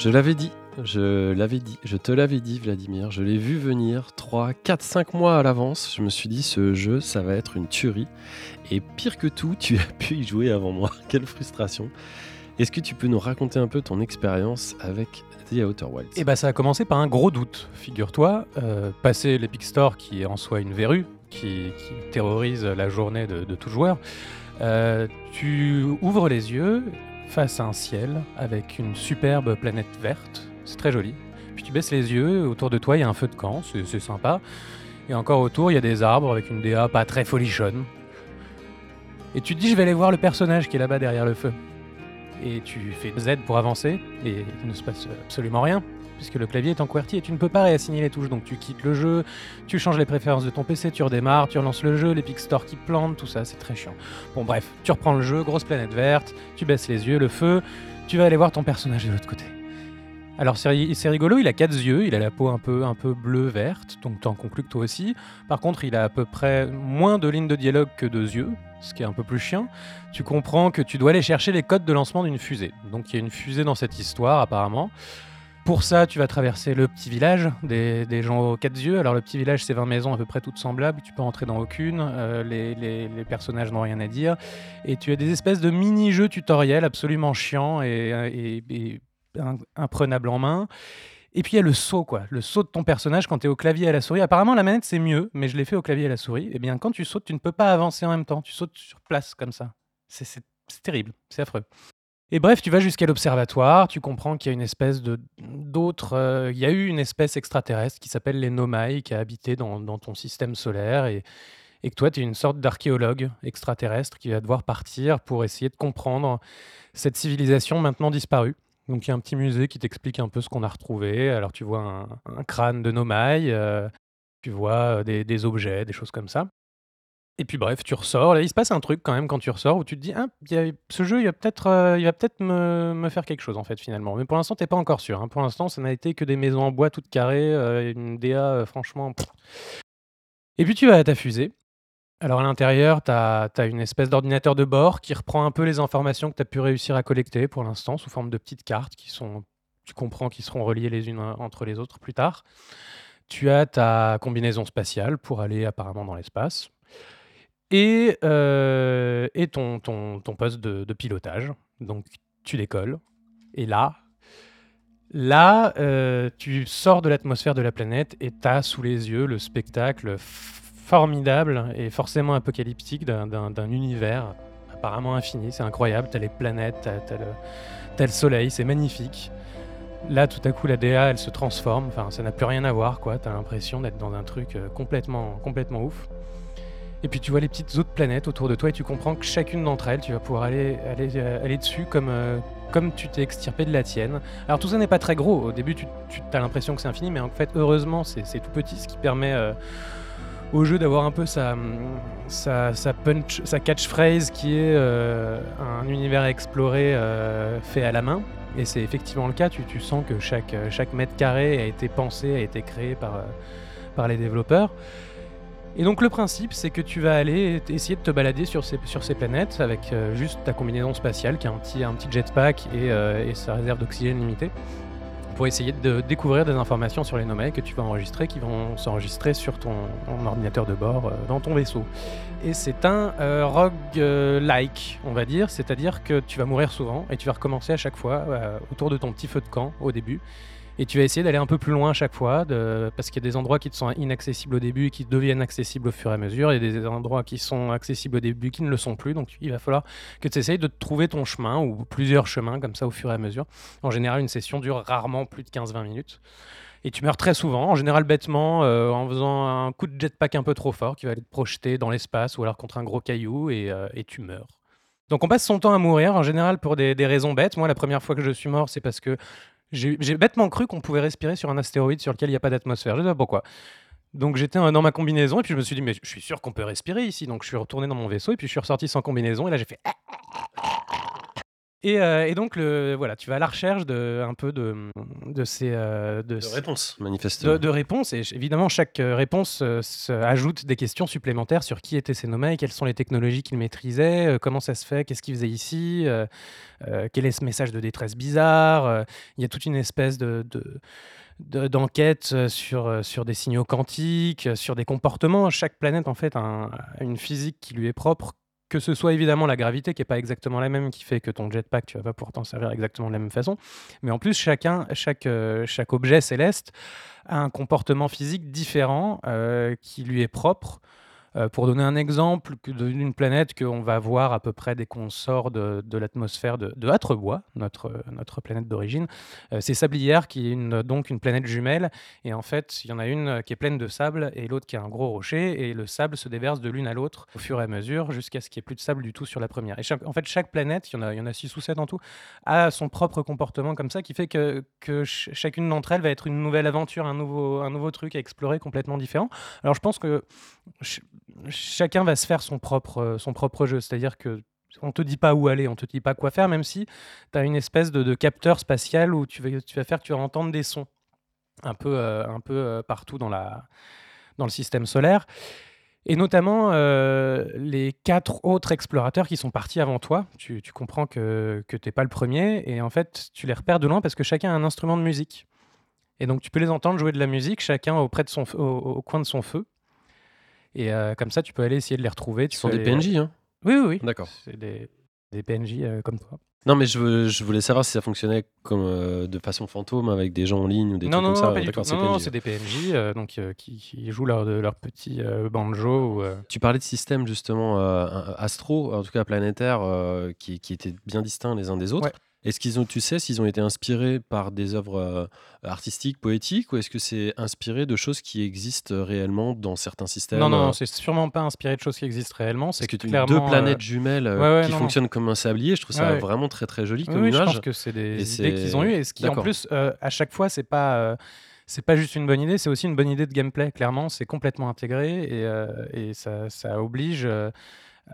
Je l'avais dit, je l'avais dit, je te l'avais dit, Vladimir. Je l'ai vu venir 3, 4, 5 mois à l'avance. Je me suis dit, ce jeu, ça va être une tuerie. Et pire que tout, tu as pu y jouer avant moi. Quelle frustration. Est-ce que tu peux nous raconter un peu ton expérience avec The Outer Wilds? Eh bah, ça a commencé par un gros doute, figure-toi. Euh, passer l'Epic Store, qui est en soi une verrue, qui, terrorise la journée de, tout joueur, euh, tu ouvres les yeux face à un ciel avec une superbe planète verte. C'est très joli. Puis tu baisses les yeux, autour de toi il y a un feu de camp, c'est sympa. Et encore autour il y a des arbres avec une DA pas très folichonne. Et tu te dis je vais aller voir le personnage qui est là-bas derrière le feu. Et tu fais Z pour avancer et il ne se passe absolument rien puisque le clavier est en QWERTY et tu ne peux pas réassigner les touches. Donc tu quittes le jeu, tu changes les préférences de ton PC, tu redémarres, tu relances le jeu, l'Epic Store qui plante, tout ça, c'est très chiant. Bon bref, tu reprends le jeu, grosse planète verte, tu baisses les yeux, le feu, tu vas aller voir ton personnage de l'autre côté. Alors c'est rigolo, il a quatre yeux, il a la peau un peu, un peu bleu-verte, donc t'en conclus que toi aussi. Par contre, il a à peu près moins de lignes de dialogue que deux yeux, ce qui est un peu plus chiant. Tu comprends que tu dois aller chercher les codes de lancement d'une fusée. Donc il y a une fusée dans cette histoire apparemment. Pour ça, tu vas traverser le petit village des, gens aux quatre yeux. Alors, le petit village, c'est 20 maisons à peu près toutes semblables. Tu peux entrer dans aucune. Euh, les, personnages n'ont rien à dire. Et tu as des espèces de mini-jeux tutoriels absolument chiants et, imprenables en main. Et puis il y a le saut, quoi. Le saut de ton personnage quand tu es au clavier à la souris. Apparemment, la manette, c'est mieux, mais je l'ai fait au clavier à la souris. Et eh bien, quand tu sautes, tu ne peux pas avancer en même temps. Tu sautes sur place, comme ça. C'est terrible. C'est affreux. Et bref, tu vas jusqu'à l'observatoire, tu comprends qu'il y a une espèce de d'autres, euh, il y a eu une espèce extraterrestre qui s'appelle les Nomai qui a habité dans, ton système solaire et, et que toi, tu es une sorte d'archéologue extraterrestre qui va devoir partir pour essayer de comprendre cette civilisation maintenant disparue. Donc il y a un petit musée qui t'explique un peu ce qu'on a retrouvé. Alors tu vois un, crâne de Nomai, euh, tu vois euh, des, des objets, des choses comme ça. Et puis bref, tu ressors. Là, il se passe un truc quand même quand tu ressors où tu te dis, ah, ce jeu, il va peut-être euh, peut-être me, faire quelque chose en fait finalement. Mais pour l'instant, t'es pas encore sûr. Hein. Pour l'instant, ça n'a été que des maisons en bois toutes carrées, euh, une DA euh, franchement. Et puis tu vas à ta fusée. Alors à l'intérieur, tu as, une espèce d'ordinateur de bord qui reprend un peu les informations que tu as pu réussir à collecter pour l'instant sous forme de petites cartes qui sont, tu comprends, qui seront reliées les unes entre les autres plus tard. Tu as ta combinaison spatiale pour aller apparemment dans l'espace et, euh, et ton, poste de, pilotage. Donc tu décolles. Et là, là euh, tu sors de l'atmosphère de la planète et tu as sous les yeux le spectacle formidable et forcément apocalyptique d'un univers apparemment infini. C'est incroyable. Tu as les planètes, tu as, le, le, soleil, c'est magnifique. Là, tout à coup, la DA, elle se transforme. Enfin, ça n'a plus rien à voir, quoi. T'as l'impression d'être dans un truc euh, complètement, complètement ouf. Et puis tu vois les petites autres planètes autour de toi et tu comprends que chacune d'entre elles, tu vas pouvoir aller, aller, euh, aller dessus comme, euh, comme tu t'es extirpé de la tienne. Alors tout ça n'est pas très gros. Au début, tu, as l'impression que c'est infini, mais en fait, heureusement, c'est tout petit, ce qui permet au jeu d'avoir un peu sa, sa catchphrase qui est un univers exploré fait à la main. Et c'est effectivement le cas, tu, tu, sens que chaque, chaque mètre carré a été pensé, a été créé par, par les développeurs. Et donc le principe, c'est que tu vas aller essayer de te balader sur ces, planètes avec euh, juste ta combinaison spatiale qui a un petit, jetpack et, euh, et sa réserve d'oxygène limitée pour essayer de découvrir des informations sur les nomades que tu vas enregistrer, qui vont s'enregistrer sur ton, ordinateur de bord euh, dans ton vaisseau. Et c'est un rogue-like, on va dire, c'est-à-dire que tu vas mourir souvent et tu vas recommencer à chaque fois autour de ton petit feu de camp au début. Et tu vas essayer d'aller un peu plus loin à chaque fois, parce qu'il y a des endroits qui te sont inaccessibles au début et qui deviennent accessibles au fur et à mesure, et des endroits qui sont accessibles au début qui ne le sont plus. Donc il va falloir que tu essayes de trouver ton chemin, ou plusieurs chemins comme ça au fur et à mesure. En général, une session dure rarement plus de 15-20 minutes. Et tu meurs très souvent, en général bêtement, euh, en faisant un coup de jetpack un peu trop fort qui va aller te projeter dans l'espace ou alors contre un gros caillou et, euh, tu meurs. Donc on passe son temps à mourir, en général pour des, raisons bêtes. Moi, la première fois que je suis mort, c'est parce que j'ai bêtement cru qu'on pouvait respirer sur un astéroïde sur lequel il n'y a pas d'atmosphère. Je ne sais pas pourquoi. Donc j'étais dans ma combinaison et puis je me suis dit mais je suis sûr qu'on peut respirer ici. Donc je suis retourné dans mon vaisseau et puis je suis ressorti sans combinaison et là j'ai fait euh, et, donc, le, voilà, tu vas à la recherche de, un peu de, de ces. Euh, de, réponses, manifestement. De, réponses. Et évidemment, chaque euh, réponse ajoute des questions supplémentaires sur qui étaient ces nommés, quelles sont les technologies qu'ils maîtrisaient, comment ça se fait, qu'est-ce qu'ils faisaient ici, quel est ce message de détresse bizarre. Il y a toute une espèce de d'enquête sur, sur des signaux quantiques, sur des comportements. Chaque planète, en fait, a une physique qui lui est propre, que ce soit évidemment la gravité qui n'est pas exactement la même, qui fait que ton jetpack, tu vas pas pouvoir servir exactement de la même façon, mais en plus, chacun, chaque, euh, objet céleste a un comportement physique différent euh, qui lui est propre. Euh, pour donner un exemple d'une planète qu'on va voir à peu près dès qu'on sort de, l'atmosphère de, de Hatrebois, notre, planète d'origine, euh, c'est Sablière qui est donc une planète jumelle. Et en fait, il y en a une qui est pleine de sable et l'autre qui est un gros rocher. Et le sable se déverse de l'une à l'autre au fur et à mesure jusqu'à ce qu'il n'y ait plus de sable du tout sur la première. Et en fait, chaque planète, il y, en a, il a six ou sept en tout, a son propre comportement comme ça qui fait que, chacune d'entre elles va être une nouvelle aventure, un nouveau truc à explorer complètement différent. Alors je pense que chacun va se faire son propre, euh, son propre jeu. C'est-à-dire que on te dit pas où aller, on te dit pas quoi faire, même si tu as une espèce de, capteur spatial où tu vas, tu vas faire tu vas entendre des sons un peu, euh, un peu euh, partout dans, la, dans le système solaire. Et notamment les quatre autres explorateurs qui sont partis avant toi. Tu, tu comprends que, que tu n'es pas le premier. Et en fait, tu les repères de loin parce que chacun a un instrument de musique. Et donc, tu peux les entendre jouer de la musique, chacun auprès de son, au coin de son feu. Et euh, comme ça, tu peux aller essayer de les retrouver. Ils sont des PNJ, hein Oui, oui, oui. D'accord. C'est des, des PNJ euh, comme toi. Non, mais je, je, voulais savoir si ça fonctionnait comme euh, de façon fantôme avec des gens en ligne ou des non, trucs non, comme non, ça. Pas non, non, c'est des PNJ donc, qui, qui, jouent leur, leur petit banjo. Tu parlais de systèmes justement astro, en tout cas planétaires, qui, qui, étaient bien distincts les uns des autres. Est-ce qu'ils ont, tu sais, s'ils ont été inspirés par des œuvres euh, artistiques, poétiques, ou est-ce que c'est inspiré de choses qui existent réellement dans certains systèmes Non, non, euh? c'est sûrement pas inspiré de choses qui existent réellement. C'est que clairement deux planètes euh, jumelles qui fonctionnent comme un sablier. Je trouve ça vraiment très très joli comme image. Je pense que c'est des idées qu'ils ont eues, et ce qui en plus, à chaque fois, c'est pas c'est pas juste une bonne idée, c'est aussi une bonne idée de gameplay. Clairement, c'est complètement intégré et, et ça, ça, oblige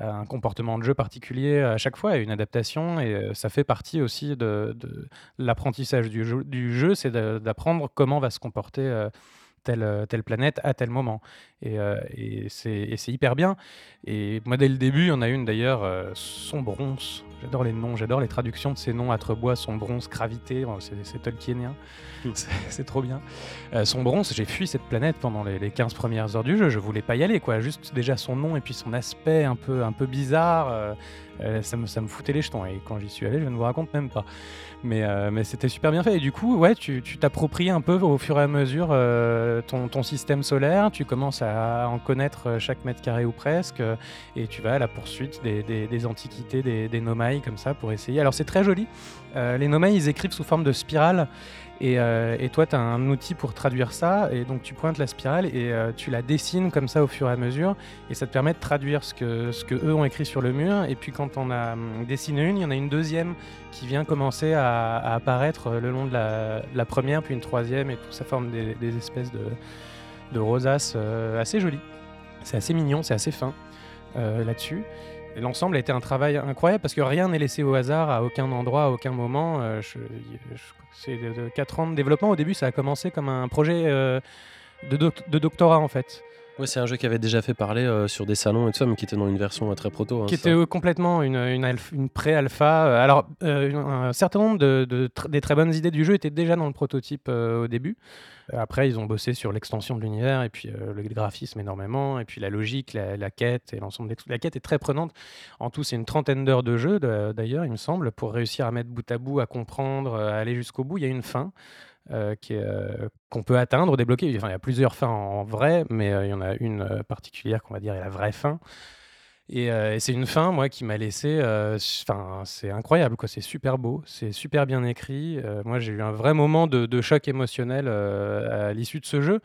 un comportement de jeu particulier à chaque fois une adaptation. Et euh, ça fait partie aussi de, l'apprentissage du jeu, du jeu c'est d'apprendre comment va se comporter euh, telle, euh, telle planète à tel moment. Et, et c'est hyper bien. Et moi, dès le début, il y en a une d'ailleurs, son bronze. J'adore les noms, j'adore les traductions de ces noms. Atrebois, son bronze, gravité, c'est Tolkienien. Hmm. c'est trop bien. son bronze, j'ai fui cette planète pendant les, les, 15 premières heures du jeu. Je voulais pas y aller, quoi. Juste déjà son nom et puis son aspect un peu, un peu bizarre. Euh, ça, me, foutait les jetons. Et quand j'y suis allé, je ne vous raconte même pas. Mais, euh, c'était super bien fait. Et du coup, ouais, tu t'appropries un peu au fur et à mesure euh, ton, système solaire. Tu commences à en connaître chaque mètre carré ou presque. et tu vas à la poursuite des, antiquités, des, des comme ça pour essayer. Alors c'est très joli. les nomailles, ils écrivent sous forme de spirale. Et, euh, et toi, tu as un outil pour traduire ça, et donc tu pointes la spirale et euh, tu la dessines comme ça au fur et à mesure, et ça te permet de traduire ce que, ce que eux ont écrit sur le mur. Et puis quand on a hum, dessiné une, il y en a une deuxième qui vient commencer à, apparaître le long de la, première, puis une troisième, et tout ça forme des, espèces de, de rosaces euh, assez jolies. C'est assez mignon, c'est assez fin là-dessus. L'ensemble a été un travail incroyable parce que rien n'est laissé au hasard à aucun endroit, à aucun moment. Euh, c'est de, 4 ans de développement. Au début, ça a commencé comme un projet euh, de, doctorat en fait. Ouais, c'est un jeu qui avait déjà fait parler euh, sur des salons et tout ça, mais qui était dans une version très proto. Hein, qui était complètement une, une, une pré-alpha. Alors, un certain nombre de, des très bonnes idées du jeu étaient déjà dans le prototype au début. Euh, après, ils ont bossé sur l'extension de l'univers et puis euh, le graphisme énormément, et puis la logique, la, quête et l'ensemble des... La quête est très prenante. En tout, c'est une trentaine d'heures de jeu, d'ailleurs, il me semble, pour réussir à mettre bout à bout, à comprendre, à aller jusqu'au bout. Il y a une fin. Euh, qu'on peut atteindre, débloquer. Enfin, il y a plusieurs fins en, vrai, mais il y en a une particulière qu'on va dire est la vraie fin. Euh, et, c'est une fin, moi, qui m'a laissé. Euh, enfin, c'est incroyable, quoi. C'est super beau, c'est super bien écrit. Euh, moi, j'ai eu un vrai moment de, choc émotionnel à l'issue de ce jeu,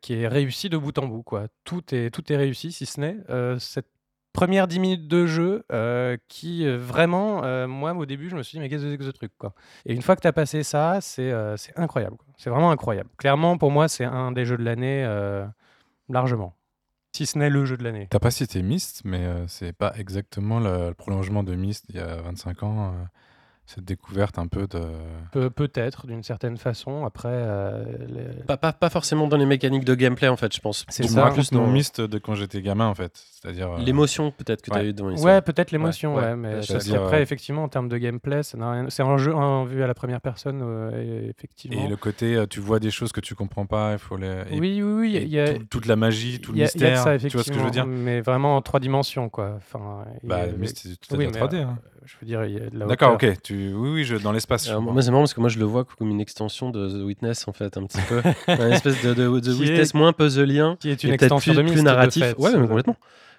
qui est réussi de bout en bout, quoi. Tout est, tout est réussi, si ce n'est cette première 10 minutes de jeu qui vraiment, moi au début, je me suis dit, mais qu'est-ce que c'est que ce truc quoi? Et une fois que tu as passé ça, c'est incroyable. C'est vraiment incroyable. Clairement, pour moi, c'est un des jeux de l'année largement si ce n'est le jeu de l'année. T'as pas cité Myst, mais euh, c'est pas exactement le, prolongement de Myst il y a 25 ans. Euh cette découverte un peu de... peut-être, d'une certaine façon. Après... Euh, pas, pas, pas, forcément dans les mécaniques de gameplay, en fait, je pense. C'est ça. plus dans Myst de quand j'étais gamin, en fait. C'est-à-dire... Euh, l'émotion, peut-être, que tu as eu dans Ouais, peut-être l'émotion, ouais. mais après, effectivement, en termes de gameplay, c'est un jeu en vue à la première personne, euh, effectivement. Et le côté, tu vois des choses que tu comprends pas, il faut les... oui, oui, oui. Il y a... toute la magie, tout le mystère, ça, tu vois ce que je veux dire Mais vraiment en trois dimensions, quoi. Enfin, bah, Myst, c'est tout à fait 3D. Hein. Je veux dire, il y a de la D'accord, ok. Tu... Oui, oui, je... dans l'espace. moi, c'est marrant parce que moi, je le vois comme une extension de The Witness, en fait, un petit peu. une espèce de, de, de Witness moins puzzlien. Qui est une extension plus, de plus narratif. ouais, mais complètement.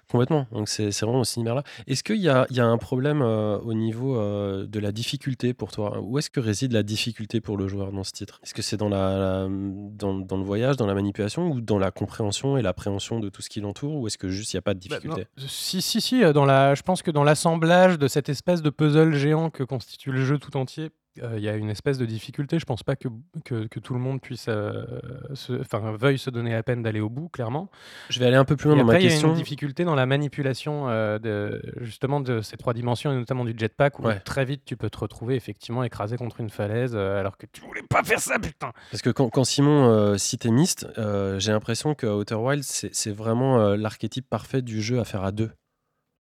Complètement. Donc c'est vraiment aussi univers-là. Est-ce qu'il y, y a, un problème euh, au niveau euh, de la difficulté pour toi? Où est-ce que réside la difficulté pour le joueur dans ce titre? Est-ce que c'est dans, la, dans, dans, le voyage, dans la manipulation ou dans la compréhension et l'appréhension de tout ce qui l'entoure? Ou est-ce que juste il n'y a pas de bah, difficulté? Si, si, si. Dans la, je pense que dans l'assemblage de cette espèce de puzzle géant que constitue le jeu tout entier, euh, il y a une espèce de difficulté. Je pense pas que, que, tout le monde puisse, euh, enfin, veuille se donner la peine d'aller au bout, clairement. Je vais aller un peu plus loin dans ma question. Il y a une difficulté dans la manipulation euh, de, justement de ces trois dimensions et notamment du jetpack où très vite tu peux te retrouver effectivement écrasé contre une falaise alors que tu voulais pas faire ça, putain. Parce que quand, quand Simon cite Myst, j'ai l'impression que Outer Wild c'est vraiment l'archétype parfait du jeu à faire à deux.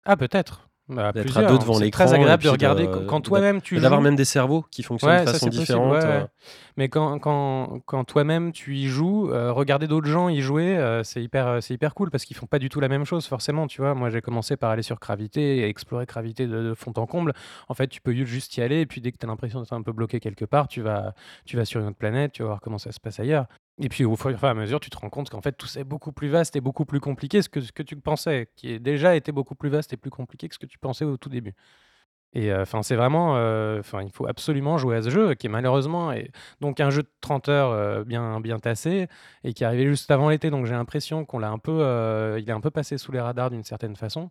Ah, peut-être. Bah, d'être à deux devant l'écran. C'est très agréable de regarder quand toi-même tu D'avoir même des cerveaux qui fonctionnent de façon différente. Euh. Mais quand, quand, quand toi-même tu y joues, euh, regarder d'autres gens y jouer, euh, c'est hyper, c'est hyper cool parce qu'ils font pas du tout la même chose forcément. Tu vois, moi j'ai commencé par aller sur Gravité et explorer Gravité de, fond en comble. En fait, tu peux juste y aller et puis dès que tu as l'impression d'être un peu bloqué quelque part, tu vas, tu vas sur une autre planète, tu vas voir comment ça se passe ailleurs. Et puis au fur et à mesure, tu te rends compte qu'en fait tout c'est beaucoup plus vaste et beaucoup plus compliqué que ce que tu pensais, qui est déjà été beaucoup plus vaste et plus compliqué que ce que tu pensais au tout début. Et euh, enfin, c'est vraiment, euh, enfin, il faut absolument jouer à ce jeu qui est malheureusement est donc un jeu de 30 heures euh, bien bien tassé et qui est arrivé juste avant l'été. Donc j'ai l'impression qu'on l'a un peu, il est un peu passé sous les radars d'une certaine façon,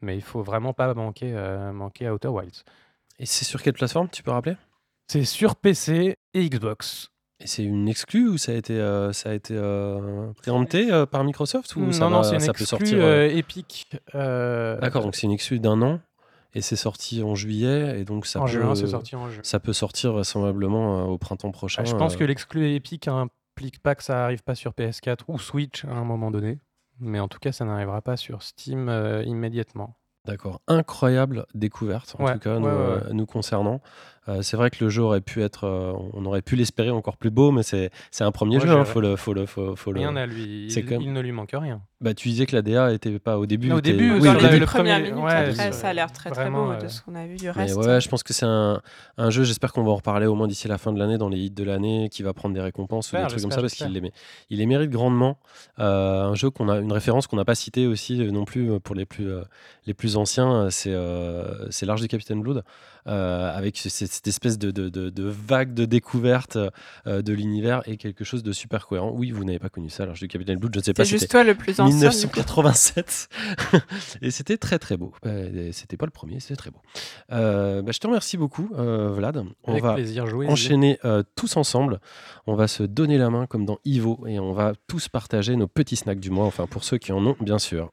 mais il faut vraiment pas manquer manquer à Outer Wilds. Et c'est sur quelle plateforme tu peux rappeler? C'est sur PC et Xbox. Et c'est une exclue ou ça a été, euh, ça a été euh, préempté euh, par Microsoft ou Non, ça, non, c'est une ça peut sortir Epic. D'accord, donc c'est une exclue d'un an et c'est sorti en juillet et donc ça en peut, juin, c'est sorti en juin. Ça peut sortir vraisemblablement au printemps prochain. je pense que l'exclu Epic implique pas que ça arrive pas sur PS4 ou Switch à un moment donné, mais en tout cas, ça n'arrivera pas sur Steam immédiatement. D'accord, incroyable découverte en tout cas nous concernant. Euh, c'est vrai que le jeu aurait pu être, euh, on aurait pu l'espérer encore plus beau, mais c'est un premier jeu, il hein, faut le, faut le, faut, faut rien à lui, il, ne lui manque rien. Bah, tu disais que la DA était pas au début. au début, oui, dans les premières minutes, après, ça a l'air très très beau de ce qu'on a vu du reste. ouais, je pense que c'est un, un, jeu. J'espère qu'on va en reparler au moins d'ici la fin de l'année dans les hits de l'année, qui va prendre des récompenses ou des trucs comme ça parce qu'il les, il les mérite grandement. Euh, un jeu qu'on a, une référence qu'on n'a pas citée aussi non plus pour les plus les plus anciens, c'est c'est l'Arche du Capitaine Blood. Avec cette, espèce de, de, vague de découverte de l'univers et quelque chose de super cohérent. Oui, vous n'avez pas connu ça, alors je dis Capitaine Blood, je ne sais pas. C'est juste toi le plus ancien. 1987. et c'était très très beau. c'était pas le premier, c'était très beau. Bah, je te remercie beaucoup, Vlad. On va plaisir, jouer, enchaîner tous ensemble. On va se donner la main comme dans Ivo et on va tous partager nos petits snacks du mois, enfin pour ceux qui en ont bien sûr.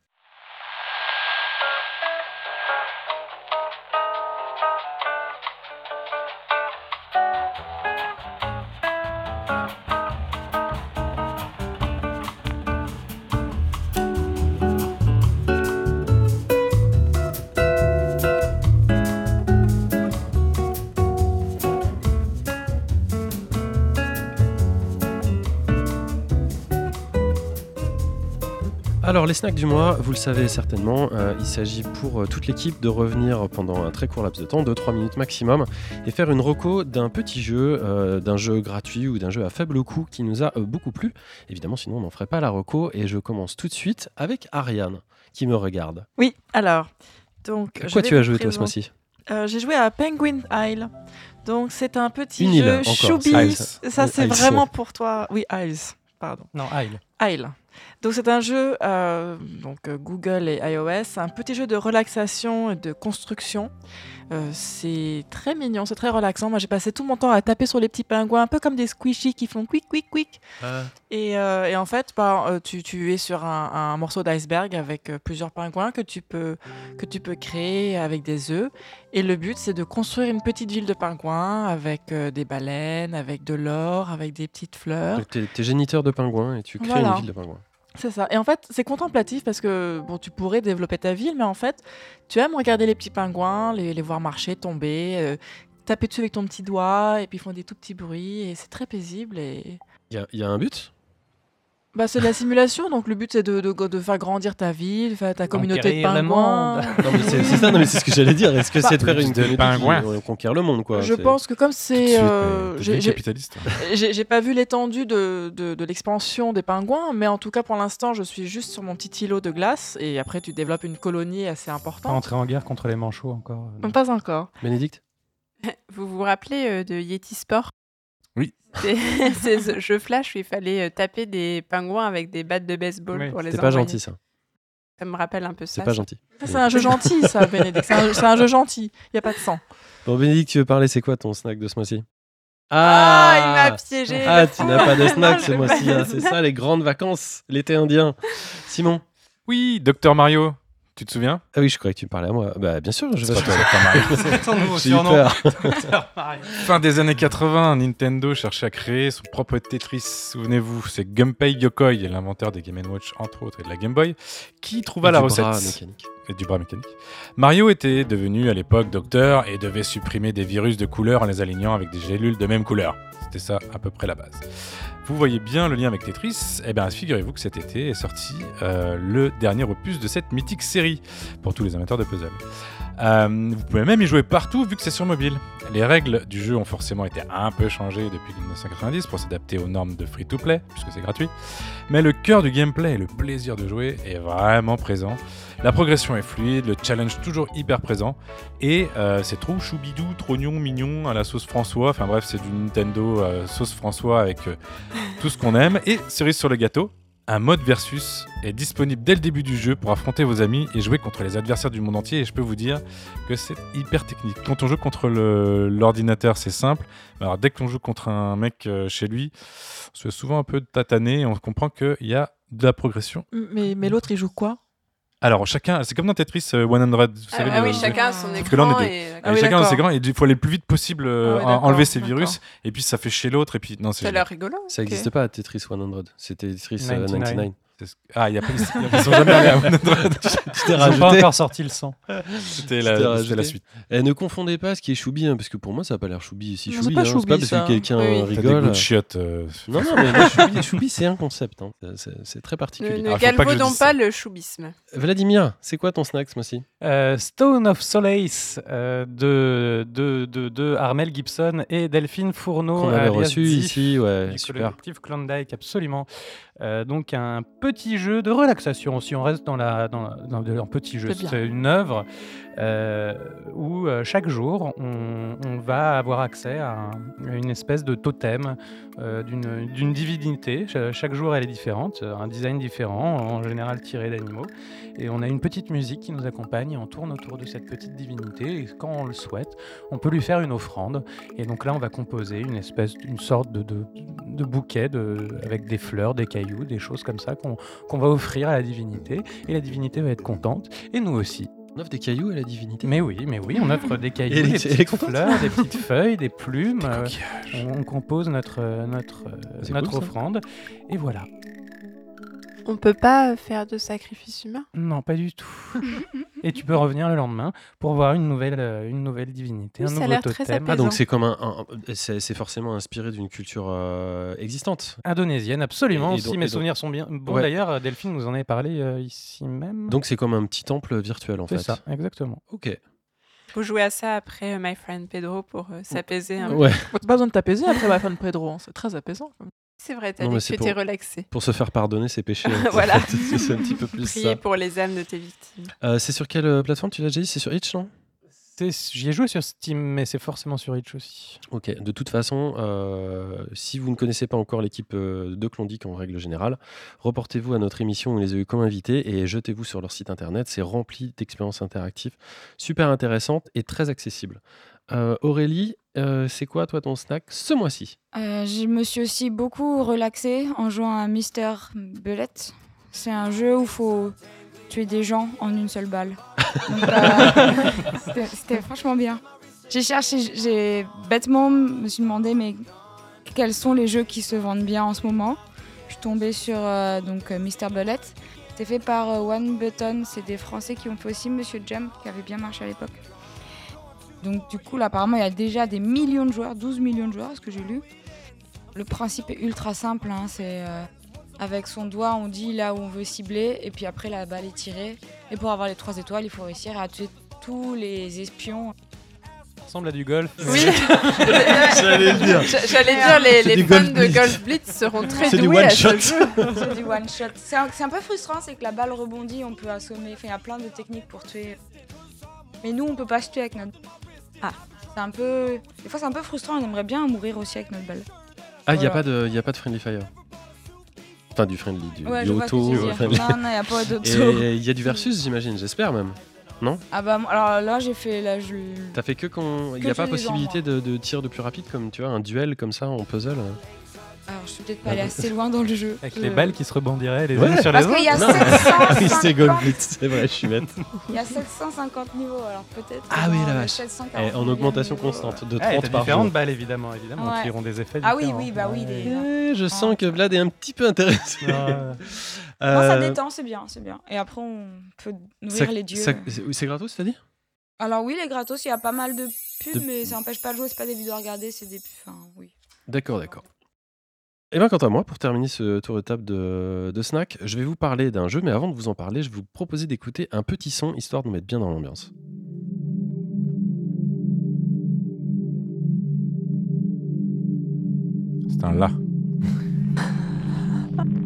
Les snacks du mois, vous le savez certainement, euh, il s'agit pour euh, toute l'équipe de revenir pendant un très court laps de temps, 2-3 minutes maximum, et faire une reco d'un petit jeu, euh, d'un jeu gratuit ou d'un jeu à faible coût qui nous a beaucoup plu. Évidemment, sinon on n'en ferait pas la reco, et je commence tout de suite avec Ariane, qui me regarde. Oui, alors, donc... À quoi tu as joué toi ce mois-ci? J'ai joué à Penguin Isle. Donc c'est un petit jeu choubi. Ça c'est vraiment pour toi. Oui, Isles. Pardon. Non, Isle. Isle. Donc c'est un jeu, euh, euh, Google et iOS, un petit jeu de relaxation et de construction. Euh, c'est très mignon, c'est très relaxant. Moi j'ai passé tout mon temps à taper sur les petits pingouins, un peu comme des squishies qui font quick, quick, quick. Ah. Et, en fait, bah, tu, es sur un, morceau d'iceberg avec plusieurs pingouins que tu, peux, que tu peux créer avec des œufs. Et le but c'est de construire une petite ville de pingouins avec des baleines, avec de l'or, avec des petites fleurs. Tu es, géniteur de pingouins et tu crées une ville de pingouins. C'est ça. Et en fait, c'est contemplatif parce que bon, tu pourrais développer ta ville, mais en fait, tu aimes regarder les petits pingouins, les, voir marcher, tomber, euh, taper dessus avec ton petit doigt, et puis ils font des tout petits bruits, et c'est très paisible. Et il y, a un but? Bah, c'est de la simulation, donc le but c'est de, de, de, faire grandir ta ville, ta communauté de pingouins. c'est ça, c'est ce que j'allais dire. Est-ce que bah, c'est de faire une de pingouins conquérir le monde quoi? Je pense que comme c'est. Euh, j'ai pas vu l'étendue de, de, l'expansion des pingouins, mais en tout cas pour l'instant je suis juste sur mon petit îlot de glace et après tu développes une colonie assez importante. Pas entrer en guerre contre les manchots encore euh, Pas encore. Bénédicte? Vous vous rappelez euh, de Yeti Sport? Oui. ces jeux flash où il fallait euh, taper des pingouins avec des battes de baseball pour les C'est pas gentil ça. Ça me rappelle un peu ça. C'est pas gentil. C'est un jeu gentil ça, Bénédicte. C'est un, jeu gentil. Il n'y a pas de sang. Bon, Bénédicte, tu veux parler C'est quoi ton snack de ce mois-ci? Ah, il m'a piégé. Ah, tu n'as pas de snack ce mois-ci. Hein. C'est ça, les grandes vacances, l'été indien. Simon? Oui, Docteur Mario. Tu te souviens? Ah oui, je croyais que tu parlais à moi. Bah, bien sûr, je vais Fin des années 80, Nintendo cherchait à créer son propre Tetris. Souvenez-vous, c'est Gunpei Yokoi, l'inventeur des Game Watch entre autres et de la Game Boy, qui trouva la recette. mécanique. Et du bras mécanique. Mario était devenu à l'époque docteur et devait supprimer des virus de couleur en les alignant avec des gélules de même couleur. C'était ça à peu près la base. Vous voyez bien le lien avec Tetris Eh bien, figurez-vous que cet été est sorti euh, le dernier opus de cette mythique série pour tous les amateurs de puzzle. Euh, vous pouvez même y jouer partout vu que c'est sur mobile. Les règles du jeu ont forcément été un peu changées depuis 1990 pour s'adapter aux normes de free-to-play, puisque c'est gratuit. Mais le cœur du gameplay et le plaisir de jouer est vraiment présent. La progression est fluide, le challenge toujours hyper présent, et euh, c'est trop choubidou, trop mignon à la sauce François. Enfin bref, c'est du Nintendo euh, sauce François avec tout ce qu'on aime. Et cerise sur le gâteau, un mode versus est disponible dès le début du jeu pour affronter vos amis et jouer contre les adversaires du monde entier. Et je peux vous dire que c'est hyper technique. Quand on joue contre l'ordinateur, c'est simple. Alors dès qu'on joue contre un mec euh, chez lui, on se fait souvent un peu tataner et on comprend qu'il y a de la progression. Mais, mais l'autre, il joue quoi? Alors, chacun, c'est comme dans Tetris 100. Euh, vous ah, savez, ah, oui, chacun a son écran. Et... Ah, chacun a son écran et il faut aller le plus vite possible, euh, ah enlever ses virus. Et puis ça fait chez l'autre. Et puis non, c'est. Ça a l'air rigolo. Ça n'existe pas, Tetris 100. C'était Tetris 99. Ah, il y a pas, ils sont jamais allés à Ils n'ont pas encore sorti le sang. C'était la, la, suite. Et eh, ne confondez pas ce qui est choubi, hein, parce que pour moi, ça n'a pas l'air choubi. Si choubi, hein, c'est pas parce que quelqu'un oui. rigole. Des chiottes, euh... Non, non, mais choubi, c'est un concept. Hein. C'est très particulier. Ne, ne galvaudons pas, pas le choubisme. Vladimir, c'est quoi ton snack ce mois-ci? Euh, Stone of Solace euh, de, de, de, de, Armel Gibson et Delphine Fourneau. Qu'on avait reçu ici, ouais, super. Collectif Klondike, absolument. Euh, donc un petit jeu de relaxation, si on reste dans, la, dans, dans, un petit jeu. C'est une œuvre euh, où euh, chaque jour, on, va avoir accès à, une espèce de totem euh, d'une divinité. chaque jour, elle est différente, un design différent, en général tiré d'animaux. Et on a une petite musique qui nous accompagne et on tourne autour de cette petite divinité. Et quand on le souhaite, on peut lui faire une offrande. Et donc là, on va composer une espèce, une sorte de, bouquet avec des fleurs, des cailloux, des choses comme ça qu'on va offrir à la divinité. Et la divinité va être contente. Et nous aussi. On offre des cailloux à la divinité. Mais oui, mais oui, on offre des cailloux, des petites fleurs, des petites feuilles, des plumes. Euh, on, compose notre, euh, notre, euh, notre offrande. Et voilà. On peut pas faire de sacrifice humain Non, pas du tout. et tu peux revenir le lendemain pour voir une nouvelle, euh, une nouvelle divinité, un ça nouveau totem. Ah, donc c'est comme un, c'est forcément inspiré d'une culture euh, existante. Indonésienne, absolument. si mes souvenirs sont bien. Bon, d'ailleurs, Delphine nous en avait parlé euh, ici même. Donc c'est comme un petit temple virtuel en fait. C'est ça, exactement. Ok. Faut jouer à ça après My Friend Pedro pour s'apaiser. Un ouais. Pas besoin de t'apaiser après My Friend Pedro, hein. c'est très apaisant. C'est vrai, t'as dit que tu étais relaxé. Pour se faire pardonner ses péchés. voilà. c'est un petit peu plus Prier pour les âmes de tes victimes. Euh, c'est sur quelle euh, plateforme? Tu l'as déjà dit C'est sur Itch, non? J'y ai joué sur Steam, mais c'est forcément sur Itch aussi. Ok, de toute façon, euh, si vous ne connaissez pas encore l'équipe de Klondike en règle générale, reportez-vous à notre émission où on les a eu comme invités et jetez-vous sur leur site internet. C'est rempli d'expériences interactives super intéressantes et très accessibles. Aurélie, c'est quoi toi ton snack ce mois-ci? Je me suis aussi beaucoup relaxée en jouant à Mister Bullet. C'est un jeu où il faut tuer des gens en une seule balle. C'était franchement bien. J'ai cherché, j'ai bêtement me suis demandé mais quels sont les jeux qui se vendent bien en ce moment? Je suis tombée sur donc Mister Bullet. C'était fait par One Button, c'est des Français qui ont fait aussi Monsieur Jump qui avait bien marché à l'époque. Donc du coup, là, apparemment, il y a déjà des millions de joueurs, 12 millions de joueurs, ce que j'ai lu. Le principe est ultra simple, hein, c'est euh, avec son doigt, on dit là où on veut cibler, et puis après, la balle est tirée. Et pour avoir les trois étoiles, il faut réussir à tuer tous les espions. Ça ressemble à du golf. Oui, j'allais dire. J'allais dire, les, les fans de Golf Blitz seront très doués à ce jeu. C'est du one shot. C'est un, un, peu frustrant, c'est que la balle rebondit, on peut assommer. Enfin, il y a plein de techniques pour tuer. Mais nous, on peut pas se tuer avec notre ah, c'est un peu. Des fois, c'est un peu frustrant. On aimerait bien mourir aussi avec notre balle. Ah, il n'y a, pas de, y a pas de friendly fire Enfin, du friendly, du, ouais, du auto. Non, non, il n'y a pas d'auto. il y a du versus, j'imagine, j'espère même. Non? Ah bah alors là j'ai fait là je. T'as fait que quand il n'y a pas possibilité de, de, tir de plus rapide comme tu vois un duel comme ça en puzzle? Alors, je suis peut-être pas allé assez loin dans le jeu. Avec les balles qui se rebondiraient les unes sur les autres. Parce qu'il y a 750... c'est Gold c'est vrai, je suis bête. Il y a 750 niveaux, alors peut-être. Ah oui, la vache. Eh, en augmentation constante, de 30 ah, par différentes balles, évidemment, évidemment, qui auront des effets Ah oui, oui, bah oui. Je sens que Vlad est un petit peu intéressé. euh... ça détend, c'est bien, c'est bien. Et après, on peut nourrir les dieux. C'est gratos, t'as dit? Alors oui, les gratos, il y a pas mal de pubs, mais ça n'empêche pas de jouer, c'est pas des vidéos à regarder, c'est des... Enfin, oui. D'accord, d'accord. Et eh bien, quant à moi, pour terminer ce tour de table de, de snack, je vais vous parler d'un jeu, mais avant de vous en parler, je vais vous proposer d'écouter un petit son histoire de nous mettre bien dans l'ambiance. C'est un là.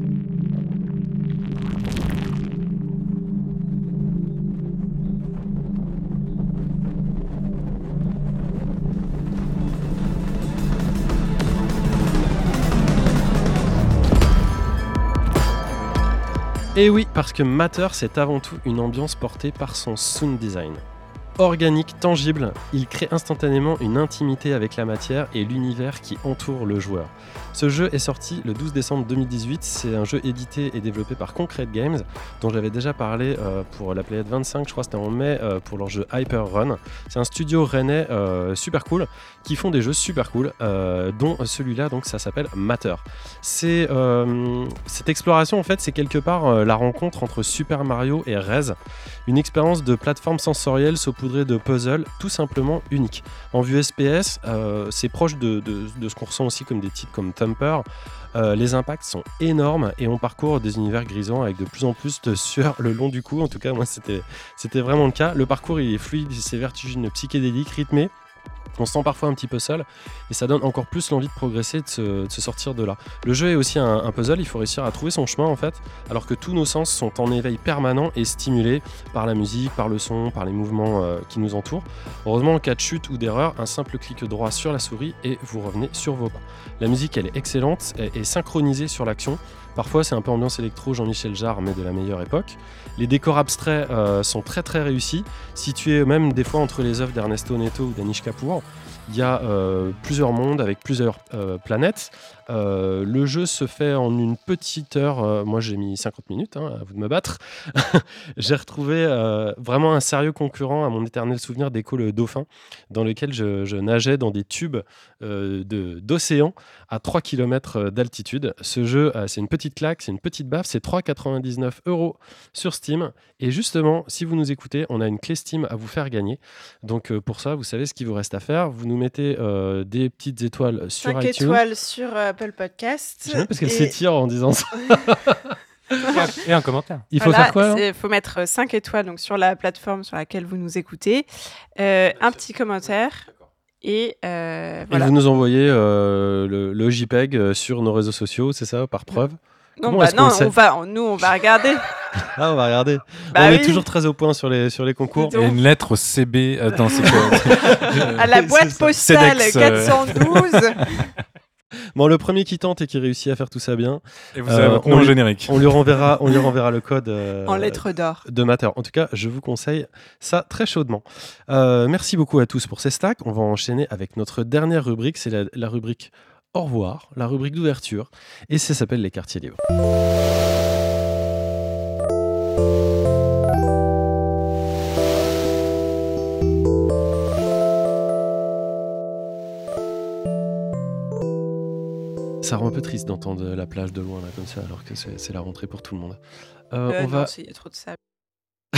Et oui, parce que Matter, c'est avant tout une ambiance portée par son sound design. Organique, tangible, il crée instantanément une intimité avec la matière et l'univers qui entoure le joueur. Ce jeu est sorti le 12 décembre 2018. C'est un jeu édité et développé par Concrete Games, dont j'avais déjà parlé euh, pour la Playette 25, je crois c'était en mai, euh, pour leur jeu Hyper Run. C'est un studio rennais euh, super cool qui font des jeux super cool, dont celui-là, donc ça s'appelle Matter. C'est cette exploration en fait, c'est quelque part la rencontre entre Super Mario et Rez, une expérience de plateforme sensorielle saupoudrée de puzzles tout simplement unique. En vue SPS, c'est proche de, de ce qu'on ressent aussi comme des titres comme euh, les impacts sont énormes et on parcourt des univers grisants avec de plus en plus de sueur le long du cou. En tout cas, moi, c'était vraiment le cas. Le parcours, il est fluide, c'est vertigineux, psychédélique, rythmé. On se sent parfois un petit peu seul et ça donne encore plus l'envie de progresser, de se, sortir de là. Le jeu est aussi un, puzzle, il faut réussir à trouver son chemin en fait, alors que tous nos sens sont en éveil permanent et stimulés par la musique, par le son, par les mouvements euh, qui nous entourent. Heureusement, en cas de chute ou d'erreur, un simple clic droit sur la souris et vous revenez sur vos pas. La musique elle est excellente et synchronisée sur l'action. Parfois, c'est un peu ambiance électro Jean-Michel Jarre, mais de la meilleure époque. Les décors abstraits euh, sont très très réussis, situés même des fois entre les œuvres d'Ernesto Neto ou d'Anish Kapoor. Il y a euh, plusieurs mondes avec plusieurs euh, planètes. Le jeu se fait en une petite heure. moi, j'ai mis 50 minutes, hein, à vous de me battre. j'ai retrouvé vraiment un sérieux concurrent à mon éternel souvenir d'Echo le Dauphin, dans lequel je, nageais dans des tubes d'océan à 3 km d'altitude. Ce jeu, c'est une petite claque, c'est une petite baffe, c'est 3,99 euros sur Steam. Et justement, si vous nous écoutez, on a une clé Steam à vous faire gagner. Donc pour ça, vous savez ce qu'il vous reste à faire. Vous nous mettez euh, des petites étoiles sur 5 étoiles sur euh, Apple Podcast. J'aime parce qu'elle s'étire en disant ça. et un commentaire. Il faut faire quoi Il faut mettre 5 étoiles donc, sur la plateforme sur laquelle vous nous écoutez, euh, un petit commentaire. Et, voilà. et vous nous envoyez le, le, JPEG sur nos réseaux sociaux, c'est ça, par preuve? Non, bah non on, va, nous, on va regarder. ah, on va regarder. Bah on est toujours très au point sur les, sur les concours. Il y a une lettre au CB euh, dans ces À la boîte postale 412. Euh. Bon, le premier qui tente et qui réussit à faire tout ça bien, et vous avez euh, on, générique. On lui renverra, on lui renverra le code en lettres d'or de Matter. En tout cas, je vous conseille ça très chaudement. merci beaucoup à tous pour ces stacks. On va enchaîner avec notre dernière rubrique, c'est la, la rubrique au revoir, la rubrique d'ouverture, et ça s'appelle les quartiers libres. Ça rend un peu triste d'entendre la plage de loin là comme ça, alors que c'est la rentrée pour tout le monde. Euh, euh, on va... Il y a trop de sable.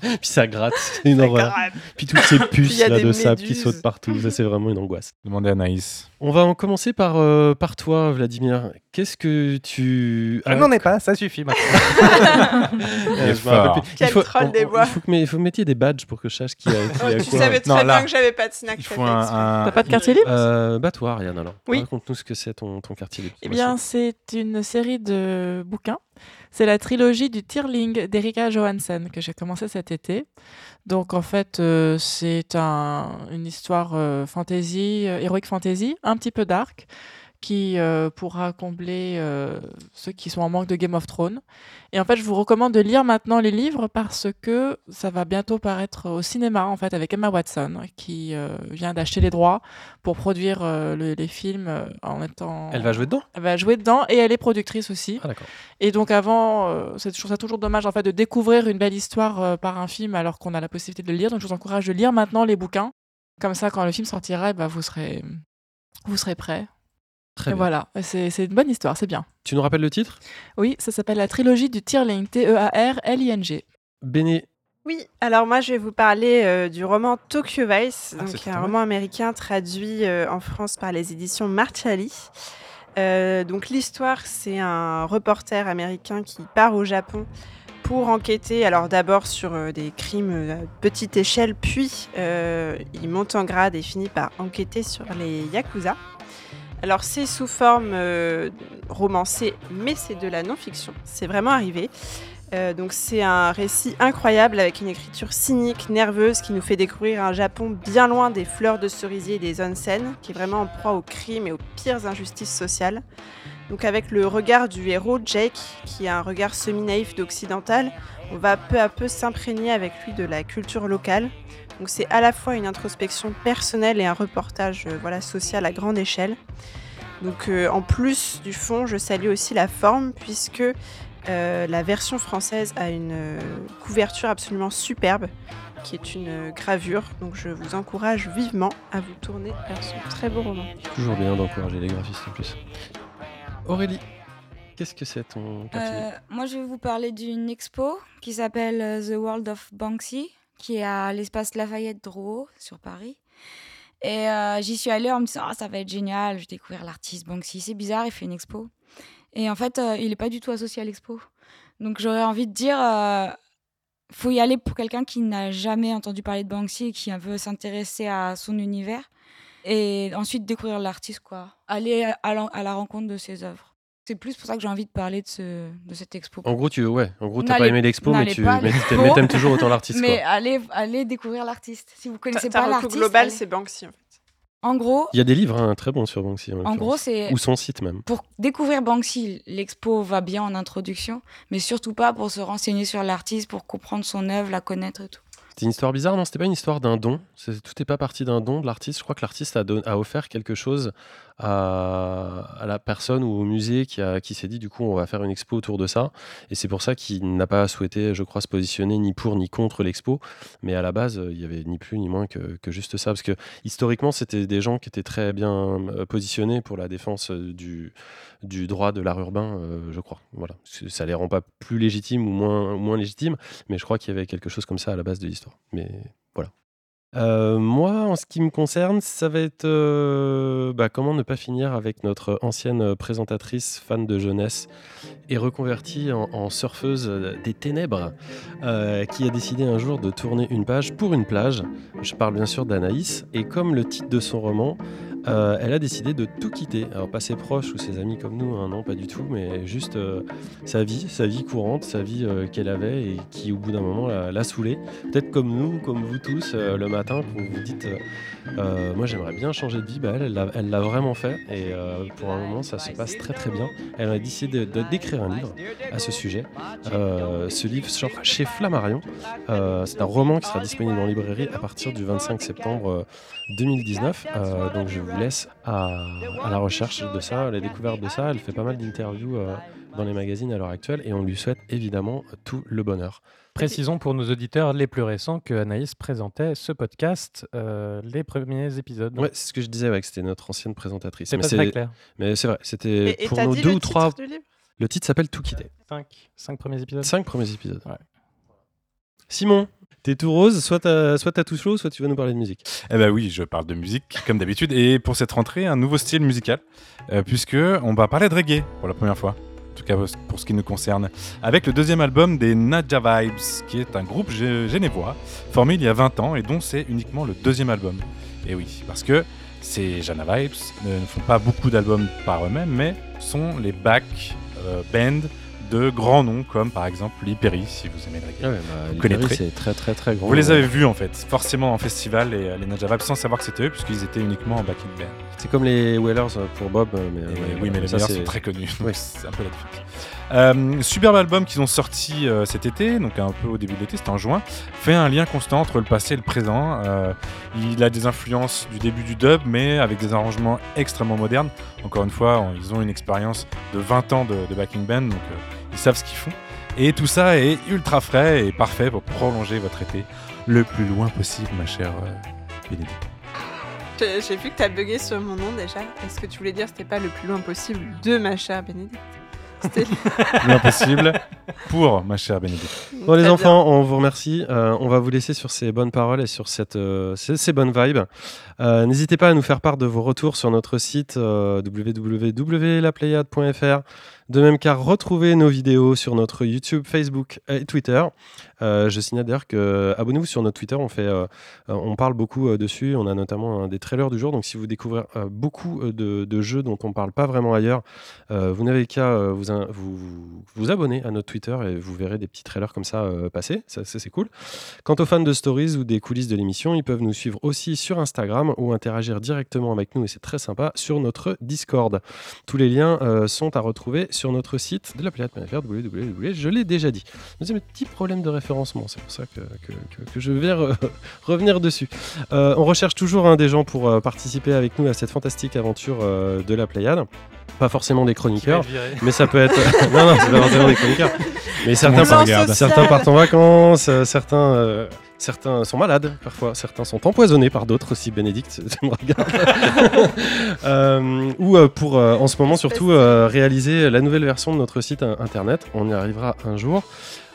Puis ça gratte, c'est une horreur. Puis toutes ces puces là, de sable qui sautent partout, ça c'est vraiment une angoisse. Demandez à Naïs. On va en commencer par, euh, par toi, Vladimir. Qu'est-ce que tu. Je n'en ai pas, ça suffit maintenant. il, faut, troll des. Il faut, que, il faut mettre des badges pour que je sache qui a, qui oh, Tu savais très bien que j'avais pas de snack. Tu T'as pas de quartier libre euh, Bah toi, Ariane, alors. Oui. Raconte-nous ce que c'est ton, ton quartier libre. Eh bien, c'est une série de bouquins c'est la trilogie du Tierling d'Erika Johansen que j'ai commencé cet été. Donc en fait, euh, c'est une histoire euh, fantasy, euh, héroïque fantasy, un petit peu dark, qui euh, pourra combler euh, ceux qui sont en manque de Game of Thrones. Et en fait, je vous recommande de lire maintenant les livres parce que ça va bientôt paraître au cinéma, en fait, avec Emma Watson, qui euh, vient d'acheter les droits pour produire les films en étant... Elle va jouer dedans? Elle va jouer dedans et elle est productrice aussi. Ah, d'accord. Et donc avant, c'est toujours ça toujours dommage, en fait, de découvrir une belle histoire par un film alors qu'on a la possibilité de le lire. Donc je vous encourage de lire maintenant les bouquins. Comme ça, quand le film sortira, eh ben, vous serez... Vous serez prêts Très Voilà, c'est une bonne histoire, c'est bien. Tu nous rappelles le titre? Oui, ça s'appelle la trilogie du Tierling, T-E-A-R-L-I-N-G. Béné. Oui, alors moi je vais vous parler euh, du roman Tokyo Vice, ah, donc un roman américain traduit euh, en France par les éditions Marciali. Euh, donc l'histoire, c'est un reporter américain qui part au Japon pour enquêter, alors d'abord sur des crimes à petite échelle, puis il monte en grade et finit par enquêter sur les Yakuza. Alors c'est sous forme euh, romancée, mais c'est de la non-fiction. C'est vraiment arrivé. Euh, donc c'est un récit incroyable avec une écriture cynique, nerveuse, qui nous fait découvrir un Japon bien loin des fleurs de cerisier et des onsen, qui est vraiment en proie aux crimes et aux pires injustices sociales. Donc avec le regard du héros Jake, qui a un regard semi-naïf d'occidental, on va peu à peu s'imprégner avec lui de la culture locale. Donc c'est à la fois une introspection personnelle et un reportage euh, voilà, social à grande échelle. Donc euh, en plus du fond, je salue aussi la forme puisque euh, la version française a une couverture absolument superbe qui est une gravure. Donc je vous encourage vivement à vous tourner vers ce très beau roman. Toujours bien d'encourager les graphistes en plus. Aurélie, qu'est-ce que c'est ton Moi je vais vous parler d'une expo qui s'appelle The World of Banksy qui est à l'espace Lafayette Drouot sur Paris. Et euh, j'y suis allée en me disant ah, ça va être génial, je vais découvrir l'artiste Banksy. C'est bizarre, il fait une expo. Et en fait, euh, il n'est pas du tout associé à l'expo. Donc j'aurais envie de dire, euh, faut y aller pour quelqu'un qui n'a jamais entendu parler de Banksy et qui veut s'intéresser à son univers. Et ensuite découvrir l'artiste, quoi. Aller à la, rencontre de ses œuvres. C'est plus pour ça que j'ai envie de parler de, ce, de cette expo. En gros, tu ouais, en gros, t'as pas aimé l'expo, mais tu aimes toujours autant l'artiste. Mais allez, allez découvrir l'artiste. Si vous connaissez pas l'artiste, global, c'est Banksy. En fait. En gros, il y a des livres hein, très bons sur Banksy. En, gros, c'est ou son site même. Pour découvrir Banksy, l'expo va bien en introduction, mais surtout pas pour se renseigner sur l'artiste, pour comprendre son œuvre, la connaître et tout. C'était une histoire bizarre, non C'était pas une histoire d'un don. Tout n'est pas parti d'un don de l'artiste. Je crois que l'artiste a, a, offert quelque chose à, la personne ou au musée qui, qui s'est dit du coup on va faire une expo autour de ça. Et c'est pour ça qu'il n'a pas souhaité, je crois, se positionner ni pour ni contre l'expo. Mais à la base, il y avait ni plus ni moins que, juste ça. Parce que historiquement, c'était des gens qui étaient très bien euh, positionnés pour la défense euh, du, du droit de l'art urbain, euh, je crois. Voilà. Ça les rend pas plus légitimes ou moins, moins légitimes, mais je crois qu'il y avait quelque chose comme ça à la base de l'histoire. Mais voilà. Euh, moi, en ce qui me concerne, ça va être euh, bah, comment ne pas finir avec notre ancienne présentatrice fan de jeunesse et reconvertie en, surfeuse des ténèbres, euh, qui a décidé un jour de tourner une page pour une plage. Je parle bien sûr d'Anaïs, et comme le titre de son roman, elle a décidé de tout quitter. Alors pas ses proches ou ses amis comme nous, hein, non pas du tout, mais juste sa vie, sa vie courante, sa vie qu'elle avait et qui au bout d'un moment l'a saoulée. Peut-être comme nous, comme vous tous, le matin, vous vous dites moi j'aimerais bien changer de vie, bah, elle, l'a vraiment fait et pour un moment ça se passe très très bien. Elle a décidé d'écrire un livre à ce sujet. ce livre sort chez Flammarion. C'est un roman qui sera disponible en librairie à partir du 25 septembre 2019. donc je vous laisse à, la recherche de ça, à la découverte de ça. Elle fait pas mal d'interviews euh, dans les magazines à l'heure actuelle et on lui souhaite évidemment tout le bonheur. Précisons pour nos auditeurs les plus récents que Anaïs présentait ce podcast, euh, les premiers épisodes. Ouais, c'est ce que je disais, ouais, que c'était notre ancienne présentatrice. C'est pas très clair. Mais c'est vrai, c'était pour nos deux ou trois. Le titre s'appelle Tout quitter. Cinq. Cinq premiers épisodes. Cinq premiers épisodes. Simon, T'es tout rose, soit t'as, soit tout chaud, soit tu vas nous parler de musique. Eh ben oui, je parle de musique comme d'habitude. Et pour cette rentrée, un nouveau style musical, euh, puisque on va parler de reggae pour la première fois. En tout cas pour ce qui nous concerne, avec le deuxième album des Nadja Vibes, qui est un groupe genevois formé il y a 20 ans et dont c'est uniquement le deuxième album. Et oui, parce que ces Jana Vibes ne font pas beaucoup d'albums par eux-mêmes, mais sont les back euh, bands de grands noms comme par exemple Lee Perry, si vous aimez le reggae. bah, vous connaîtrez. C'est très très très grand. Vous les avez vus en fait, forcément en festival et les Nadja sans savoir que c'était eux puisqu'ils étaient uniquement en backing band. C'est comme les Whalers pour Bob, euh, oui, mais les Whalers sont très connus, c'est un peu la différence. Euh, superbe album qu'ils ont sorti euh, cet été, donc un peu au début de l'été, c'était en juin, fait un lien constant entre le passé et le présent. il a des influences du début du dub, mais avec des arrangements extrêmement modernes. Encore une fois, ils ont une expérience de 20 ans de, backing band, donc ils savent ce qu'ils font. Et tout ça est ultra frais et parfait pour prolonger votre été le plus loin possible, ma chère euh, Bénédicte. J'ai vu que tu as bugué sur mon nom déjà. Est-ce que tu voulais dire que c'était pas le plus loin possible de ma chère Bénédicte? L'impossible pour ma chère Bénédicte. Bon, les enfants, on vous remercie. Euh, on va vous laisser sur ces bonnes paroles et sur cette, euh, ces, bonnes vibes. Euh, n'hésitez pas à nous faire part de vos retours sur notre site www.laplayade.fr. De même qu'à retrouver nos vidéos sur notre YouTube, Facebook et Twitter. Euh, je signale d'ailleurs que abonnez-vous sur notre Twitter, on, fait, euh, on parle beaucoup euh, dessus. On a notamment des trailers du jour. Donc si vous découvrez beaucoup de, jeux dont on ne parle pas vraiment ailleurs, vous n'avez qu'à vous, vous, vous, abonner à notre Twitter et vous verrez des petits trailers comme ça passer. Ça, c'est cool. Quant aux fans de stories ou des coulisses de l'émission, ils peuvent nous suivre aussi sur Instagram ou interagir directement avec nous et c'est très sympa sur notre Discord. Tous les liens sont à retrouver sur notre site de la planète.fr, www, je l'ai déjà dit. Nous un petit problème de référencement, c'est pour ça que, que, je vais revenir dessus. Euh, on recherche toujours hein, des gens pour euh, participer avec nous à cette fantastique aventure euh, de la Pléiade. Pas forcément des chroniqueurs, mais ça peut être. non, non, c'est pas forcément des chroniqueurs. Mais certains, certains partent en vacances, certains Certains sont malades parfois, certains sont empoisonnés par d'autres aussi. Bénédicte, tu me regardes. Euh, ou euh, pour euh, en ce moment surtout euh, réaliser la nouvelle version de notre site internet. On y arrivera un jour.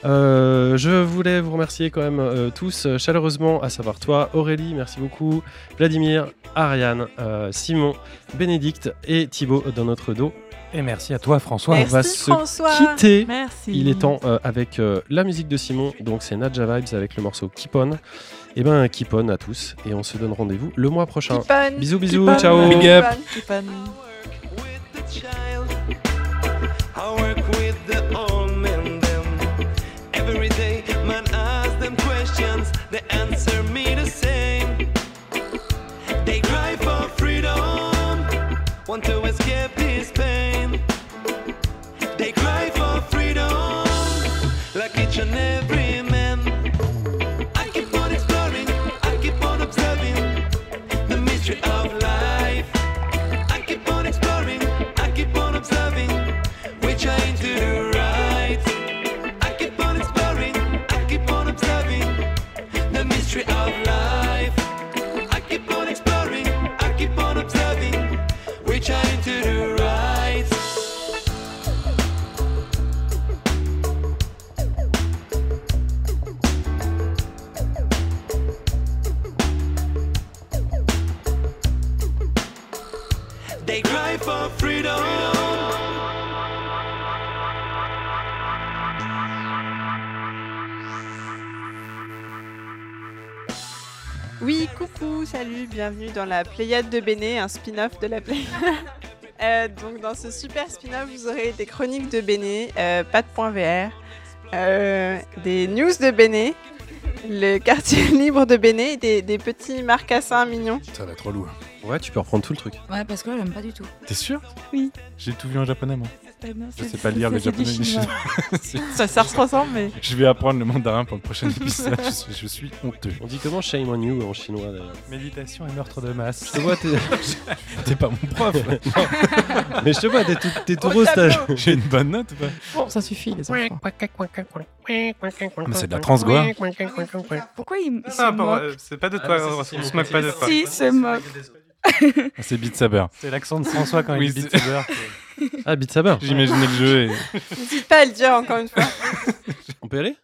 Euh, je voulais vous remercier quand même euh, tous euh, chaleureusement, à savoir toi, Aurélie, merci beaucoup, Vladimir, Ariane, Simon, Bénédicte et Thibaut dans notre dos. Et merci à toi, François. On va se quitter. Merci. Il est temps euh, avec euh, la musique de Simon, donc c'est Nadja Vibes avec le morceau Keep On. Et ben Keep On à tous et on se donne rendez-vous le mois prochain. Keep on. Bisous bisous, Keep on. ciao. Big up. Keep on. the Oui, coucou, salut, bienvenue dans la Pléiade de Béné, un spin-off de la Pléiade. Euh, donc dans ce super spin-off, vous aurez des chroniques de Béné, euh, pas de point VR, euh, des news de Béné, le quartier libre de Béné, des, des petits marcassins mignons. Ça va être relou. Ouais, tu peux reprendre tout le truc. Ouais, parce que là, j'aime pas du tout. T'es sûr? Oui. J'ai tout vu en japonais, moi. Je sais pas lire le japonais ni chinois. chinois. Ça, ça se ressemble, mais. Je vais apprendre le mandarin pour le prochain épisode. je, suis, je suis honteux. On dit comment shame on you en chinois d'ailleurs Méditation et meurtre de masse. Je te vois, t'es... T'es pas mon prof. mais je te vois, t'es tout, t'es tout rose. J'ai une bonne note ou pas? Bon, ça suffit, les enfants. Mais c'est de la transgoire. Pourquoi il, il se Ah, moque c'est pas de toi, on se moque pas de toi. Si, se moque. C'est Beat Saber. C'est l'accent de François quand Oui, il dit c'est- Saber. Ah, Beat Saber. J'imaginais le jeu et. N'hésite pas à le dire encore une fois. On peut y aller?